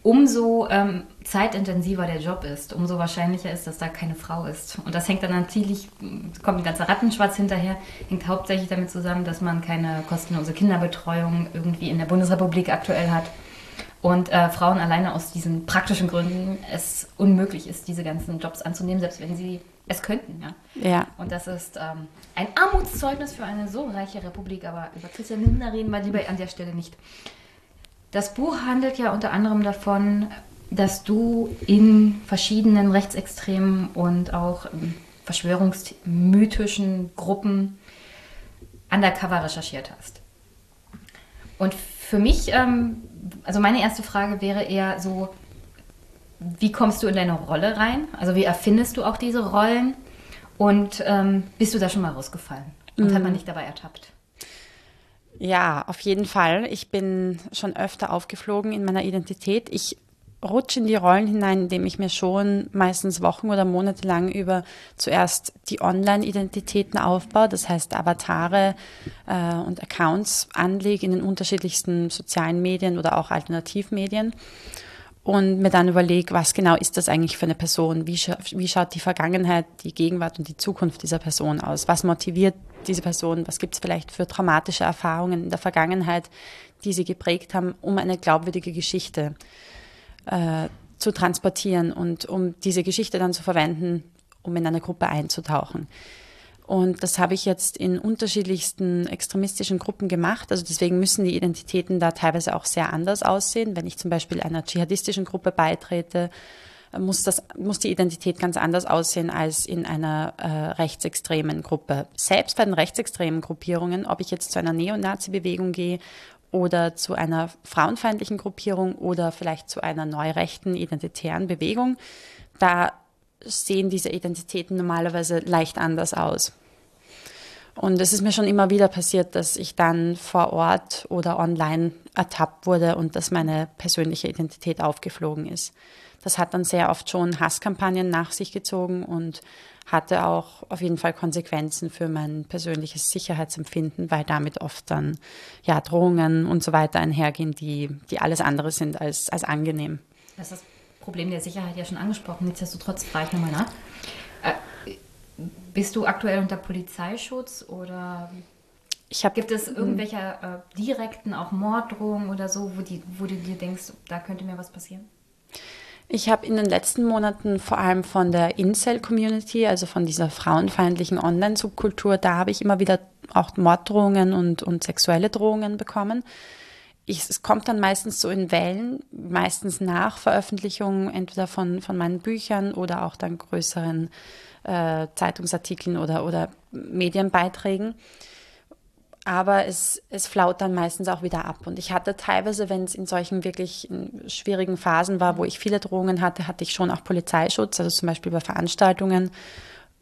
Umso ähm, zeitintensiver der Job ist, umso wahrscheinlicher ist, dass da keine Frau ist. Und das hängt dann natürlich, kommt ein ganzer Rattenschwarz hinterher, hängt hauptsächlich damit zusammen, dass man keine kostenlose Kinderbetreuung irgendwie in der Bundesrepublik aktuell hat. Und äh, Frauen alleine aus diesen praktischen Gründen es unmöglich ist, diese ganzen Jobs anzunehmen, selbst wenn sie es könnten. Ja. ja, Und das ist ähm, ein Armutszeugnis für eine so reiche Republik, aber über Christian Lindner reden wir lieber an der Stelle nicht. Das Buch handelt ja unter anderem davon, dass du in verschiedenen rechtsextremen und auch ähm, verschwörungsmythischen Gruppen undercover recherchiert hast. Und für mich, ähm, also meine erste Frage wäre eher so, wie kommst du in deine Rolle rein? Also wie erfindest du auch diese Rollen? Und ähm, bist du da schon mal rausgefallen? Und hat man dich dabei ertappt? Ja, auf jeden Fall. Ich bin schon öfter aufgeflogen in meiner Identität. Ich rutsche in die Rollen hinein, indem ich mir schon meistens Wochen oder Monate lang über zuerst die Online-Identitäten aufbaue, das heißt Avatare äh, und Accounts anlege in den unterschiedlichsten sozialen Medien oder auch Alternativmedien und mir dann überlege, was genau ist das eigentlich für eine Person? Wie, scha wie schaut die Vergangenheit, die Gegenwart und die Zukunft dieser Person aus? Was motiviert diese Person? Was gibt es vielleicht für traumatische Erfahrungen in der Vergangenheit, die sie geprägt haben, um eine glaubwürdige Geschichte äh, zu transportieren und um diese Geschichte dann zu verwenden, um in eine Gruppe einzutauchen. Und das habe ich jetzt in unterschiedlichsten extremistischen Gruppen gemacht. Also deswegen müssen die Identitäten da teilweise auch sehr anders aussehen. Wenn ich zum Beispiel einer dschihadistischen Gruppe beitrete, muss, das, muss die Identität ganz anders aussehen als in einer äh, rechtsextremen Gruppe. Selbst bei den rechtsextremen Gruppierungen, ob ich jetzt zu einer Neonazi-Bewegung gehe oder zu einer frauenfeindlichen Gruppierung oder vielleicht zu einer neurechten identitären Bewegung, da sehen diese Identitäten normalerweise leicht anders aus. Und es ist mir schon immer wieder passiert, dass ich dann vor Ort oder online ertappt wurde und dass meine persönliche Identität aufgeflogen ist. Das hat dann sehr oft schon Hasskampagnen nach sich gezogen und hatte auch auf jeden Fall Konsequenzen für mein persönliches Sicherheitsempfinden, weil damit oft dann ja Drohungen und so weiter einhergehen, die, die alles andere sind als, als angenehm. Das das Problem der Sicherheit ja schon angesprochen. Nichtsdestotrotz frage ich nochmal nach. Äh, bist du aktuell unter Polizeischutz oder hab, gibt es irgendwelche äh, direkten auch Morddrohungen oder so, wo, die, wo du dir denkst, da könnte mir was passieren? Ich habe in den letzten Monaten vor allem von der Incel-Community, also von dieser frauenfeindlichen Online-Subkultur, da habe ich immer wieder auch Morddrohungen und, und sexuelle Drohungen bekommen. Ich, es kommt dann meistens so in Wellen, meistens nach Veröffentlichung entweder von, von meinen Büchern oder auch dann größeren äh, Zeitungsartikeln oder, oder Medienbeiträgen aber es, es flaut dann meistens auch wieder ab. Und ich hatte teilweise, wenn es in solchen wirklich äh, schwierigen Phasen war, wo ich viele Drohungen hatte, hatte ich schon auch Polizeischutz, also zum Beispiel bei Veranstaltungen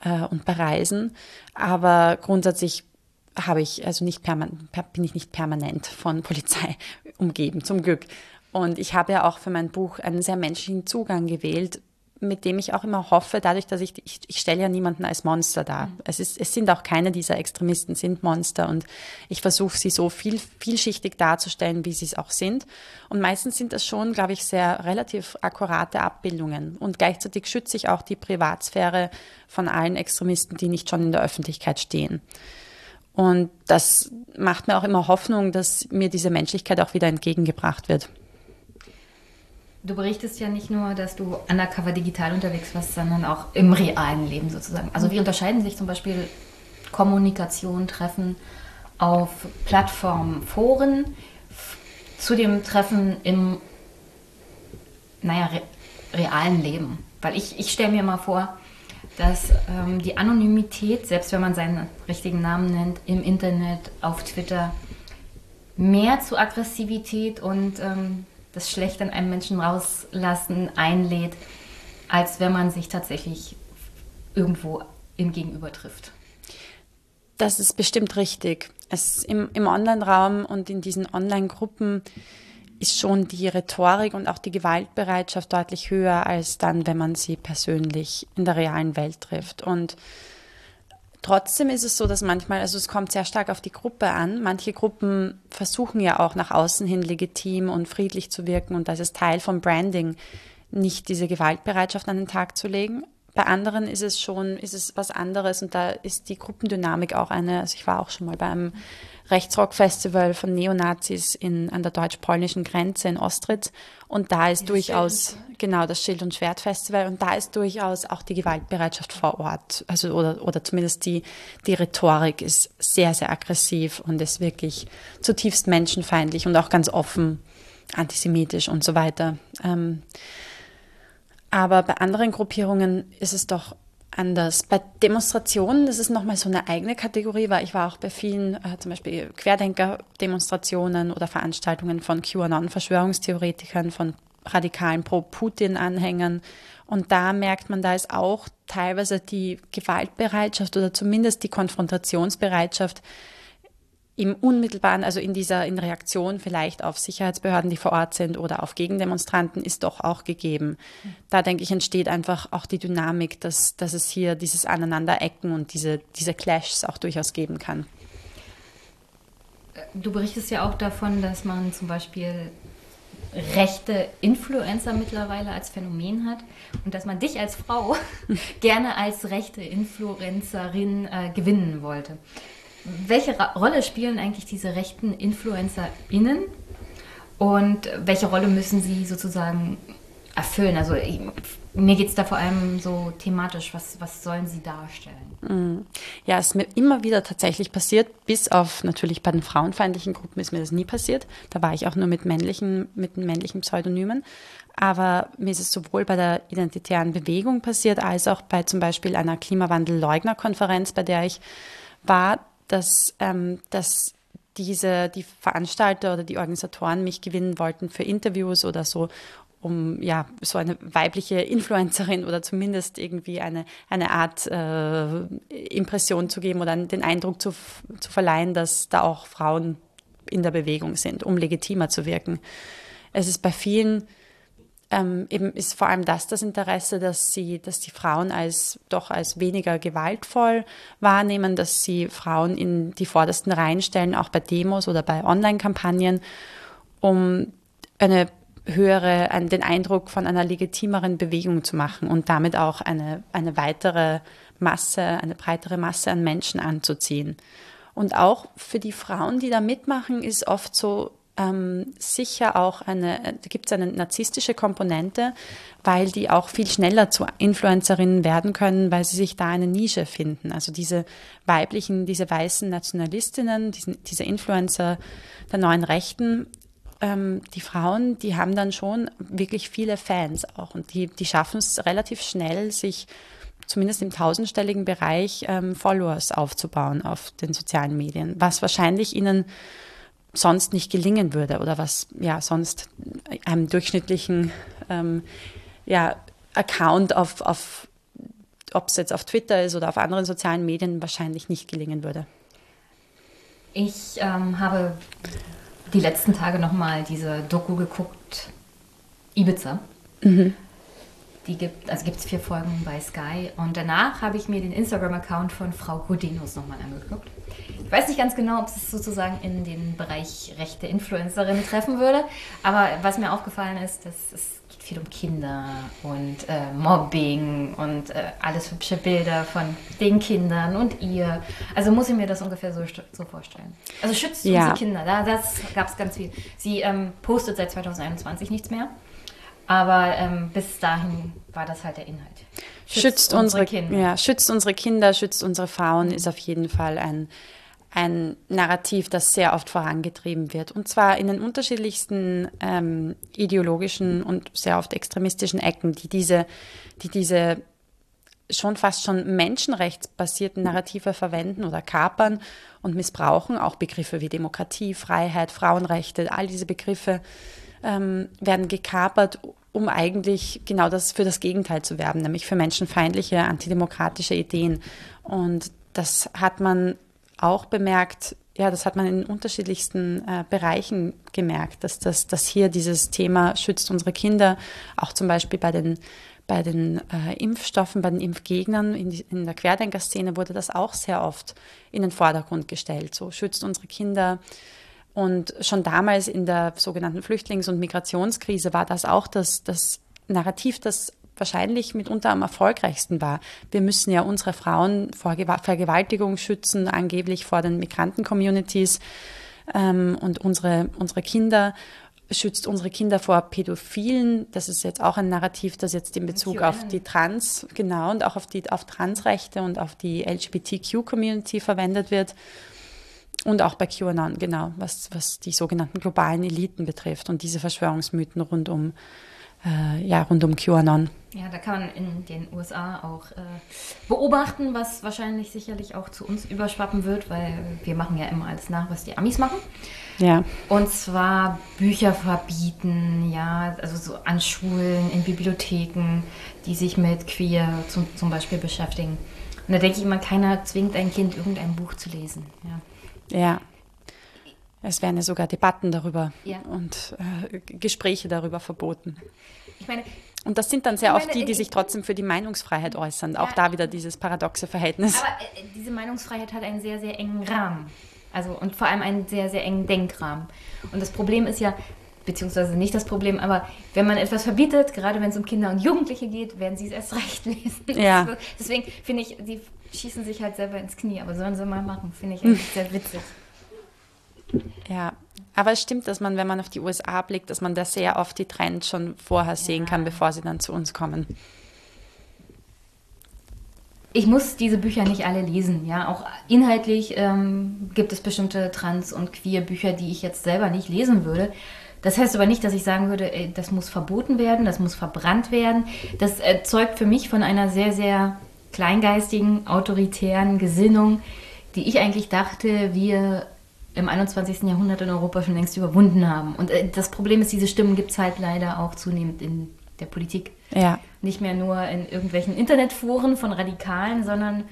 äh, und bei Reisen. Aber grundsätzlich habe ich also nicht permanent, bin ich nicht permanent von Polizei umgeben, zum Glück. Und ich habe ja auch für mein Buch einen sehr menschlichen Zugang gewählt, mit dem ich auch immer hoffe, dadurch, dass ich, ich, ich stelle ja niemanden als Monster dar. Mhm. Es, ist, es sind auch keine dieser Extremisten sind Monster und ich versuche sie so viel, vielschichtig darzustellen, wie sie es auch sind. Und meistens sind das schon, glaube ich, sehr relativ akkurate Abbildungen. Und gleichzeitig schütze ich auch die Privatsphäre von allen Extremisten, die nicht schon in der Öffentlichkeit stehen. Und das macht mir auch immer Hoffnung, dass mir diese Menschlichkeit auch wieder entgegengebracht wird. Du berichtest ja nicht nur, dass du undercover digital unterwegs warst, sondern auch im realen Leben sozusagen. Also wie unterscheiden sich zum Beispiel Kommunikation, Treffen auf Plattformen, Foren zu dem Treffen im, naja, re realen Leben? Weil ich, ich stelle mir mal vor, dass ähm, die Anonymität, selbst wenn man seinen richtigen Namen nennt, im Internet, auf Twitter, mehr zu Aggressivität und ähm, das Schlecht an einem Menschen rauslassen einlädt, als wenn man sich tatsächlich irgendwo im Gegenüber trifft. Das ist bestimmt richtig. Es im, im Online-Raum und in diesen Online-Gruppen ist schon die Rhetorik und auch die Gewaltbereitschaft deutlich höher als dann, wenn man sie persönlich in der realen Welt trifft. Und Trotzdem ist es so, dass manchmal, also es kommt sehr stark auf die Gruppe an. Manche Gruppen versuchen ja auch nach außen hin legitim und friedlich zu wirken und das ist Teil vom Branding, nicht diese Gewaltbereitschaft an den Tag zu legen. Bei anderen ist es schon, ist es was anderes und da ist die Gruppendynamik auch eine. Also ich war auch schon mal beim Rechtsrock-Festival von Neonazis in, an der deutsch-polnischen Grenze in Ostritz. Und da ist das durchaus, Schild genau, das Schild- und Schwert-Festival. Und da ist durchaus auch die Gewaltbereitschaft vor Ort, also oder, oder zumindest die, die Rhetorik ist sehr, sehr aggressiv und ist wirklich zutiefst menschenfeindlich und auch ganz offen antisemitisch und so weiter. Ähm, aber bei anderen Gruppierungen ist es doch anders. Bei Demonstrationen, das ist nochmal so eine eigene Kategorie, weil ich war auch bei vielen, äh, zum Beispiel Querdenker-Demonstrationen oder Veranstaltungen von QAnon-Verschwörungstheoretikern, von radikalen Pro-Putin-Anhängern. Und da merkt man, da ist auch teilweise die Gewaltbereitschaft oder zumindest die Konfrontationsbereitschaft im unmittelbaren, also in dieser in Reaktion vielleicht auf Sicherheitsbehörden, die vor Ort sind oder auf Gegendemonstranten, ist doch auch gegeben. Da denke ich, entsteht einfach auch die Dynamik, dass, dass es hier dieses Aneinanderecken und diese, diese Clashs auch durchaus geben kann. Du berichtest ja auch davon, dass man zum Beispiel rechte Influencer mittlerweile als Phänomen hat und dass man dich als Frau gerne als rechte Influencerin äh, gewinnen wollte welche Rolle spielen eigentlich diese rechten InfluencerInnen und welche Rolle müssen sie sozusagen erfüllen? Also mir geht es da vor allem so thematisch, was, was sollen sie darstellen? Mm. Ja, es ist mir immer wieder tatsächlich passiert, bis auf natürlich bei den frauenfeindlichen Gruppen ist mir das nie passiert. Da war ich auch nur mit männlichen, mit männlichen Pseudonymen. Aber mir ist es sowohl bei der identitären Bewegung passiert, als auch bei zum Beispiel einer Klimawandel-Leugner-Konferenz, bei der ich war dass, ähm, dass diese, die Veranstalter oder die Organisatoren mich gewinnen wollten für Interviews oder so, um ja so eine weibliche Influencerin oder zumindest irgendwie eine, eine Art äh, Impression zu geben oder den Eindruck zu, zu verleihen, dass da auch Frauen in der Bewegung sind, um legitimer zu wirken. Es ist bei vielen ähm, eben ist vor allem das das Interesse, dass sie, dass die Frauen als doch als weniger gewaltvoll wahrnehmen, dass sie Frauen in die vordersten Reihen stellen, auch bei Demos oder bei Online-Kampagnen, um eine höhere, an den Eindruck von einer legitimeren Bewegung zu machen und damit auch eine, eine weitere Masse, eine breitere Masse an Menschen anzuziehen. Und auch für die Frauen, die da mitmachen, ist oft so ähm, sicher auch eine, da gibt es eine narzisstische Komponente, weil die auch viel schneller zu Influencerinnen werden können, weil sie sich da eine Nische finden. Also diese weiblichen, diese weißen Nationalistinnen, diesen, diese Influencer der neuen Rechten, ähm, die Frauen, die haben dann schon wirklich viele Fans auch und die, die schaffen es relativ schnell, sich zumindest im tausendstelligen Bereich ähm, Followers aufzubauen auf den sozialen Medien, was wahrscheinlich ihnen sonst nicht gelingen würde oder was ja sonst einem durchschnittlichen ähm, ja, Account auf, auf ob es jetzt auf Twitter ist oder auf anderen sozialen Medien wahrscheinlich nicht gelingen würde. Ich ähm, habe die letzten Tage nochmal diese Doku geguckt, Ibiza. Mhm. Die gibt, also gibt es vier Folgen bei Sky. Und danach habe ich mir den Instagram-Account von Frau Godinus nochmal angeguckt. Ich weiß nicht ganz genau, ob es sozusagen in den Bereich rechte Influencerin treffen würde. Aber was mir aufgefallen ist, dass es geht viel um Kinder und äh, Mobbing und äh, alles hübsche Bilder von den Kindern und ihr. Also muss ich mir das ungefähr so, so vorstellen. Also schützt ja. unsere Kinder. Da, das gab es ganz viel. Sie ähm, postet seit 2021 nichts mehr. Aber ähm, bis dahin war das halt der Inhalt. Schützt, unsere, Kinder. Ja, schützt unsere Kinder, schützt unsere Frauen, ist auf jeden Fall ein, ein Narrativ, das sehr oft vorangetrieben wird. Und zwar in den unterschiedlichsten ähm, ideologischen und sehr oft extremistischen Ecken, die diese, die diese schon fast schon menschenrechtsbasierten Narrative verwenden oder kapern und missbrauchen. Auch Begriffe wie Demokratie, Freiheit, Frauenrechte, all diese Begriffe ähm, werden gekapert, um eigentlich genau das für das Gegenteil zu werben, nämlich für menschenfeindliche, antidemokratische Ideen. Und das hat man auch bemerkt, ja, das hat man in unterschiedlichsten äh, Bereichen gemerkt, dass, das, dass hier dieses Thema schützt unsere Kinder, auch zum Beispiel bei den, bei den äh, Impfstoffen, bei den Impfgegnern in, die, in der Querdenker-Szene wurde das auch sehr oft in den Vordergrund gestellt. So schützt unsere Kinder, und schon damals in der sogenannten Flüchtlings- und Migrationskrise war das auch das, das Narrativ, das wahrscheinlich mitunter am erfolgreichsten war. Wir müssen ja unsere Frauen vor Vergewaltigung schützen, angeblich vor den Migranten-Communities ähm, und unsere, unsere Kinder schützt unsere Kinder vor Pädophilen. Das ist jetzt auch ein Narrativ, das jetzt in Bezug auf die Trans, genau, und auch auf die auf Transrechte und auf die LGBTQ-Community verwendet wird. Und auch bei QAnon, genau, was, was die sogenannten globalen Eliten betrifft und diese Verschwörungsmythen rund um, äh, ja, rund um QAnon. Ja, da kann man in den USA auch äh, beobachten, was wahrscheinlich sicherlich auch zu uns überschwappen wird, weil wir machen ja immer alles nach, was die Amis machen. Ja. Und zwar Bücher verbieten, ja, also so an Schulen, in Bibliotheken, die sich mit Queer zum, zum Beispiel beschäftigen. Und da denke ich immer, keiner zwingt ein Kind, irgendein Buch zu lesen. Ja. Ja. Es werden ja sogar Debatten darüber ja. und äh, Gespräche darüber verboten. Ich meine, und das sind dann sehr meine, oft die, die sich trotzdem für die Meinungsfreiheit äußern. Auch da wieder dieses paradoxe Verhältnis. Aber äh, diese Meinungsfreiheit hat einen sehr, sehr engen Rahmen. Also und vor allem einen sehr, sehr engen Denkrahmen. Und das Problem ist ja, beziehungsweise nicht das Problem, aber wenn man etwas verbietet, gerade wenn es um Kinder und Jugendliche geht, werden sie es erst recht lesen. Ja. Deswegen finde ich, die schießen sich halt selber ins Knie, aber sollen sie mal machen, finde ich eigentlich sehr witzig. Ja, aber es stimmt, dass man, wenn man auf die USA blickt, dass man da sehr oft die Trends schon vorher sehen kann, bevor sie dann zu uns kommen. Ich muss diese Bücher nicht alle lesen, ja. Auch inhaltlich ähm, gibt es bestimmte Trans- und Queer-Bücher, die ich jetzt selber nicht lesen würde. Das heißt aber nicht, dass ich sagen würde, ey, das muss verboten werden, das muss verbrannt werden. Das erzeugt für mich von einer sehr, sehr kleingeistigen, autoritären Gesinnung, die ich eigentlich dachte, wir im 21. Jahrhundert in Europa schon längst überwunden haben. Und äh, das Problem ist, diese Stimmen gibt es halt leider auch zunehmend in der Politik. Ja. Nicht mehr nur in irgendwelchen Internetforen von Radikalen, sondern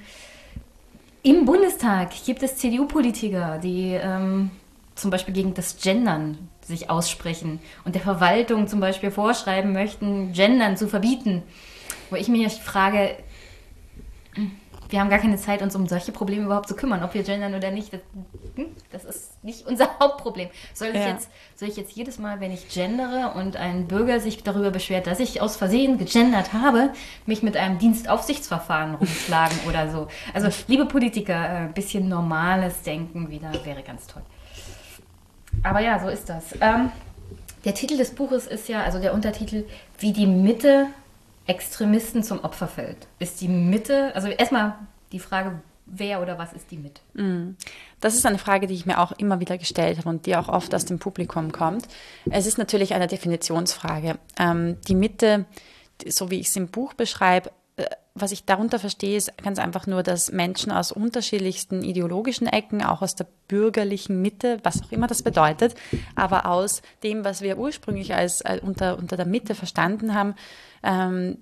im Bundestag gibt es CDU-Politiker, die ähm, zum Beispiel gegen das Gendern sich aussprechen und der Verwaltung zum Beispiel vorschreiben möchten, Gendern zu verbieten. Wo ich mich frage, wir haben gar keine Zeit, uns um solche Probleme überhaupt zu kümmern, ob wir gendern oder nicht. Das, hm, das ist nicht unser Hauptproblem. Soll ich, Ja. jetzt, soll ich jetzt jedes Mal, wenn ich gendere und ein Bürger sich darüber beschwert, dass ich aus Versehen gegendert habe, mich mit einem Dienstaufsichtsverfahren rumschlagen oder so? Also, liebe Politiker, äh, ein bisschen normales Denken wieder wäre ganz toll. Aber ja, so ist das. Ähm, der Titel des Buches ist ja, also der Untertitel, wie die Mitte Extremisten zum Opfer fällt. Ist die Mitte, also erstmal die Frage, wer oder was ist die Mitte? Das ist eine Frage, die ich mir auch immer wieder gestellt habe und die auch oft aus dem Publikum kommt. Es ist natürlich eine Definitionsfrage. Ähm, die Mitte, so wie ich es im Buch beschreibe, was ich darunter verstehe, ist ganz einfach nur, dass Menschen aus unterschiedlichsten ideologischen Ecken, auch aus der bürgerlichen Mitte, was auch immer das bedeutet, aber aus dem, was wir ursprünglich als äh, unter, unter der Mitte verstanden haben, ähm,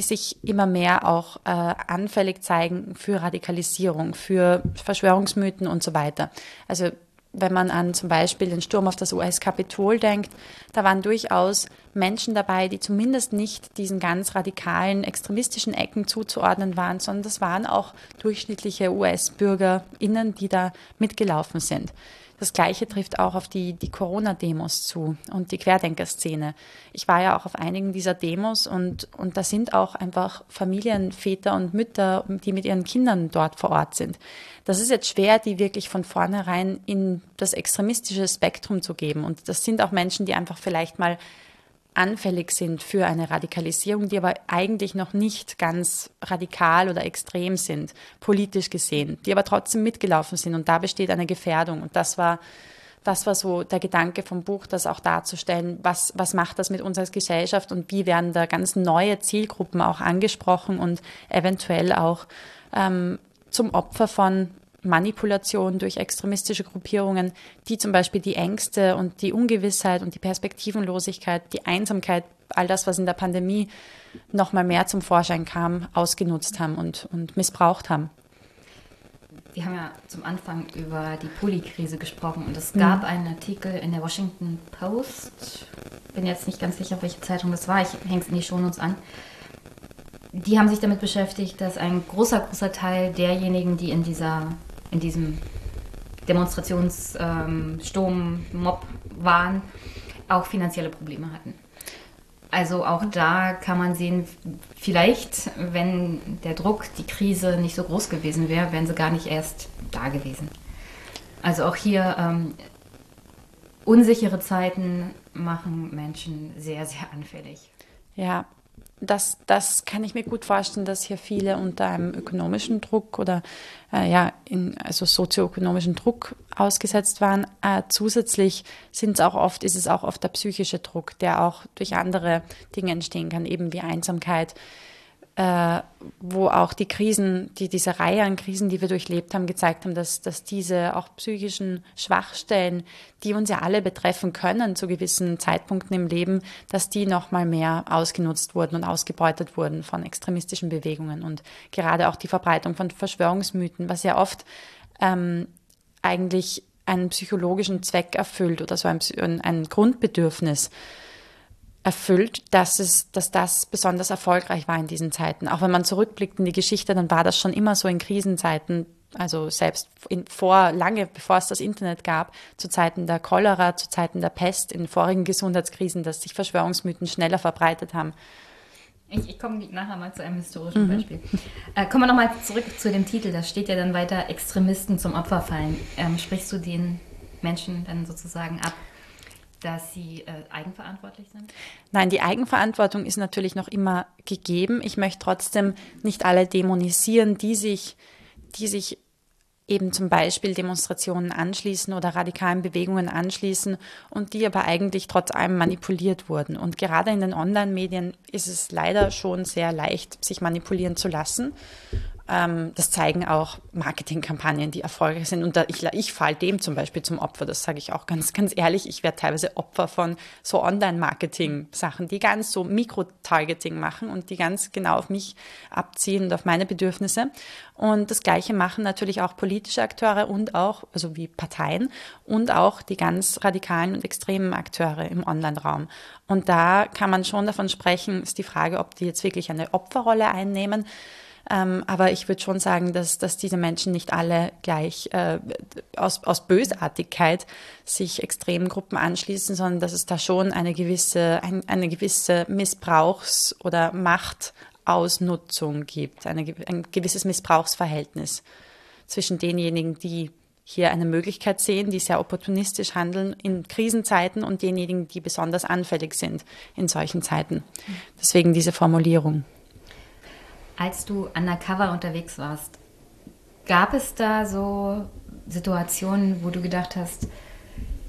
sich immer mehr auch äh, anfällig zeigen für Radikalisierung, für Verschwörungsmythen und so weiter. Also wenn man an zum Beispiel den Sturm auf das US-Kapitol denkt, da waren durchaus Menschen dabei, die zumindest nicht diesen ganz radikalen extremistischen Ecken zuzuordnen waren, sondern das waren auch durchschnittliche US-BürgerInnen, die da mitgelaufen sind. Das Gleiche trifft auch auf die, die Corona-Demos zu und die Querdenkerszene. Ich war ja auch auf einigen dieser Demos und, und da sind auch einfach Familien, Väter und Mütter, die mit ihren Kindern dort vor Ort sind. Das ist jetzt schwer, die wirklich von vornherein in das extremistische Spektrum zu geben. Und das sind auch Menschen, die einfach vielleicht mal anfällig sind für eine Radikalisierung, die aber eigentlich noch nicht ganz radikal oder extrem sind, politisch gesehen, die aber trotzdem mitgelaufen sind. Und da besteht eine Gefährdung. Und das war das war so der Gedanke vom Buch, das auch darzustellen, was, was macht das mit uns als Gesellschaft und wie werden da ganz neue Zielgruppen auch angesprochen und eventuell auch ähm, zum Opfer von Manipulation durch extremistische Gruppierungen, die zum Beispiel die Ängste und die Ungewissheit und die Perspektivenlosigkeit, die Einsamkeit, all das, was in der Pandemie noch mal mehr zum Vorschein kam, ausgenutzt haben und, und missbraucht haben. Wir haben ja zum Anfang über die Polikrise gesprochen und es gab einen Artikel in der Washington Post, bin jetzt nicht ganz sicher, welche Zeitung das war, ich hänge es in die Shownotes an. Die haben sich damit beschäftigt, dass ein großer, großer Teil derjenigen, die in dieser, in diesem Demonstrationssturm, ähm, Mob waren, auch finanzielle Probleme hatten. Also auch da kann man sehen, vielleicht, wenn der Druck, die Krise nicht so groß gewesen wäre, wären sie gar nicht erst da gewesen. Also auch hier ähm, unsichere Zeiten machen Menschen sehr, sehr anfällig. Ja, das, das kann ich mir gut vorstellen, dass hier viele unter einem ökonomischen Druck oder äh, ja, in, also sozioökonomischen Druck ausgesetzt waren. Äh, zusätzlich sind es auch oft, ist es auch oft der psychische Druck, der auch durch andere Dinge entstehen kann, eben wie Einsamkeit, äh, wo auch die Krisen, die, diese Reihe an Krisen, die wir durchlebt haben, gezeigt haben, dass, dass diese auch psychischen Schwachstellen, die uns ja alle betreffen können zu gewissen Zeitpunkten im Leben, dass die noch mal mehr ausgenutzt wurden und ausgebeutet wurden von extremistischen Bewegungen. Und gerade auch die Verbreitung von Verschwörungsmythen, was ja oft ähm, eigentlich einen psychologischen Zweck erfüllt oder so ein, ein Grundbedürfnis erfüllt, dass es, dass das besonders erfolgreich war in diesen Zeiten. Auch wenn man zurückblickt in die Geschichte, dann war das schon immer so in Krisenzeiten, also selbst in, vor, lange bevor es das Internet gab, zu Zeiten der Cholera, zu Zeiten der Pest, in vorigen Gesundheitskrisen, dass sich Verschwörungsmythen schneller verbreitet haben. Ich, ich komme nachher mal zu einem historischen Beispiel. Äh, kommen wir nochmal zurück zu dem Titel. Da steht ja dann weiter, Extremisten zum Opfer fallen. Ähm, sprichst du den Menschen dann sozusagen ab, dass sie äh, eigenverantwortlich sind? Nein, die Eigenverantwortung ist natürlich noch immer gegeben. Ich möchte trotzdem nicht alle dämonisieren, die sich, die sich eben zum Beispiel Demonstrationen anschließen oder radikalen Bewegungen anschließen und die aber eigentlich trotz allem manipuliert wurden. Und gerade in den Online-Medien ist es leider schon sehr leicht, sich manipulieren zu lassen. Ähm, das zeigen auch Marketingkampagnen, die erfolgreich sind. Und da, ich, ich falle dem zum Beispiel zum Opfer. Das sage ich auch ganz, ganz ehrlich. Ich werde teilweise Opfer von so Online-Marketing-Sachen, die ganz so Mikro-Targeting machen und die ganz genau auf mich abziehen und auf meine Bedürfnisse. Und das Gleiche machen natürlich auch politische Akteure und auch, also wie Parteien und auch die ganz radikalen und extremen Akteure im Online-Raum. Und da kann man schon davon sprechen, ist die Frage, ob die jetzt wirklich eine Opferrolle einnehmen Ähm, aber ich würde schon sagen, dass, dass diese Menschen nicht alle gleich äh, aus, aus Bösartigkeit sich Extremgruppen anschließen, sondern dass es da schon eine gewisse, ein, eine gewisse Missbrauchs- oder Machtausnutzung gibt, eine, ein gewisses Missbrauchsverhältnis zwischen denjenigen, die hier eine Möglichkeit sehen, die sehr opportunistisch handeln in Krisenzeiten und denjenigen, die besonders anfällig sind in solchen Zeiten. Deswegen diese Formulierung. Als du undercover unterwegs warst, gab es da so Situationen, wo du gedacht hast,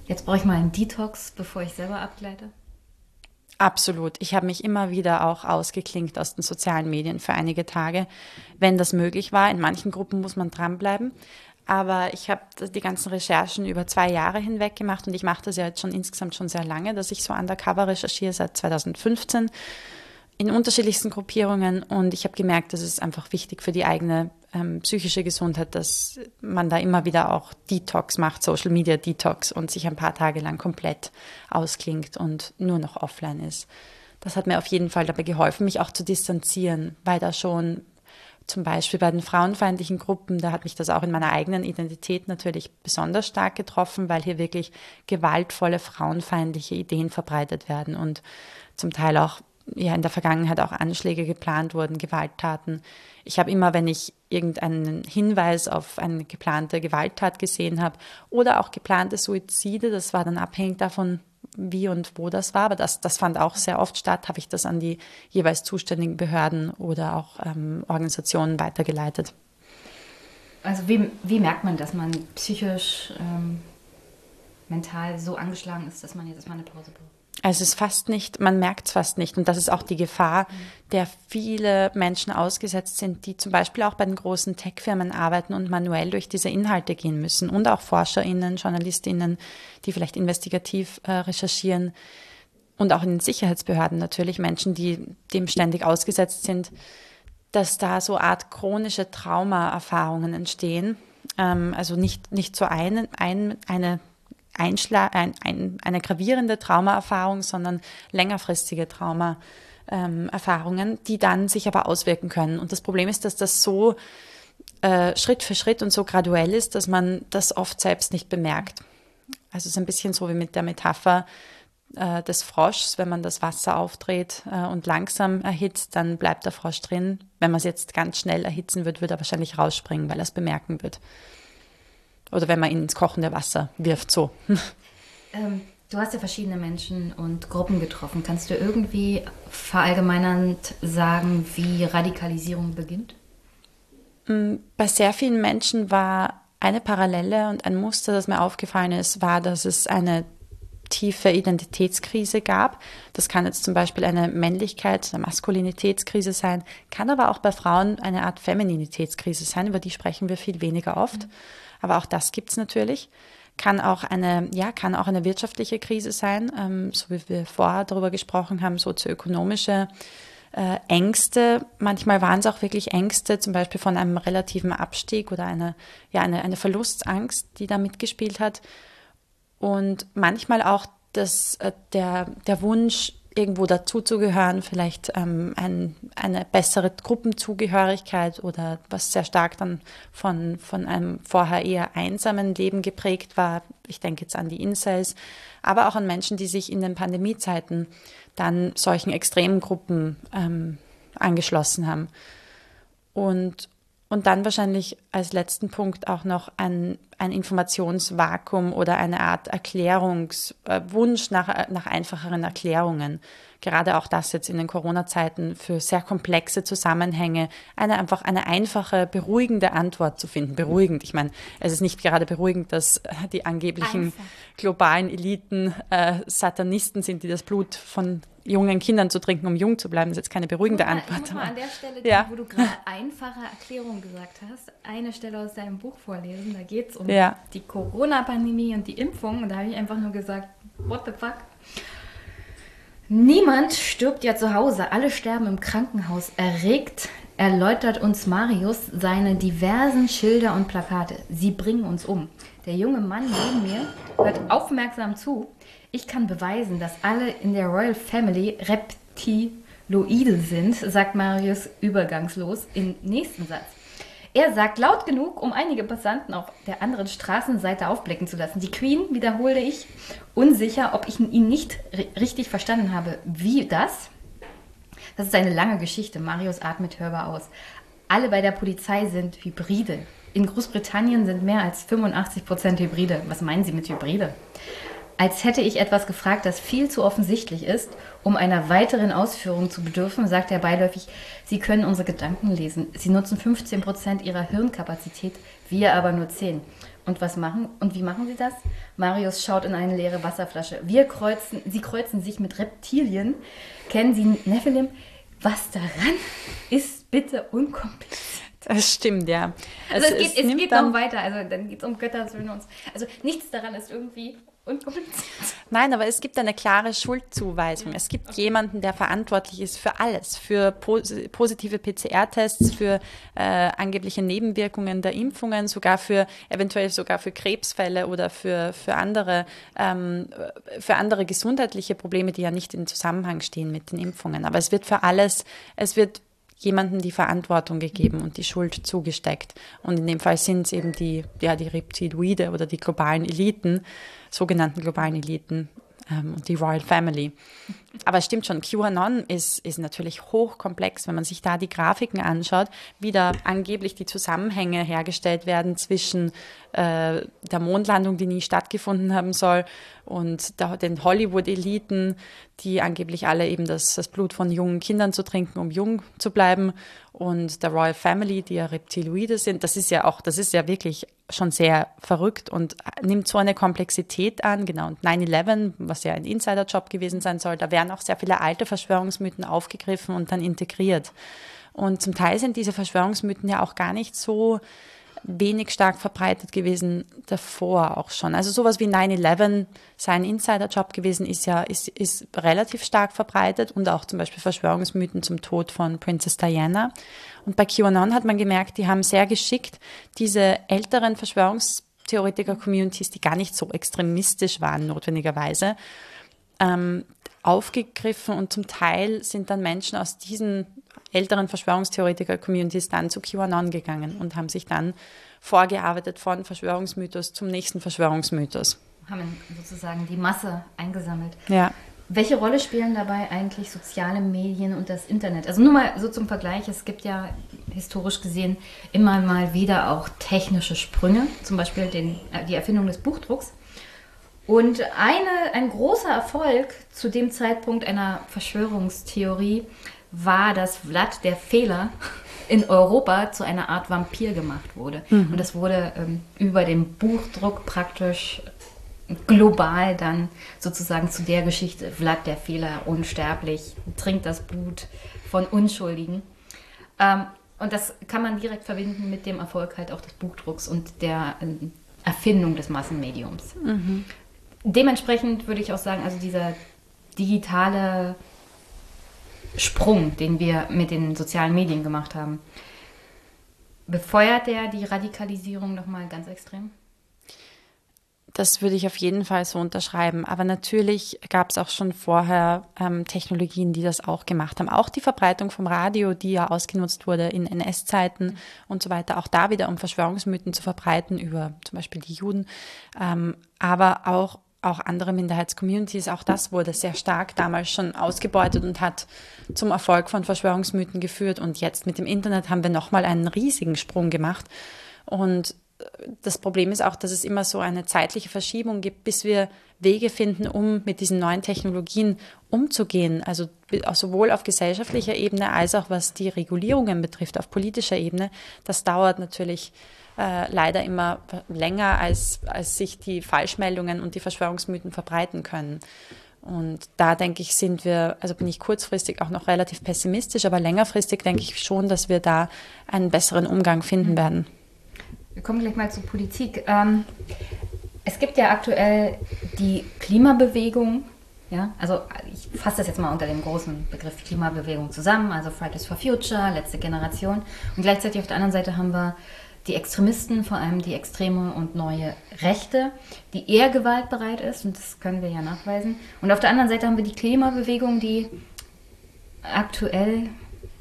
jetzt brauche ich mal einen Detox, bevor ich selber abgleite? Absolut. Ich habe mich immer wieder auch ausgeklinkt aus den sozialen Medien für einige Tage, wenn das möglich war. In manchen Gruppen muss man dranbleiben. Aber ich habe die ganzen Recherchen über zwei Jahre hinweg gemacht und ich mache das ja jetzt schon insgesamt schon sehr lange, dass ich so undercover recherchiere seit 2015 in unterschiedlichsten Gruppierungen und ich habe gemerkt, dass es einfach wichtig für die eigene ähm, psychische Gesundheit, dass man da immer wieder auch Detox macht, Social Media Detox und sich ein paar Tage lang komplett ausklingt und nur noch offline ist. Das hat mir auf jeden Fall dabei geholfen, mich auch zu distanzieren, weil da schon zum Beispiel bei den frauenfeindlichen Gruppen, da hat mich das auch in meiner eigenen Identität natürlich besonders stark getroffen, weil hier wirklich gewaltvolle frauenfeindliche Ideen verbreitet werden und zum Teil auch ja in der Vergangenheit auch Anschläge geplant wurden, Gewalttaten. Ich habe immer, wenn ich irgendeinen Hinweis auf eine geplante Gewalttat gesehen habe oder auch geplante Suizide, das war dann abhängig davon, wie und wo das war, aber das, das fand auch sehr oft statt, habe ich das an die jeweils zuständigen Behörden oder auch ähm, Organisationen weitergeleitet. Also wie, wie merkt man, dass man psychisch, ähm, mental so angeschlagen ist, dass man jetzt erstmal eine Pause braucht? Also es ist fast nicht, man merkt es fast nicht. Und das ist auch die Gefahr, der viele Menschen ausgesetzt sind, die zum Beispiel auch bei den großen Tech-Firmen arbeiten und manuell durch diese Inhalte gehen müssen. Und auch ForscherInnen, JournalistInnen, die vielleicht investigativ äh, recherchieren. Und auch in den Sicherheitsbehörden natürlich Menschen, die dem ständig ausgesetzt sind, dass da so Art chronische Traumaerfahrungen entstehen. Ähm, also nicht, nicht so ein, ein, eine Einschla ein, ein, eine gravierende Traumaerfahrung, sondern längerfristige Traumaerfahrungen, ähm, die dann sich aber auswirken können. Und das Problem ist, dass das so äh, Schritt für Schritt und so graduell ist, dass man das oft selbst nicht bemerkt. Also es ist ein bisschen so wie mit der Metapher äh, des Froschs, wenn man das Wasser aufdreht äh, und langsam erhitzt, dann bleibt der Frosch drin. Wenn man es jetzt ganz schnell erhitzen wird, wird er wahrscheinlich rausspringen, weil er es bemerken wird. Oder wenn man ihn ins kochende Wasser wirft, so. Ähm, du hast ja verschiedene Menschen und Gruppen getroffen. Kannst du irgendwie verallgemeinernd sagen, wie Radikalisierung beginnt? Mm, bei sehr vielen Menschen war eine Parallele und ein Muster, das mir aufgefallen ist, war, dass es eine tiefe Identitätskrise gab. Das kann jetzt zum Beispiel eine Männlichkeit, eine Maskulinitätskrise sein, kann aber auch bei Frauen eine Art Femininitätskrise sein, über die sprechen wir viel weniger oft. Mhm aber auch das gibt es natürlich. Kann auch eine, ja, kann auch eine wirtschaftliche Krise sein, ähm, so wie wir vorher darüber gesprochen haben, sozioökonomische äh, Ängste. Manchmal waren es auch wirklich Ängste, zum Beispiel von einem relativen Abstieg oder eine, ja, eine, eine Verlustangst, die da mitgespielt hat. Und manchmal auch das, äh, der, der Wunsch, irgendwo dazuzugehören, vielleicht ähm, ein, eine bessere Gruppenzugehörigkeit oder was sehr stark dann von, von einem vorher eher einsamen Leben geprägt war. Ich denke jetzt an die Incels, aber auch an Menschen, die sich in den Pandemiezeiten dann solchen extremen Gruppen ähm, angeschlossen haben. Und, und dann wahrscheinlich als letzten Punkt auch noch ein, ein Informationsvakuum oder eine Art Erklärungswunsch äh, nach, nach einfacheren Erklärungen. Gerade auch das jetzt in den Corona-Zeiten für sehr komplexe Zusammenhänge, eine einfach eine einfache, beruhigende Antwort zu finden. Beruhigend. Ich meine, es ist nicht gerade beruhigend, dass die angeblichen Einfach. globalen Eliten äh, Satanisten sind, die das Blut von jungen Kindern zu trinken, um jung zu bleiben, ist jetzt keine beruhigende mal, Antwort. Ich mal an der Stelle, ja. wo du gerade einfache Erklärung gesagt hast, eine Stelle aus deinem Buch vorlesen. Da geht es um ja. die Corona-Pandemie und die Impfung. Und da habe ich einfach nur gesagt, what the fuck? Niemand stirbt ja zu Hause, alle sterben im Krankenhaus. Erregt erläutert uns Marius seine diversen Schilder und Plakate. Sie bringen uns um. Der junge Mann neben mir hört aufmerksam zu. Ich kann beweisen, dass alle in der Royal Family Repti Reptiloide sind, sagt Marius übergangslos im nächsten Satz. Er sagt laut genug, um einige Passanten auf der anderen Straßenseite aufblicken zu lassen. Die Queen, wiederhole ich, unsicher, ob ich ihn nicht richtig verstanden habe. Wie das? Das ist eine lange Geschichte. Marius atmet hörbar aus. Alle bei der Polizei sind Hybride. In Großbritannien sind mehr als 85 Prozent Hybride. Was meinen Sie mit Hybride? Als hätte ich etwas gefragt, das viel zu offensichtlich ist, um einer weiteren Ausführung zu bedürfen, sagt er beiläufig, Sie können unsere Gedanken lesen. Sie nutzen 15 Prozent Ihrer Hirnkapazität, wir aber nur 10. Und was machen? Und wie machen Sie das? Marius schaut in eine leere Wasserflasche. Wir kreuzen, Sie kreuzen sich mit Reptilien. Kennen Sie Nephilim? Was daran ist bitte unkompliziert. Das stimmt, ja. Also es, es geht, es geht noch weiter. Also dann geht es um Göttersöhne und so. Also nichts daran ist irgendwie unkompliziert. Nein, aber es gibt eine klare Schuldzuweisung. Es gibt jemanden, der verantwortlich ist für alles, für positive PCR-Tests, für äh, angebliche Nebenwirkungen der Impfungen, sogar für eventuell sogar für Krebsfälle oder für, für andere ähm, für andere gesundheitliche Probleme, die ja nicht in Zusammenhang stehen mit den Impfungen. Aber es wird für alles, es wird jemandem die Verantwortung gegeben und die Schuld zugesteckt. Und in dem Fall sind es eben die, ja, die Reptiloide oder die globalen Eliten, sogenannten globalen Eliten ähm, und die Royal Family. Aber es stimmt schon, QAnon ist, ist natürlich hochkomplex, wenn man sich da die Grafiken anschaut, wie da angeblich die Zusammenhänge hergestellt werden zwischen äh, der Mondlandung, die nie stattgefunden haben soll, und der, den Hollywood-Eliten, die angeblich alle eben das, das Blut von jungen Kindern zu trinken, um jung zu bleiben, und der Royal Family, die ja Reptiloide sind. Das ist ja auch, das ist ja wirklich schon sehr verrückt und nimmt so eine Komplexität an. Genau, und 9-11, was ja ein Insider-Job gewesen sein soll, da werden auch sehr viele alte Verschwörungsmythen aufgegriffen und dann integriert. Und zum Teil sind diese Verschwörungsmythen ja auch gar nicht so wenig stark verbreitet gewesen davor auch schon. Also sowas wie 9-11, sein Insider-Job gewesen, ist ja ist, ist relativ stark verbreitet und auch zum Beispiel Verschwörungsmythen zum Tod von Princess Diana. Und bei QAnon hat man gemerkt, die haben sehr geschickt diese älteren Verschwörungstheoretiker-Communities, die gar nicht so extremistisch waren notwendigerweise, ähm, aufgegriffen und zum Teil sind dann Menschen aus diesen älteren Verschwörungstheoretiker-Communities dann zu QAnon gegangen und haben sich dann vorgearbeitet von Verschwörungsmythos zum nächsten Verschwörungsmythos. Haben sozusagen die Masse eingesammelt. Ja. Welche Rolle spielen dabei eigentlich soziale Medien und das Internet? Also nur mal so zum Vergleich, es gibt ja historisch gesehen immer mal wieder auch technische Sprünge, zum Beispiel den, äh, die Erfindung des Buchdrucks. Und eine, ein großer Erfolg zu dem Zeitpunkt einer Verschwörungstheorie war, dass Vlad der Fehler in Europa zu einer Art Vampir gemacht wurde. Mhm. Und das wurde ähm, über den Buchdruck praktisch global dann sozusagen zu der Geschichte. Vlad der Fehler, unsterblich, trinkt das Blut von Unschuldigen. Ähm, und das kann man direkt verbinden mit dem Erfolg halt auch des Buchdrucks und der äh, Erfindung des Massenmediums. Mhm. Dementsprechend würde ich auch sagen, also dieser digitale Sprung, den wir mit den sozialen Medien gemacht haben, befeuert der die Radikalisierung nochmal ganz extrem? Das würde ich auf jeden Fall so unterschreiben. Aber natürlich gab es auch schon vorher ähm, Technologien, die das auch gemacht haben. Auch die Verbreitung vom Radio, die ja ausgenutzt wurde in NS-Zeiten und so weiter. Auch da wieder, um Verschwörungsmythen zu verbreiten über zum Beispiel die Juden. Ähm, aber auch auch andere Minderheitscommunities, auch das wurde sehr stark damals schon ausgebeutet und hat zum Erfolg von Verschwörungsmythen geführt. Und jetzt mit dem Internet haben wir nochmal einen riesigen Sprung gemacht. Und das Problem ist auch, dass es immer so eine zeitliche Verschiebung gibt, bis wir Wege finden, um mit diesen neuen Technologien umzugehen. Also sowohl auf gesellschaftlicher Ebene als auch was die Regulierungen betrifft, auf politischer Ebene. Das dauert natürlich äh, leider immer länger, als, als sich die Falschmeldungen und die Verschwörungsmythen verbreiten können. Und da denke ich, sind wir, also bin ich kurzfristig auch noch relativ pessimistisch, aber längerfristig denke ich schon, dass wir da einen besseren Umgang finden mhm. werden. Wir kommen gleich mal zur Politik. Ähm, es gibt ja aktuell die Klimabewegung. Ja, also ich fasse das jetzt mal unter dem großen Begriff Klimabewegung zusammen, also Fridays for Future, letzte Generation. Und gleichzeitig auf der anderen Seite haben wir die Extremisten, vor allem die extreme und neue Rechte, die eher gewaltbereit ist, und das können wir ja nachweisen. Und auf der anderen Seite haben wir die Klimabewegung, die aktuell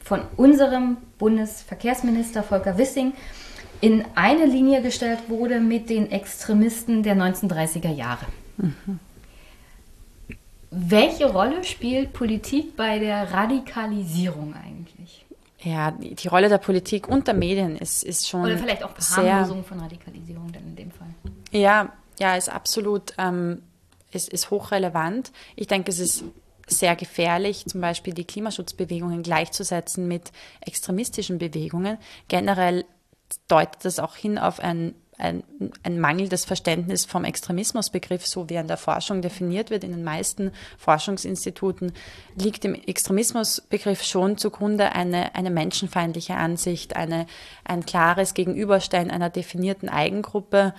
von unserem Bundesverkehrsminister Volker Wissing in eine Linie gestellt wurde mit den Extremisten der 1930er Jahre. Mhm. Welche Rolle spielt Politik bei der Radikalisierung eigentlich? Ja, die, Rolle der Politik und der Medien ist, ist schon. Oder vielleicht auch Verharmlosung von Radikalisierung dann in dem Fall. Ja, ja, ist absolut, ähm, ist, ist hochrelevant. Ich denke, es ist sehr gefährlich, zum Beispiel die Klimaschutzbewegungen gleichzusetzen mit extremistischen Bewegungen. Generell deutet das auch hin auf ein ein, ein mangelndes Verständnis vom Extremismusbegriff, so wie er in der Forschung definiert wird. In den meisten Forschungsinstituten liegt dem Extremismusbegriff schon zugrunde eine, eine menschenfeindliche Ansicht, eine, ein klares Gegenüberstellen einer definierten Eigengruppe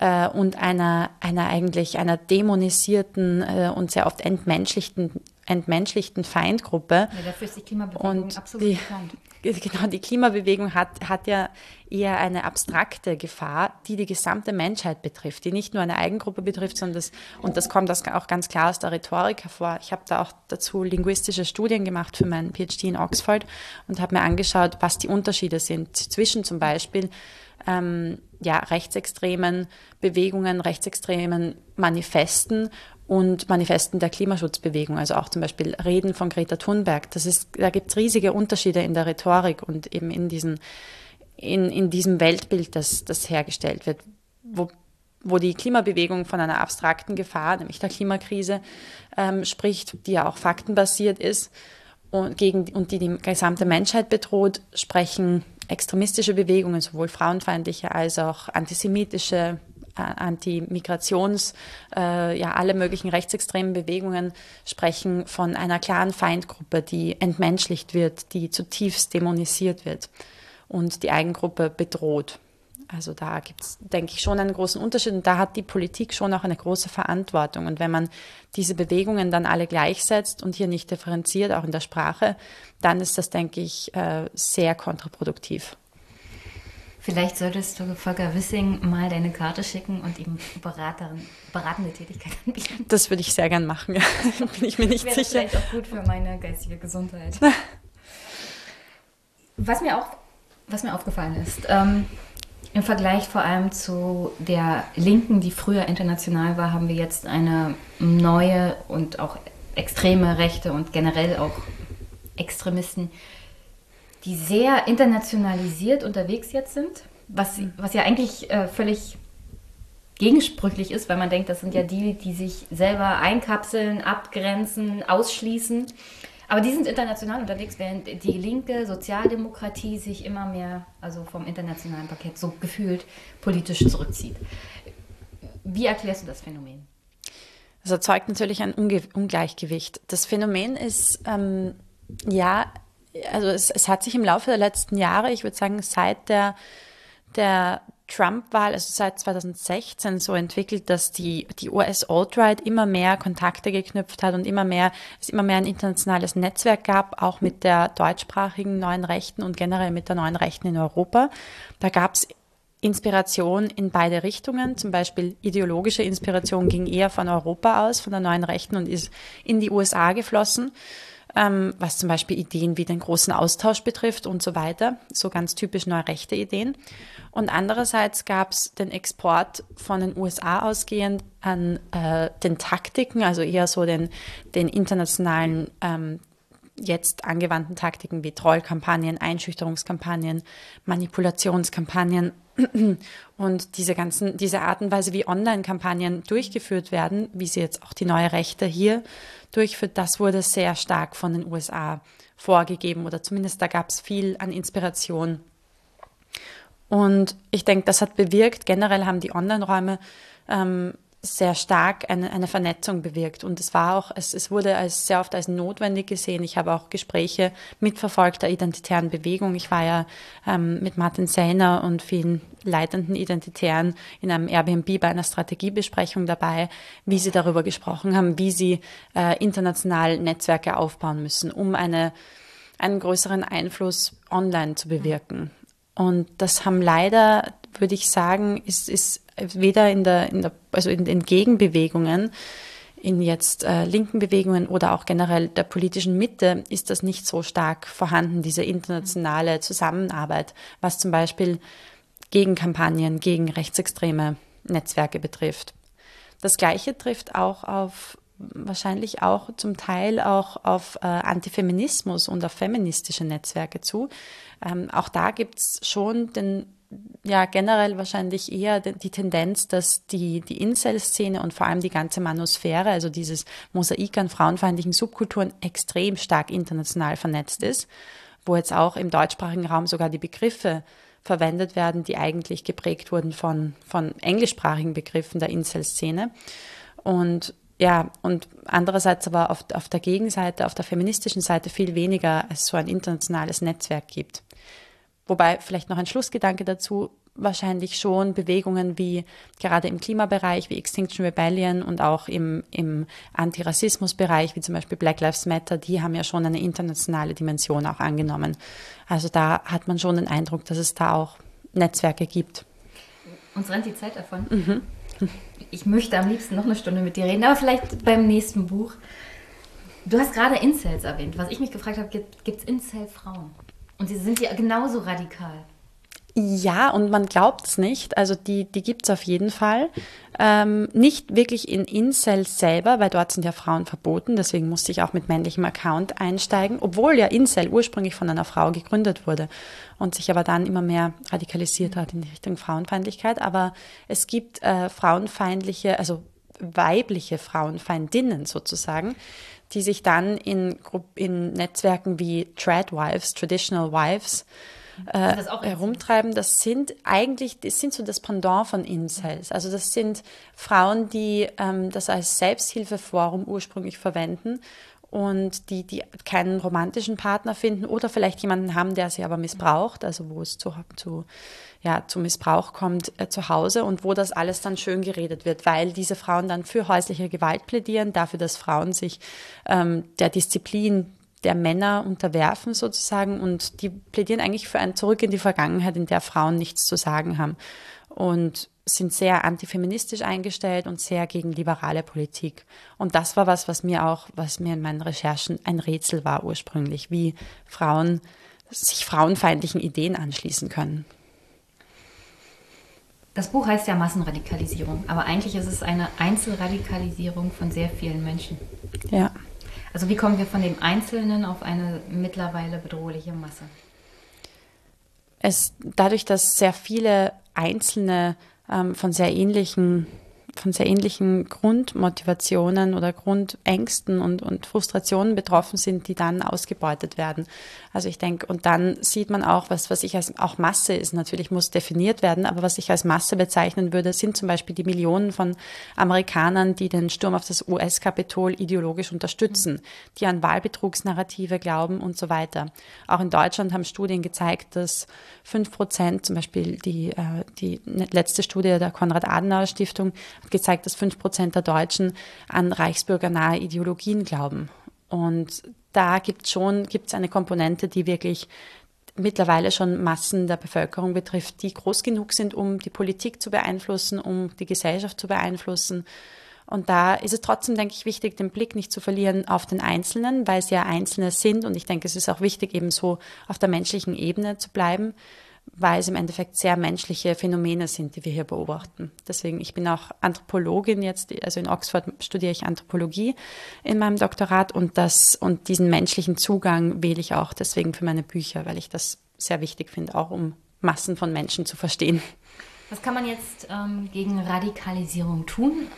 äh, und einer, einer eigentlich einer dämonisierten äh, und sehr oft entmenschlichten entmenschlichten Feindgruppe. Ja, dafür ist die Klimabewegung und absolut die, bekannt. Genau, die Klimabewegung hat, hat ja eher eine abstrakte Gefahr, die die gesamte Menschheit betrifft, die nicht nur eine Eigengruppe betrifft, sondern das, und das kommt auch ganz klar aus der Rhetorik hervor. Ich habe da auch dazu linguistische Studien gemacht für meinen PhD in Oxford und habe mir angeschaut, was die Unterschiede sind zwischen zum Beispiel ähm, ja, rechtsextremen Bewegungen, rechtsextremen Manifesten und Manifesten der Klimaschutzbewegung, also auch zum Beispiel Reden von Greta Thunberg. Das ist, da gibt es riesige Unterschiede in der Rhetorik und eben in, diesen, in, in diesem Weltbild, das, das hergestellt wird, wo, wo die Klimabewegung von einer abstrakten Gefahr, nämlich der Klimakrise, ähm, spricht, die ja auch faktenbasiert ist und, gegen, und die die gesamte Menschheit bedroht, sprechen extremistische Bewegungen, sowohl frauenfeindliche als auch antisemitische, Anti-Migrations, äh, ja, alle möglichen rechtsextremen Bewegungen sprechen von einer klaren Feindgruppe, die entmenschlicht wird, die zutiefst dämonisiert wird und die Eigengruppe bedroht. Also da gibt es, denke ich, schon einen großen Unterschied und da hat die Politik schon auch eine große Verantwortung. Und wenn man diese Bewegungen dann alle gleichsetzt und hier nicht differenziert, auch in der Sprache, dann ist das, denke ich, äh, sehr kontraproduktiv. Vielleicht solltest du Volker Wissing mal deine Karte schicken und ihm Beraterin, beratende Tätigkeit anbieten. Das würde ich sehr gern machen, ja. bin ich mir nicht Wäre sicher. Vielleicht auch gut für meine geistige Gesundheit. Was mir auch, was mir aufgefallen ist, ähm, im Vergleich vor allem zu der Linken, die früher international war, haben wir jetzt eine neue und auch extreme Rechte und generell auch Extremisten, die sehr internationalisiert unterwegs jetzt sind, was, was ja eigentlich äh, völlig gegensprüchlich ist, weil man denkt, das sind ja die, die sich selber einkapseln, abgrenzen, ausschließen. Aber die sind international unterwegs, während die linke Sozialdemokratie sich immer mehr, also vom internationalen Paket so gefühlt politisch zurückzieht. Wie erklärst du das Phänomen? Das erzeugt natürlich ein Unge Ungleichgewicht. Das Phänomen ist, ähm, ja, also es, es hat sich im Laufe der letzten Jahre, ich würde sagen seit der, der Trump-Wahl, also seit 2016 so entwickelt, dass die, die US-Alt-Right immer mehr Kontakte geknüpft hat und immer mehr, es immer mehr ein internationales Netzwerk gab, auch mit der deutschsprachigen neuen Rechten und generell mit der neuen Rechten in Europa. Da gab es Inspiration in beide Richtungen. Zum Beispiel ideologische Inspiration ging eher von Europa aus, von der neuen Rechten und ist in die USA geflossen ähm, was zum Beispiel Ideen wie den großen Austausch betrifft und so weiter, so ganz typisch neurechte Ideen. Und andererseits gab es den Export von den USA ausgehend an äh, den Taktiken, also eher so den, den internationalen ähm, jetzt angewandten Taktiken wie Trollkampagnen, Einschüchterungskampagnen, Manipulationskampagnen und diese ganzen, diese Art und Weise, wie Online-Kampagnen durchgeführt werden, wie sie jetzt auch die neue Rechte hier durchführt, das wurde sehr stark von den USA vorgegeben oder zumindest da gab es viel an Inspiration. Und ich denke, das hat bewirkt, generell haben die Online-Räume ähm, sehr stark eine, eine Vernetzung bewirkt. Und es war auch, es, es wurde als sehr oft als notwendig gesehen. Ich habe auch Gespräche mitverfolgt der identitären Bewegung. Ich war ja ähm, mit Martin Sellner und vielen leitenden Identitären in einem Airbnb bei einer Strategiebesprechung dabei, wie sie darüber gesprochen haben, wie sie äh, international Netzwerke aufbauen müssen, um eine, einen größeren Einfluss online zu bewirken. Und das haben leider, würde ich sagen, ist, ist weder in der, in der also in den Gegenbewegungen in jetzt äh, linken Bewegungen oder auch generell der politischen Mitte ist das nicht so stark vorhanden, diese internationale Zusammenarbeit, was zum Beispiel Gegenkampagnen gegen rechtsextreme Netzwerke betrifft. Das Gleiche trifft auch auf wahrscheinlich auch zum Teil auch auf äh, Antifeminismus und auf feministische Netzwerke zu. Ähm, auch da gibt es schon den ja generell wahrscheinlich eher die Tendenz, dass die, die Incel-Szene und vor allem die ganze Manosphäre, also dieses Mosaik an frauenfeindlichen Subkulturen, extrem stark international vernetzt ist, wo jetzt auch im deutschsprachigen Raum sogar die Begriffe verwendet werden, die eigentlich geprägt wurden von, von englischsprachigen Begriffen der Incel-Szene. Und ja, und andererseits aber auf, auf der Gegenseite, auf der feministischen Seite viel weniger es so ein internationales Netzwerk gibt. Wobei vielleicht noch ein Schlussgedanke dazu, wahrscheinlich schon Bewegungen wie gerade im Klimabereich wie Extinction Rebellion und auch im, im Antirassismusbereich wie zum Beispiel Black Lives Matter, die haben ja schon eine internationale Dimension auch angenommen. Also da hat man schon den Eindruck, dass es da auch Netzwerke gibt. Uns rennt die Zeit davon. Mhm. Ich möchte am liebsten noch eine Stunde mit dir reden, aber vielleicht beim nächsten Buch. Du hast gerade Incels erwähnt. Was ich mich gefragt habe, gibt es Incel-Frauen? Und sie sind ja genauso radikal. Ja, und man glaubt es nicht. Also die, die gibt es auf jeden Fall. Ähm, nicht wirklich in Incel selber, weil dort sind ja Frauen verboten. Deswegen musste ich auch mit männlichem Account einsteigen, obwohl ja Incel ursprünglich von einer Frau gegründet wurde und sich aber dann immer mehr radikalisiert hat in Richtung Frauenfeindlichkeit. Aber es gibt äh, frauenfeindliche, also weibliche Frauenfeindinnen sozusagen, die sich dann in, in Netzwerken wie Tradwives, Traditional Wives, äh, herumtreiben. Das sind eigentlich, das sind so das Pendant von Incels. Also das sind Frauen, die ähm, das als Selbsthilfeforum ursprünglich verwenden und die, die keinen romantischen Partner finden oder vielleicht jemanden haben, der sie aber missbraucht, also wo es zu, zu, ja, zu Missbrauch kommt äh, zu Hause und wo das alles dann schön geredet wird, weil diese Frauen dann für häusliche Gewalt plädieren, dafür, dass Frauen sich ähm, der Disziplin der Männer unterwerfen sozusagen und die plädieren eigentlich für ein Zurück in die Vergangenheit, in der Frauen nichts zu sagen haben. Und sind sehr antifeministisch eingestellt und sehr gegen liberale Politik. Und das war was, was mir auch, was mir in meinen Recherchen ein Rätsel war ursprünglich, wie Frauen sich frauenfeindlichen Ideen anschließen können. Das Buch heißt ja Massenradikalisierung, aber eigentlich ist es eine Einzelradikalisierung von sehr vielen Menschen. Ja. Also wie kommen wir von dem Einzelnen auf eine mittlerweile bedrohliche Masse? Es, dadurch, dass sehr viele Einzelne ähm, von sehr ähnlichen von sehr ähnlichen Grundmotivationen oder Grundängsten und, und Frustrationen betroffen sind, die dann ausgebeutet werden. Also ich denke, und dann sieht man auch, was, was ich als auch Masse ist, natürlich muss definiert werden, aber was ich als Masse bezeichnen würde, sind zum Beispiel die Millionen von Amerikanern, die den Sturm auf das US-Kapitol ideologisch unterstützen, die an Wahlbetrugsnarrative glauben und so weiter. Auch in Deutschland haben Studien gezeigt, dass fünf Prozent, zum Beispiel die, äh, die letzte Studie der Konrad-Adenauer-Stiftung, gezeigt, dass fünf Prozent der Deutschen an reichsbürgernahe Ideologien glauben. Und da gibt es schon gibt's eine Komponente, die wirklich mittlerweile schon Massen der Bevölkerung betrifft, die groß genug sind, um die Politik zu beeinflussen, um die Gesellschaft zu beeinflussen. Und da ist es trotzdem, denke ich, wichtig, den Blick nicht zu verlieren auf den Einzelnen, weil es ja Einzelne sind. Und ich denke, es ist auch wichtig, eben so auf der menschlichen Ebene zu bleiben weil es im Endeffekt sehr menschliche Phänomene sind, die wir hier beobachten. Deswegen, ich bin auch Anthropologin jetzt, also in Oxford studiere ich Anthropologie in meinem Doktorat und das und diesen menschlichen Zugang wähle ich auch deswegen für meine Bücher, weil ich das sehr wichtig finde, auch um Massen von Menschen zu verstehen. Was kann man jetzt ähm, gegen Radikalisierung tun?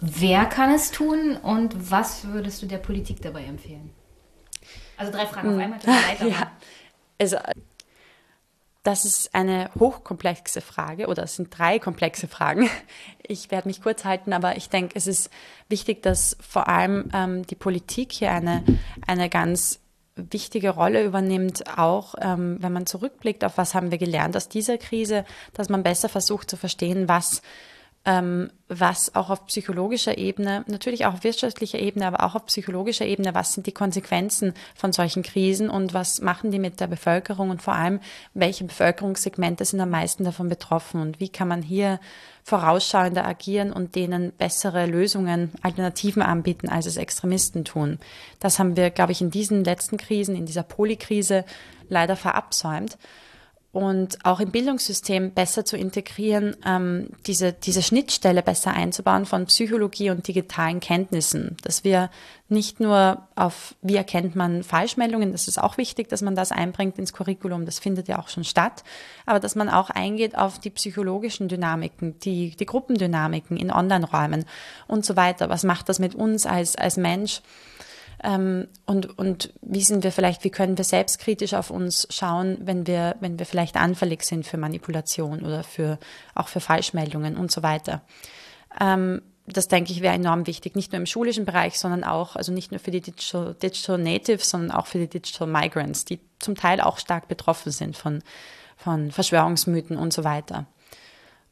Wer kann es tun und was würdest du der Politik dabei empfehlen? Also drei Fragen auf hm. einmal. ja. Also das ist eine hochkomplexe Frage oder es sind drei komplexe Fragen. Ich werde mich kurz halten, aber ich denke, es ist wichtig, dass vor allem ähm, die Politik hier eine, eine ganz wichtige Rolle übernimmt, auch ähm, wenn man zurückblickt auf was haben wir gelernt aus dieser Krise, dass man besser versucht zu verstehen, was ähm, was auch auf psychologischer Ebene, natürlich auch auf wirtschaftlicher Ebene, aber auch auf psychologischer Ebene, was sind die Konsequenzen von solchen Krisen und was machen die mit der Bevölkerung und vor allem, welche Bevölkerungssegmente sind am meisten davon betroffen und wie kann man hier vorausschauender agieren und denen bessere Lösungen, Alternativen anbieten, als es Extremisten tun. Das haben wir, glaube ich, in diesen letzten Krisen, in dieser Polikrise leider verabsäumt und auch im Bildungssystem besser zu integrieren, ähm, diese, diese Schnittstelle besser einzubauen von Psychologie und digitalen Kenntnissen, dass wir nicht nur auf, wie erkennt man Falschmeldungen, das ist auch wichtig, dass man das einbringt ins Curriculum, das findet ja auch schon statt, aber dass man auch eingeht auf die psychologischen Dynamiken, die, die Gruppendynamiken in Online-Räumen und so weiter. Was macht das mit uns als, als Mensch? Ähm, und, und wie sind wir vielleicht, wie können wir selbstkritisch auf uns schauen, wenn wir, wenn wir vielleicht anfällig sind für Manipulation oder für, auch für Falschmeldungen und so weiter. Ähm, das denke ich wäre enorm wichtig, nicht nur im schulischen Bereich, sondern auch, also nicht nur für die Digital, Digital Natives, sondern auch für die Digital Migrants, die zum Teil auch stark betroffen sind von, von Verschwörungsmythen und so weiter.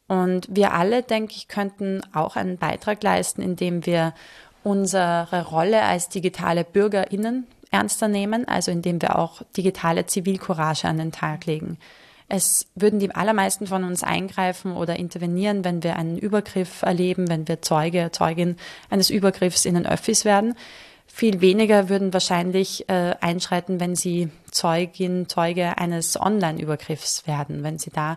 Und wir alle, denke ich, könnten auch einen Beitrag leisten, indem wir unsere Rolle als digitale BürgerInnen ernster nehmen, also indem wir auch digitale Zivilcourage an den Tag legen. Es würden die allermeisten von uns eingreifen oder intervenieren, wenn wir einen Übergriff erleben, wenn wir Zeuge, Zeugin eines Übergriffs in den Öffis werden. Viel weniger würden wahrscheinlich äh, einschreiten, wenn sie Zeugin, Zeuge eines Online-Übergriffs werden, wenn sie da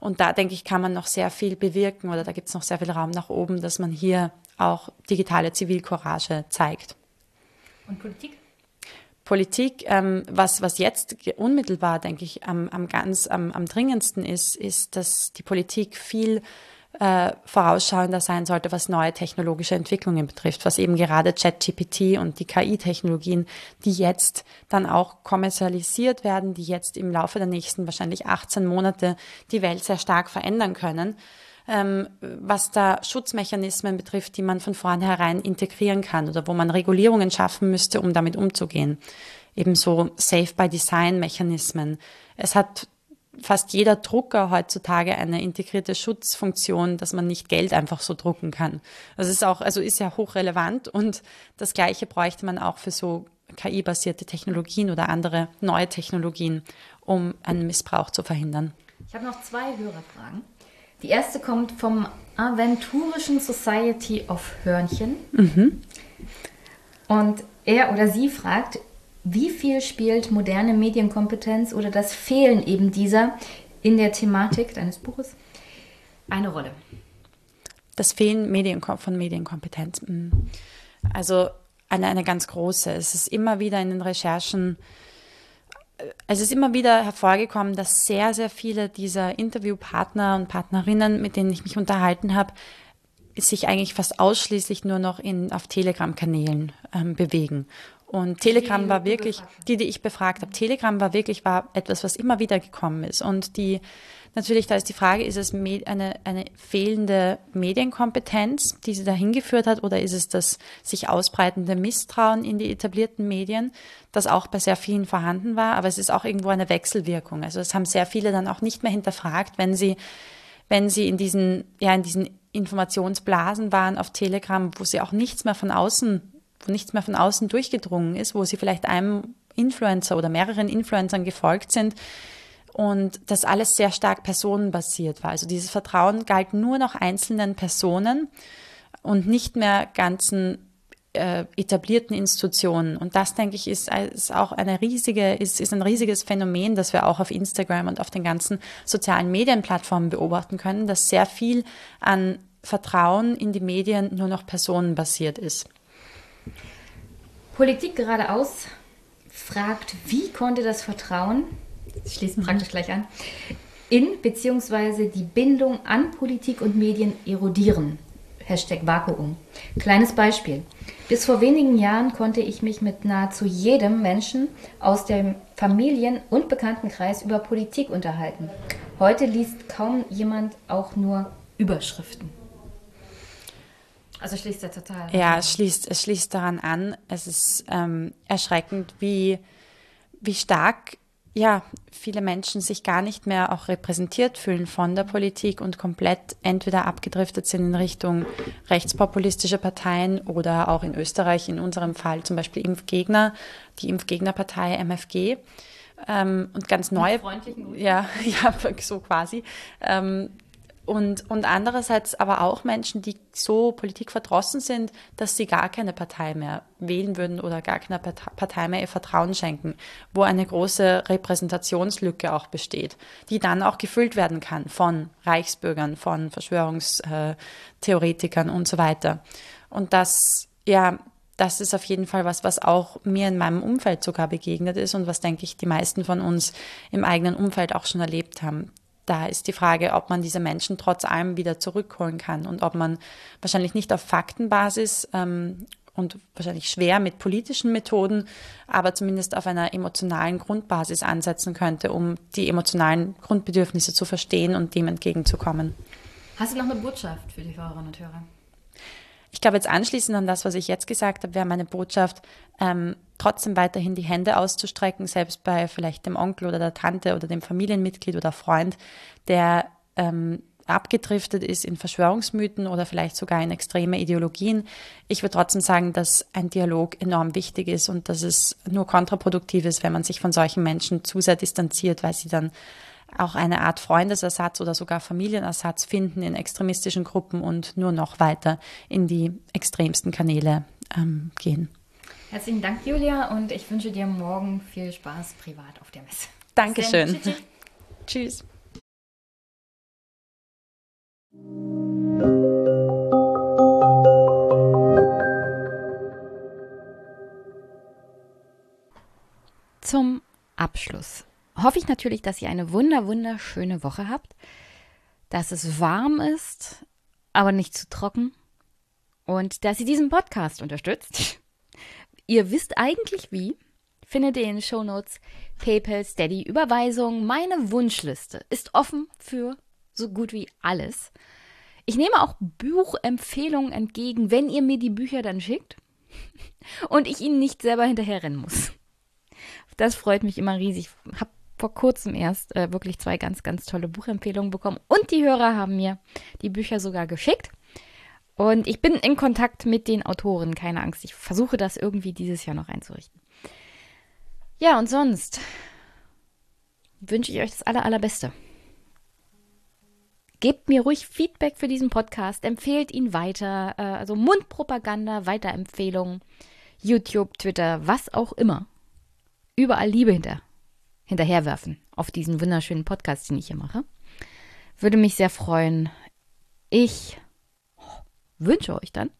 und da denke ich, kann man noch sehr viel bewirken oder da gibt es noch sehr viel Raum nach oben, dass man hier auch digitale Zivilcourage zeigt. Und Politik? Politik, ähm, was, was jetzt unmittelbar, denke ich, am, am ganz, am, am dringendsten ist, ist, dass die Politik viel äh, vorausschauender sein sollte, was neue technologische Entwicklungen betrifft, was eben gerade ChatGPT und die KI-Technologien, die jetzt dann auch kommerzialisiert werden, die jetzt im Laufe der nächsten wahrscheinlich 18 Monate die Welt sehr stark verändern können ähm, was da Schutzmechanismen betrifft, die man von vornherein integrieren kann oder wo man Regulierungen schaffen müsste, um damit umzugehen. Ebenso Safe-by-Design-Mechanismen. Es hat fast jeder Drucker heutzutage eine integrierte Schutzfunktion, dass man nicht Geld einfach so drucken kann. Das ist auch, also ist ja hochrelevant und das Gleiche bräuchte man auch für so KI-basierte Technologien oder andere neue Technologien, um einen Missbrauch zu verhindern. Ich habe noch zwei Hörerfragen. Die erste kommt vom Aventurischen Society of Hörnchen. Mhm. Und er oder sie fragt, wie viel spielt moderne Medienkompetenz oder das Fehlen eben dieser in der Thematik deines Buches eine Rolle? Das Fehlen Medien von Medienkompetenz. Mhm. Also eine, eine ganz große. Es ist immer wieder in den Recherchen es ist immer wieder hervorgekommen, dass sehr, sehr viele dieser Interviewpartner und Partnerinnen, mit denen ich mich unterhalten habe, sich eigentlich fast ausschließlich nur noch in, auf Telegram-Kanälen ähm, bewegen. Und Telegram war wirklich, die, die ich befragt habe, Telegram war wirklich, war etwas, was immer wieder gekommen ist. Und die Natürlich, da ist die Frage, ist es eine, eine fehlende Medienkompetenz, die sie dahin geführt hat, oder ist es das sich ausbreitende Misstrauen in die etablierten Medien, das auch bei sehr vielen vorhanden war, aber es ist auch irgendwo eine Wechselwirkung. Also es haben sehr viele dann auch nicht mehr hinterfragt, wenn sie, wenn sie in diesen, ja, in diesen Informationsblasen waren auf Telegram, wo sie auch nichts mehr von außen, wo nichts mehr von außen durchgedrungen ist, wo sie vielleicht einem Influencer oder mehreren Influencern gefolgt sind, und das alles sehr stark personenbasiert war. Also dieses Vertrauen galt nur noch einzelnen Personen und nicht mehr ganzen äh, etablierten Institutionen. Und das, denke ich, ist, ist auch eine riesige, ist, ist ein riesiges Phänomen, das wir auch auf Instagram und auf den ganzen sozialen Medienplattformen beobachten können, dass sehr viel an Vertrauen in die Medien nur noch personenbasiert ist. Politik geradeaus fragt, wie konnte das Vertrauen ich schließe praktisch gleich an, in bzw. die Bindung an Politik und Medien erodieren. Hashtag Vakuum. Kleines Beispiel. Bis vor wenigen Jahren konnte ich mich mit nahezu jedem Menschen aus dem Familien- und Bekanntenkreis über Politik unterhalten. Heute liest kaum jemand auch nur Überschriften. Also schließt er total. Ja, es schließt, es schließt daran an. Es ist ähm, erschreckend, wie, wie stark ja, viele Menschen sich gar nicht mehr auch repräsentiert fühlen von der Politik und komplett entweder abgedriftet sind in Richtung rechtspopulistische Parteien oder auch in Österreich in unserem Fall zum Beispiel Impfgegner, die Impfgegnerpartei MFG. Ähm, und ganz neue, ja, ja, so quasi. Ähm, und, und andererseits aber auch Menschen, die so politikverdrossen sind, dass sie gar keine Partei mehr wählen würden oder gar keiner Partei mehr ihr Vertrauen schenken, wo eine große Repräsentationslücke auch besteht, die dann auch gefüllt werden kann von Reichsbürgern, von Verschwörungstheoretikern und so weiter. Und das, ja, das ist auf jeden Fall was, was auch mir in meinem Umfeld sogar begegnet ist und was, denke ich, die meisten von uns im eigenen Umfeld auch schon erlebt haben da ist die Frage, ob man diese Menschen trotz allem wieder zurückholen kann und ob man wahrscheinlich nicht auf Faktenbasis ähm, und wahrscheinlich schwer mit politischen Methoden, aber zumindest auf einer emotionalen Grundbasis ansetzen könnte, um die emotionalen Grundbedürfnisse zu verstehen und dem entgegenzukommen. Hast du noch eine Botschaft für die Hörerinnen und Hörer? Ich glaube, jetzt anschließend an das, was ich jetzt gesagt habe, wäre meine Botschaft, ähm, trotzdem weiterhin die Hände auszustrecken, selbst bei vielleicht dem Onkel oder der Tante oder dem Familienmitglied oder Freund, der ähm, abgedriftet ist in Verschwörungsmythen oder vielleicht sogar in extreme Ideologien. Ich würde trotzdem sagen, dass ein Dialog enorm wichtig ist und dass es nur kontraproduktiv ist, wenn man sich von solchen Menschen zu sehr distanziert, weil sie dann auch eine Art Freundesersatz oder sogar Familienersatz finden in extremistischen Gruppen und nur noch weiter in die extremsten Kanäle ähm, gehen. Herzlichen Dank, Julia, und ich wünsche dir morgen viel Spaß privat auf der Messe. Dankeschön. Tschüss. Zum Abschluss hoffe ich natürlich, dass ihr eine wunder wunderschöne Woche habt, dass es warm ist, aber nicht zu trocken und dass ihr diesen Podcast unterstützt. Ihr wisst eigentlich wie. Findet ihr in den Shownotes PayPal, Steady, Überweisung. Meine Wunschliste ist offen für so gut wie alles. Ich nehme auch Buchempfehlungen entgegen, wenn ihr mir die Bücher dann schickt und ich ihnen nicht selber hinterherrennen muss. Das freut mich immer riesig. Habe vor kurzem erst äh, wirklich zwei ganz, ganz tolle Buchempfehlungen bekommen und die Hörer haben mir die Bücher sogar geschickt. Und ich bin in Kontakt mit den Autoren, keine Angst. Ich versuche das irgendwie dieses Jahr noch einzurichten. Ja, und sonst wünsche ich euch das aller, allerbeste. Gebt mir ruhig Feedback für diesen Podcast, empfehlt ihn weiter, äh, also Mundpropaganda, Weiterempfehlungen, YouTube, Twitter, was auch immer. Überall Liebe hinter, hinterherwerfen auf diesen wunderschönen Podcast, den ich hier mache. Würde mich sehr freuen. Ich wünsche euch dann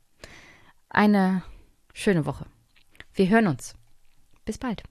eine schöne Woche. Wir hören uns. Bis bald.